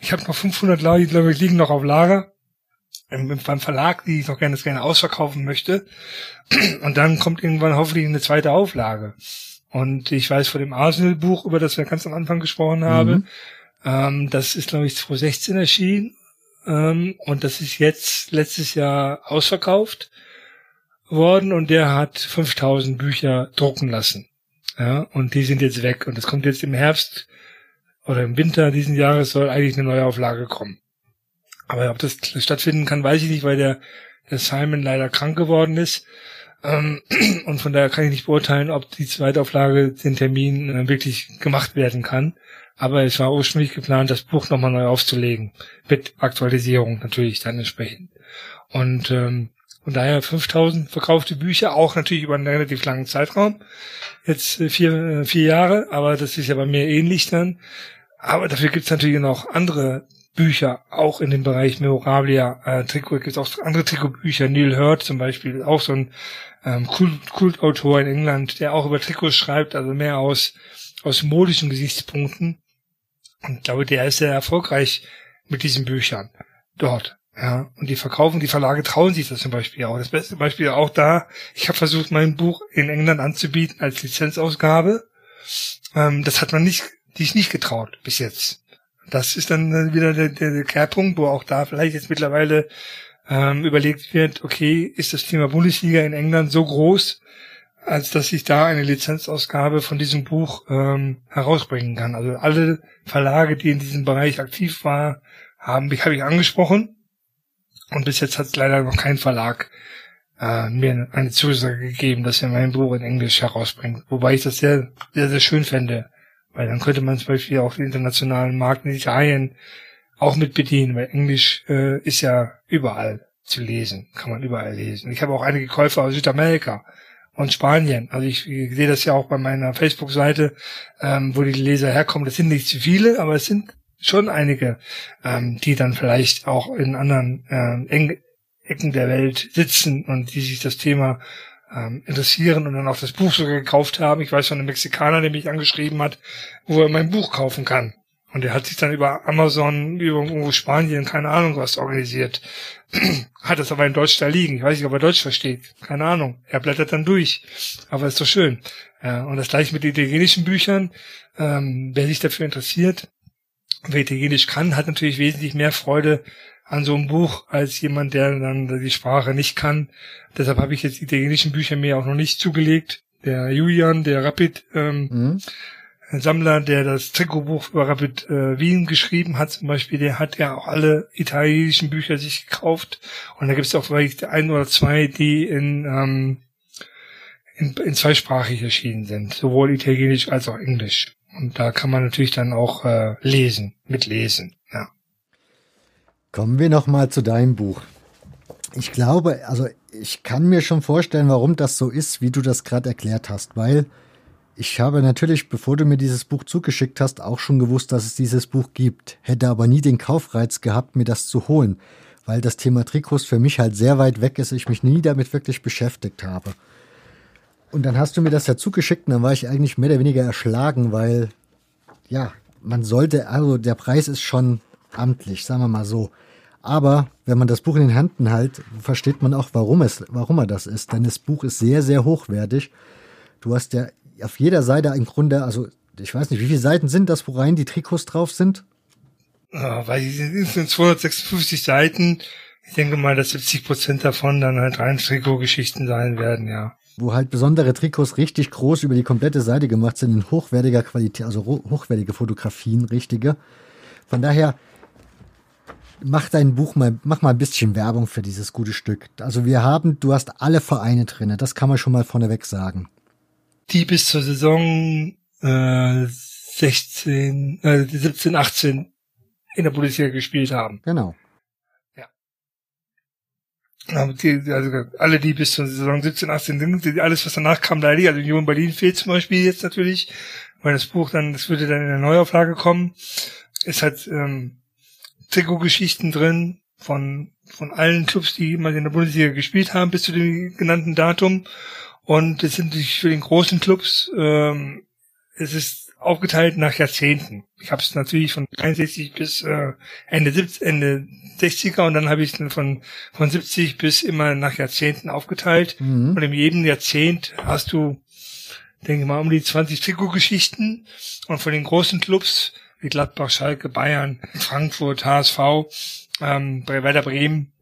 Ich habe noch 500 die glaube ich, liegen noch auf Lager beim Verlag, die ich noch gerne, gerne ausverkaufen möchte. Und dann kommt irgendwann hoffentlich eine zweite Auflage. Und ich weiß vor dem Arsenal-Buch, über das wir ganz am Anfang gesprochen haben, mhm. ähm, das ist, glaube ich, 2016 erschienen. Ähm, und das ist jetzt letztes Jahr ausverkauft worden und der hat 5000 Bücher drucken lassen. Ja, und die sind jetzt weg und es kommt jetzt im Herbst oder im Winter diesen Jahres soll eigentlich eine neue Auflage kommen. Aber ob das stattfinden kann, weiß ich nicht, weil der, der Simon leider krank geworden ist. Ähm, und von daher kann ich nicht beurteilen, ob die Zweitauflage den Termin äh, wirklich gemacht werden kann. Aber es war ursprünglich geplant, das Buch nochmal neu aufzulegen. Mit Aktualisierung natürlich dann entsprechend. Und ähm, von daher 5000 verkaufte Bücher, auch natürlich über einen relativ langen Zeitraum. Jetzt äh, vier, äh, vier Jahre, aber das ist ja bei mir ähnlich dann. Aber dafür gibt's natürlich noch andere Bücher, auch in dem Bereich Memorabilia. Äh, Trikot gibt auch andere Trikotbücher. Neil Hurt zum Beispiel, auch so ein ähm, Kult, Kultautor in England, der auch über Trikots schreibt, also mehr aus, aus modischen Gesichtspunkten. Und ich glaube, der ist sehr erfolgreich mit diesen Büchern dort. Ja, und die verkaufen, die Verlage trauen sich das zum Beispiel auch. Das beste Beispiel auch da, ich habe versucht, mein Buch in England anzubieten als Lizenzausgabe. Ähm, das hat man nicht, die ist nicht getraut bis jetzt. Das ist dann wieder der, der, der Kehrpunkt, wo auch da vielleicht jetzt mittlerweile ähm, überlegt wird, okay, ist das Thema Bundesliga in England so groß, als dass ich da eine Lizenzausgabe von diesem Buch ähm, herausbringen kann. Also alle Verlage, die in diesem Bereich aktiv waren, haben mich habe ich angesprochen und bis jetzt hat leider noch kein Verlag äh, mir eine Zusage gegeben, dass er mein Buch in Englisch herausbringt. Wobei ich das sehr, sehr, sehr schön fände. Weil dann könnte man zum Beispiel auch den internationalen Markt in Italien auch mit bedienen, weil Englisch äh, ist ja überall zu lesen, kann man überall lesen. Ich habe auch einige Käufer aus Südamerika und Spanien. Also ich, ich sehe das ja auch bei meiner Facebook-Seite, ähm, wo die Leser herkommen. Das sind nicht zu viele, aber es sind schon einige, ähm, die dann vielleicht auch in anderen ähm, Ecken der Welt sitzen und die sich das Thema ähm, interessieren und dann auch das Buch sogar gekauft haben. Ich weiß von einem Mexikaner, der mich angeschrieben hat, wo er mein Buch kaufen kann. Und er hat sich dann über Amazon, über irgendwo Spanien, keine Ahnung was organisiert. hat es aber in Deutsch da liegen. Ich weiß nicht, ob er Deutsch versteht. Keine Ahnung. Er blättert dann durch. Aber ist doch schön. Ja, und das gleiche mit italienischen Büchern. Ähm, wer sich dafür interessiert, wer Italienisch kann, hat natürlich wesentlich mehr Freude an so einem Buch als jemand, der dann die Sprache nicht kann. Deshalb habe ich jetzt die italienischen Bücher mir auch noch nicht zugelegt. Der Julian, der Rapid ähm, mhm. Sammler, der das Trikotbuch über Rapid äh, Wien geschrieben hat, zum Beispiel, der hat ja auch alle italienischen Bücher sich gekauft. Und da gibt es auch vielleicht ein oder zwei, die in, ähm, in, in zweisprachig erschienen sind, sowohl italienisch als auch englisch. Und da kann man natürlich dann auch äh, lesen, mitlesen. Ja. Kommen wir noch mal zu deinem Buch. Ich glaube, also ich kann mir schon vorstellen, warum das so ist, wie du das gerade erklärt hast, weil ich habe natürlich, bevor du mir dieses Buch zugeschickt hast, auch schon gewusst, dass es dieses Buch gibt, hätte aber nie den Kaufreiz gehabt, mir das zu holen, weil das Thema Trikots für mich halt sehr weit weg ist, ich mich nie damit wirklich beschäftigt habe. Und dann hast du mir das ja zugeschickt und dann war ich eigentlich mehr oder weniger erschlagen, weil, ja, man sollte, also der Preis ist schon amtlich, sagen wir mal so. Aber wenn man das Buch in den Händen hält, versteht man auch, warum es, warum er das ist. Denn das Buch ist sehr, sehr hochwertig. Du hast ja auf jeder Seite im Grunde, also ich weiß nicht, wie viele Seiten sind das, wo rein die Trikots drauf sind? Ja, weil die sind 256 Seiten. Ich denke mal, dass 70 Prozent davon dann halt rein Trikotgeschichten sein werden, ja wo halt besondere Trikots richtig groß über die komplette Seite gemacht sind, in hochwertiger Qualität, also hochwertige Fotografien, richtige. Von daher, mach dein Buch mal, mach mal ein bisschen Werbung für dieses gute Stück. Also wir haben, du hast alle Vereine drinne, das kann man schon mal vorneweg sagen. Die bis zur Saison äh, 16, äh, 17, 18 in der Bundesliga gespielt haben. Genau. Die, also alle, die bis zur Saison 17, 18 sind, alles, was danach kam, leider, also Union Berlin fehlt zum Beispiel jetzt natürlich, weil das Buch dann, das würde dann in der Neuauflage kommen. Es hat ähm, Trikotgeschichten drin von, von allen Clubs, die mal in der Bundesliga gespielt haben, bis zu dem genannten Datum. Und es sind natürlich für den großen Clubs, ähm, es ist aufgeteilt nach Jahrzehnten. Ich habe es natürlich von 63 bis äh, Ende 70, Ende 60er und dann habe ich es von von 70 bis immer nach Jahrzehnten aufgeteilt. Mhm. Und in jedem Jahrzehnt hast du, denke ich mal, um die 20 Trikotgeschichten und von den großen Clubs wie Gladbach, Schalke, Bayern, Frankfurt, HSV, ähm, bei Werder Bremen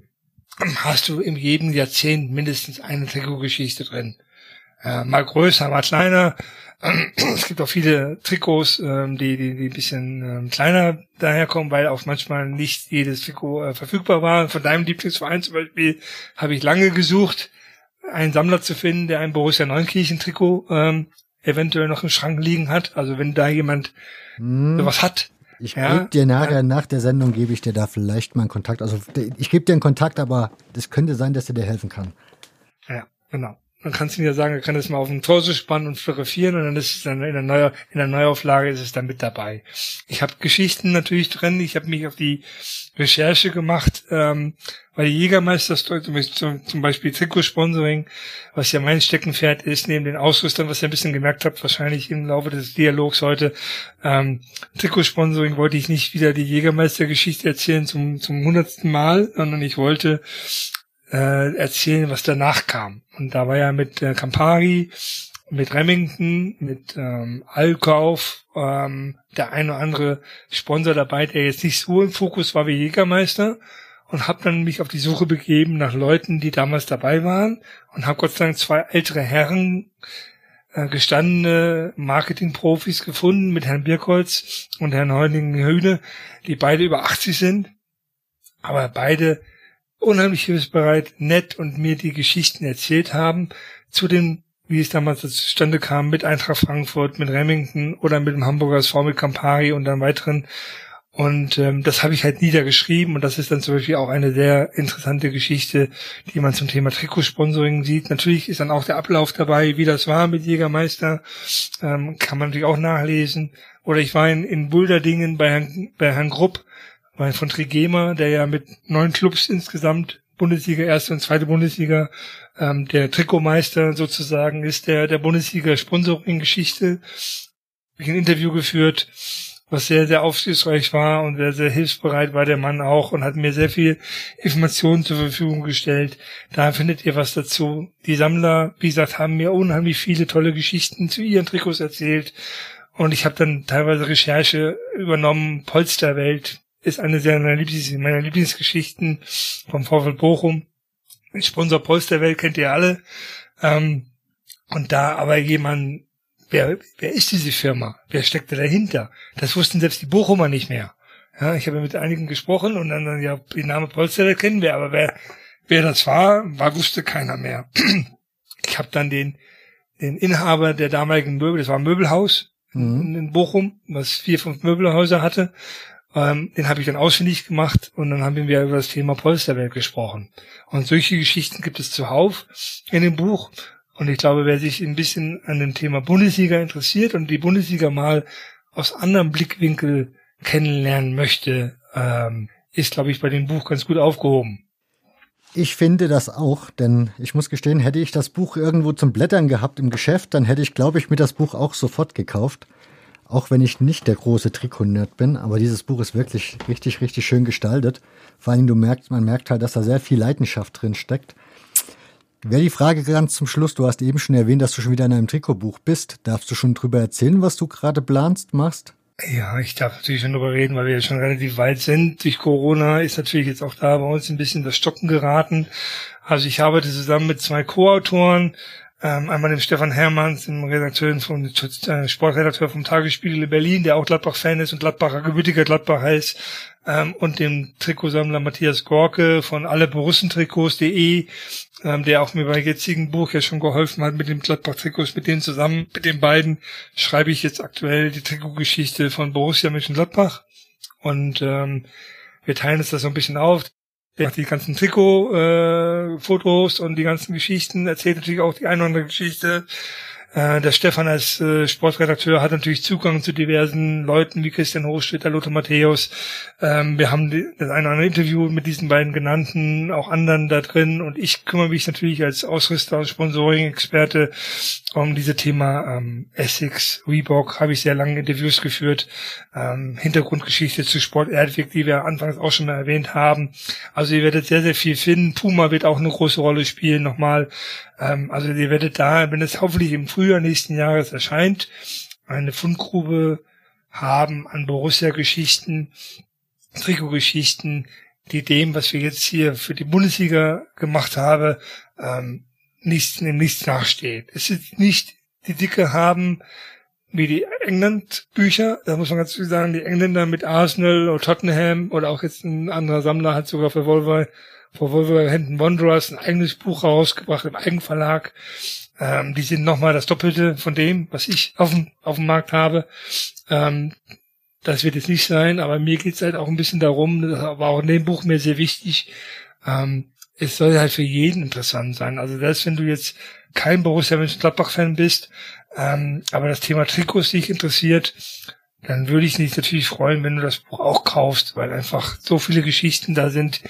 hast du in jedem Jahrzehnt mindestens eine Trikotgeschichte drin. Äh, mal größer, mal kleiner. es gibt auch viele Trikots, ähm, die, die, die ein bisschen ähm, kleiner daherkommen, weil auch manchmal nicht jedes Trikot äh, verfügbar war. Von deinem Lieblingsverein zum Beispiel habe ich lange gesucht, einen Sammler zu finden, der ein Borussia Neunkirchen Trikot ähm, eventuell noch im Schrank liegen hat. Also wenn da jemand hm. sowas hat. Ich ja, gebe dir nachher, ja. nach der Sendung gebe ich dir da vielleicht mal einen Kontakt. Also ich gebe dir einen Kontakt, aber es könnte sein, dass er dir helfen kann. Ja, genau. Man kann es ihm ja sagen, er kann es mal auf den Torso spannen und fotografieren und dann ist es dann in der, Neu in der Neuauflage ist es dann mit dabei. Ich habe Geschichten natürlich drin, ich habe mich auf die Recherche gemacht, ähm, weil die Jägermeister zum, zum Beispiel Trikotsponsoring, was ja mein Steckenpferd ist, neben den Ausrüstern, was ihr ein bisschen gemerkt habt, wahrscheinlich im Laufe des Dialogs heute, ähm, Trikotsponsoring wollte ich nicht wieder die Jägermeister-Geschichte erzählen zum, zum hundertsten Mal, sondern ich wollte äh, erzählen, was danach kam. Und da war ja mit äh, Campari, mit Remington, mit ähm, Allkauf, ähm, der ein oder andere Sponsor dabei, der jetzt nicht so im Fokus war wie Jägermeister. und habe dann mich auf die Suche begeben nach Leuten, die damals dabei waren und habe Gott sei Dank zwei ältere Herren, äh, gestandene Marketingprofis gefunden mit Herrn Birkholz und Herrn Heuningen-Höhne, die beide über 80 sind, aber beide unheimlich hilfsbereit, nett und mir die Geschichten erzählt haben zu dem, wie es damals zustande kam mit Eintracht Frankfurt, mit Remington oder mit dem Hamburger SV mit Campari und dann weiteren und ähm, das habe ich halt niedergeschrieben und das ist dann zum Beispiel auch eine sehr interessante Geschichte, die man zum Thema Trikotsponsoring sieht. Natürlich ist dann auch der Ablauf dabei, wie das war mit Jägermeister, ähm, kann man natürlich auch nachlesen. Oder ich war in, in Bulderdingen bei Herrn, bei Herrn Grupp, bei von Trigema, der ja mit neun Clubs insgesamt Bundesliga, erste und zweite Bundesliga, ähm, der Trikotmeister sozusagen ist, der der Bundesliga Sponsoring-Geschichte. Ich ein Interview geführt was sehr, sehr aufsichtsreich war und sehr, sehr hilfsbereit war der Mann auch und hat mir sehr viel Informationen zur Verfügung gestellt. Da findet ihr was dazu. Die Sammler, wie gesagt, haben mir unheimlich viele tolle Geschichten zu ihren Trikots erzählt und ich habe dann teilweise Recherche übernommen. Polsterwelt ist eine sehr meiner, Lieblings meiner Lieblingsgeschichten vom VfL Bochum. Sponsor Polsterwelt kennt ihr alle. Ähm, und da aber jemand wer, wer ist diese Firma? Wer steckt da dahinter? Das wussten selbst die Bochumer nicht mehr. Ja, ich habe mit einigen gesprochen und dann, ja, die Name Polster kennen wir, aber wer, wer das war, war, wusste keiner mehr. Ich habe dann den, den Inhaber der damaligen Möbel, das war ein Möbelhaus mhm. in Bochum, was vier, fünf Möbelhäuser hatte, ähm, den habe ich dann ausfindig gemacht und dann haben wir über das Thema Polsterwelt gesprochen. Und solche Geschichten gibt es zuhauf in dem Buch und ich glaube, wer sich ein bisschen an dem Thema Bundesliga interessiert und die Bundesliga mal aus anderem Blickwinkel kennenlernen möchte, ähm, ist, glaube ich, bei dem Buch ganz gut aufgehoben. Ich finde das auch, denn ich muss gestehen, hätte ich das Buch irgendwo zum Blättern gehabt im Geschäft, dann hätte ich, glaube ich, mir das Buch auch sofort gekauft. Auch wenn ich nicht der große Trikot-Nerd bin, aber dieses Buch ist wirklich richtig, richtig schön gestaltet. Vor allem, du merkst, man merkt halt, dass da sehr viel Leidenschaft drin steckt. Wäre die Frage ganz zum Schluss, du hast eben schon erwähnt, dass du schon wieder in einem Trikotbuch bist. Darfst du schon drüber erzählen, was du gerade planst, machst? Ja, ich darf natürlich schon drüber reden, weil wir ja schon relativ weit sind. Durch Corona ist natürlich jetzt auch da bei uns ein bisschen das Stocken geraten. Also ich arbeite zusammen mit zwei Co-Autoren, ähm, einmal dem Stefan Hermanns, dem Redakteur vom äh, Sportredakteur vom Tagesspiegel in Berlin, der auch Gladbach-Fan ist und Gladbacher gebürtiger Gladbacher ist, ähm, und dem Trikotsammler Matthias Gorke von alleborussentrikots.de, ähm, der auch mir bei jetzigen Buch ja schon geholfen hat mit dem Gladbach-Trikots. Mit denen zusammen, mit den beiden, schreibe ich jetzt aktuell die Trikotgeschichte von Borussia Mönchengladbach. Und ähm, wir teilen uns das so ein bisschen auf. Er macht die ganzen Trikot-Fotos äh, und die ganzen Geschichten, erzählt natürlich auch die eine oder andere Geschichte äh, der Stefan als äh, Sportredakteur hat natürlich Zugang zu diversen Leuten wie Christian Hochstädter, Lothar Matthäus. Ähm, wir haben die, das eine oder andere Interview mit diesen beiden genannten, auch anderen da drin. Und ich kümmere mich natürlich als Ausrüster und Sponsoring-Experte um diese Thema ähm, Essex, Reebok, habe ich sehr lange Interviews geführt. Ähm, Hintergrundgeschichte zu Sport Erdweg, die wir anfangs auch schon mal erwähnt haben. Also ihr werdet sehr, sehr viel finden. Puma wird auch eine große Rolle spielen nochmal. Ähm, also ihr werdet da, wenn es hoffentlich im Frühjahr nächsten Jahres erscheint, eine Fundgrube haben an Borussia-Geschichten, Trikot-Geschichten, die dem, was wir jetzt hier für die Bundesliga gemacht haben, ähm, nichts, dem nichts nachsteht. Es ist nicht die Dicke haben wie die England-Bücher, da muss man ganz viel sagen, die Engländer mit Arsenal oder Tottenham oder auch jetzt ein anderer Sammler hat sogar für Volvo vor Wolverhampton Wanderers ein eigenes Buch rausgebracht im Eigenverlag. Ähm, die sind nochmal das Doppelte von dem, was ich auf dem, auf dem Markt habe. Ähm, das wird jetzt nicht sein, aber mir geht's halt auch ein bisschen darum, das war auch in dem Buch mir sehr wichtig, ähm, es soll halt für jeden interessant sein. Also selbst wenn du jetzt kein Borussia Mönchengladbach-Fan bist, ähm, aber das Thema Trikots dich interessiert, dann würde ich mich natürlich freuen, wenn du das Buch auch kaufst, weil einfach so viele Geschichten da sind,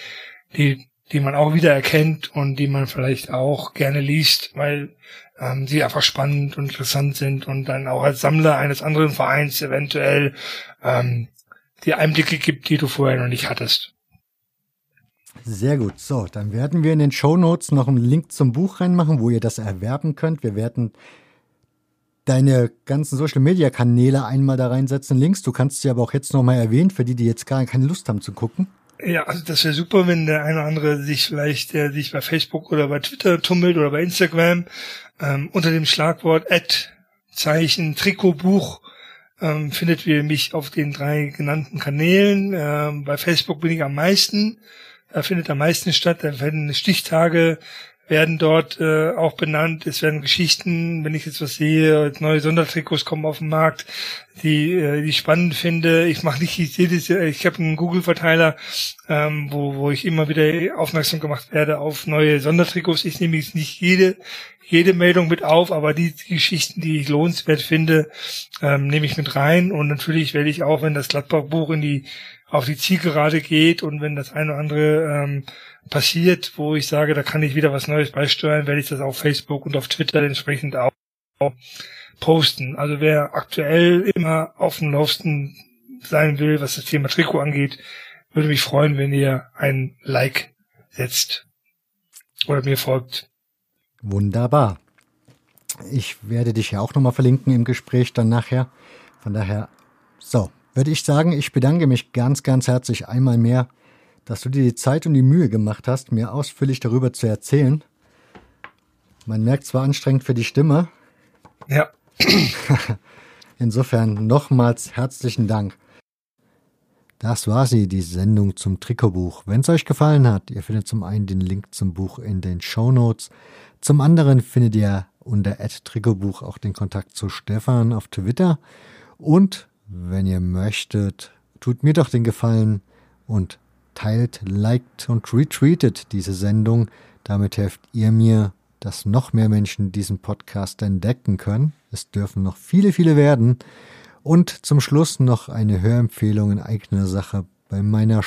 die die man auch wieder erkennt und die man vielleicht auch gerne liest, weil ähm, sie einfach spannend und interessant sind und dann auch als Sammler eines anderen Vereins eventuell ähm, die Einblicke gibt, die du vorher noch nicht hattest. Sehr gut. So, dann werden wir in den Show Notes noch einen Link zum Buch reinmachen, wo ihr das erwerben könnt. Wir werden deine ganzen Social Media Kanäle einmal da reinsetzen, Links. Du kannst sie aber auch jetzt nochmal erwähnen, für die, die jetzt gar keine Lust haben zu gucken. Ja, also das wäre super, wenn der eine oder andere sich vielleicht, der sich bei Facebook oder bei Twitter tummelt oder bei Instagram ähm, unter dem Schlagwort Ad Zeichen Trikotbuch ähm, findet ihr mich auf den drei genannten Kanälen. Ähm, bei Facebook bin ich am meisten. Da findet am meisten statt. Da werden Stichtage werden dort äh, auch benannt. Es werden Geschichten, wenn ich jetzt was sehe, neue Sondertrikots kommen auf den Markt, die, äh, die ich spannend finde. Ich mache nicht jedes, ich habe einen Google-Verteiler, ähm, wo, wo ich immer wieder aufmerksam gemacht werde auf neue Sondertrikots. Ich nehme jetzt nicht jede jede Meldung mit auf, aber die, die Geschichten, die ich lohnenswert finde, ähm, nehme ich mit rein. Und natürlich werde ich auch, wenn das Gladbach-Buch in die auf die Zielgerade geht und wenn das eine oder andere ähm, passiert, wo ich sage, da kann ich wieder was Neues beisteuern, werde ich das auf Facebook und auf Twitter entsprechend auch posten. Also wer aktuell immer auf dem Laufsten sein will, was das Thema Trikot angeht, würde mich freuen, wenn ihr ein Like setzt oder mir folgt. Wunderbar. Ich werde dich ja auch nochmal verlinken im Gespräch dann nachher. Von daher, so, würde ich sagen, ich bedanke mich ganz, ganz herzlich einmal mehr dass du dir die Zeit und die Mühe gemacht hast, mir ausführlich darüber zu erzählen. Man merkt zwar anstrengend für die Stimme. Ja. Insofern nochmals herzlichen Dank. Das war sie, die Sendung zum Trikotbuch. Wenn es euch gefallen hat, ihr findet zum einen den Link zum Buch in den Show Notes. Zum anderen findet ihr unter Trikotbuch auch den Kontakt zu Stefan auf Twitter. Und wenn ihr möchtet, tut mir doch den Gefallen und teilt, liked und retweetet diese Sendung. Damit helft ihr mir, dass noch mehr Menschen diesen Podcast entdecken können. Es dürfen noch viele, viele werden. Und zum Schluss noch eine Hörempfehlung in eigener Sache. Bei meiner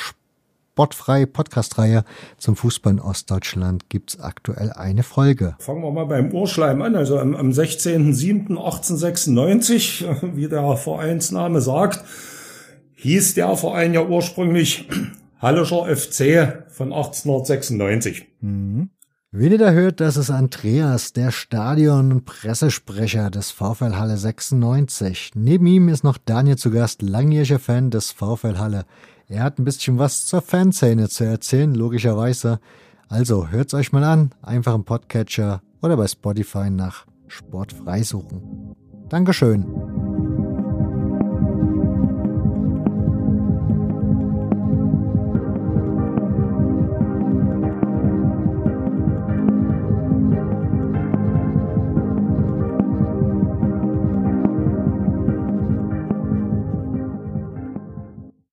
sportfreie Podcast-Reihe zum Fußball in Ostdeutschland gibt es aktuell eine Folge. Fangen wir mal beim Urschleim an. Also am, am 16.07.1896, wie der Vereinsname sagt, hieß der Verein ja ursprünglich Hallischer FC von 1896. Mhm. Da hört, das ist Andreas, der Stadion- und Pressesprecher des VfL Halle 96. Neben ihm ist noch Daniel zu Gast, langjähriger Fan des VfL Halle. Er hat ein bisschen was zur Fanszene zu erzählen, logischerweise. Also hört's euch mal an, einfach im Podcatcher oder bei Spotify nach Sportfrei suchen. Dankeschön.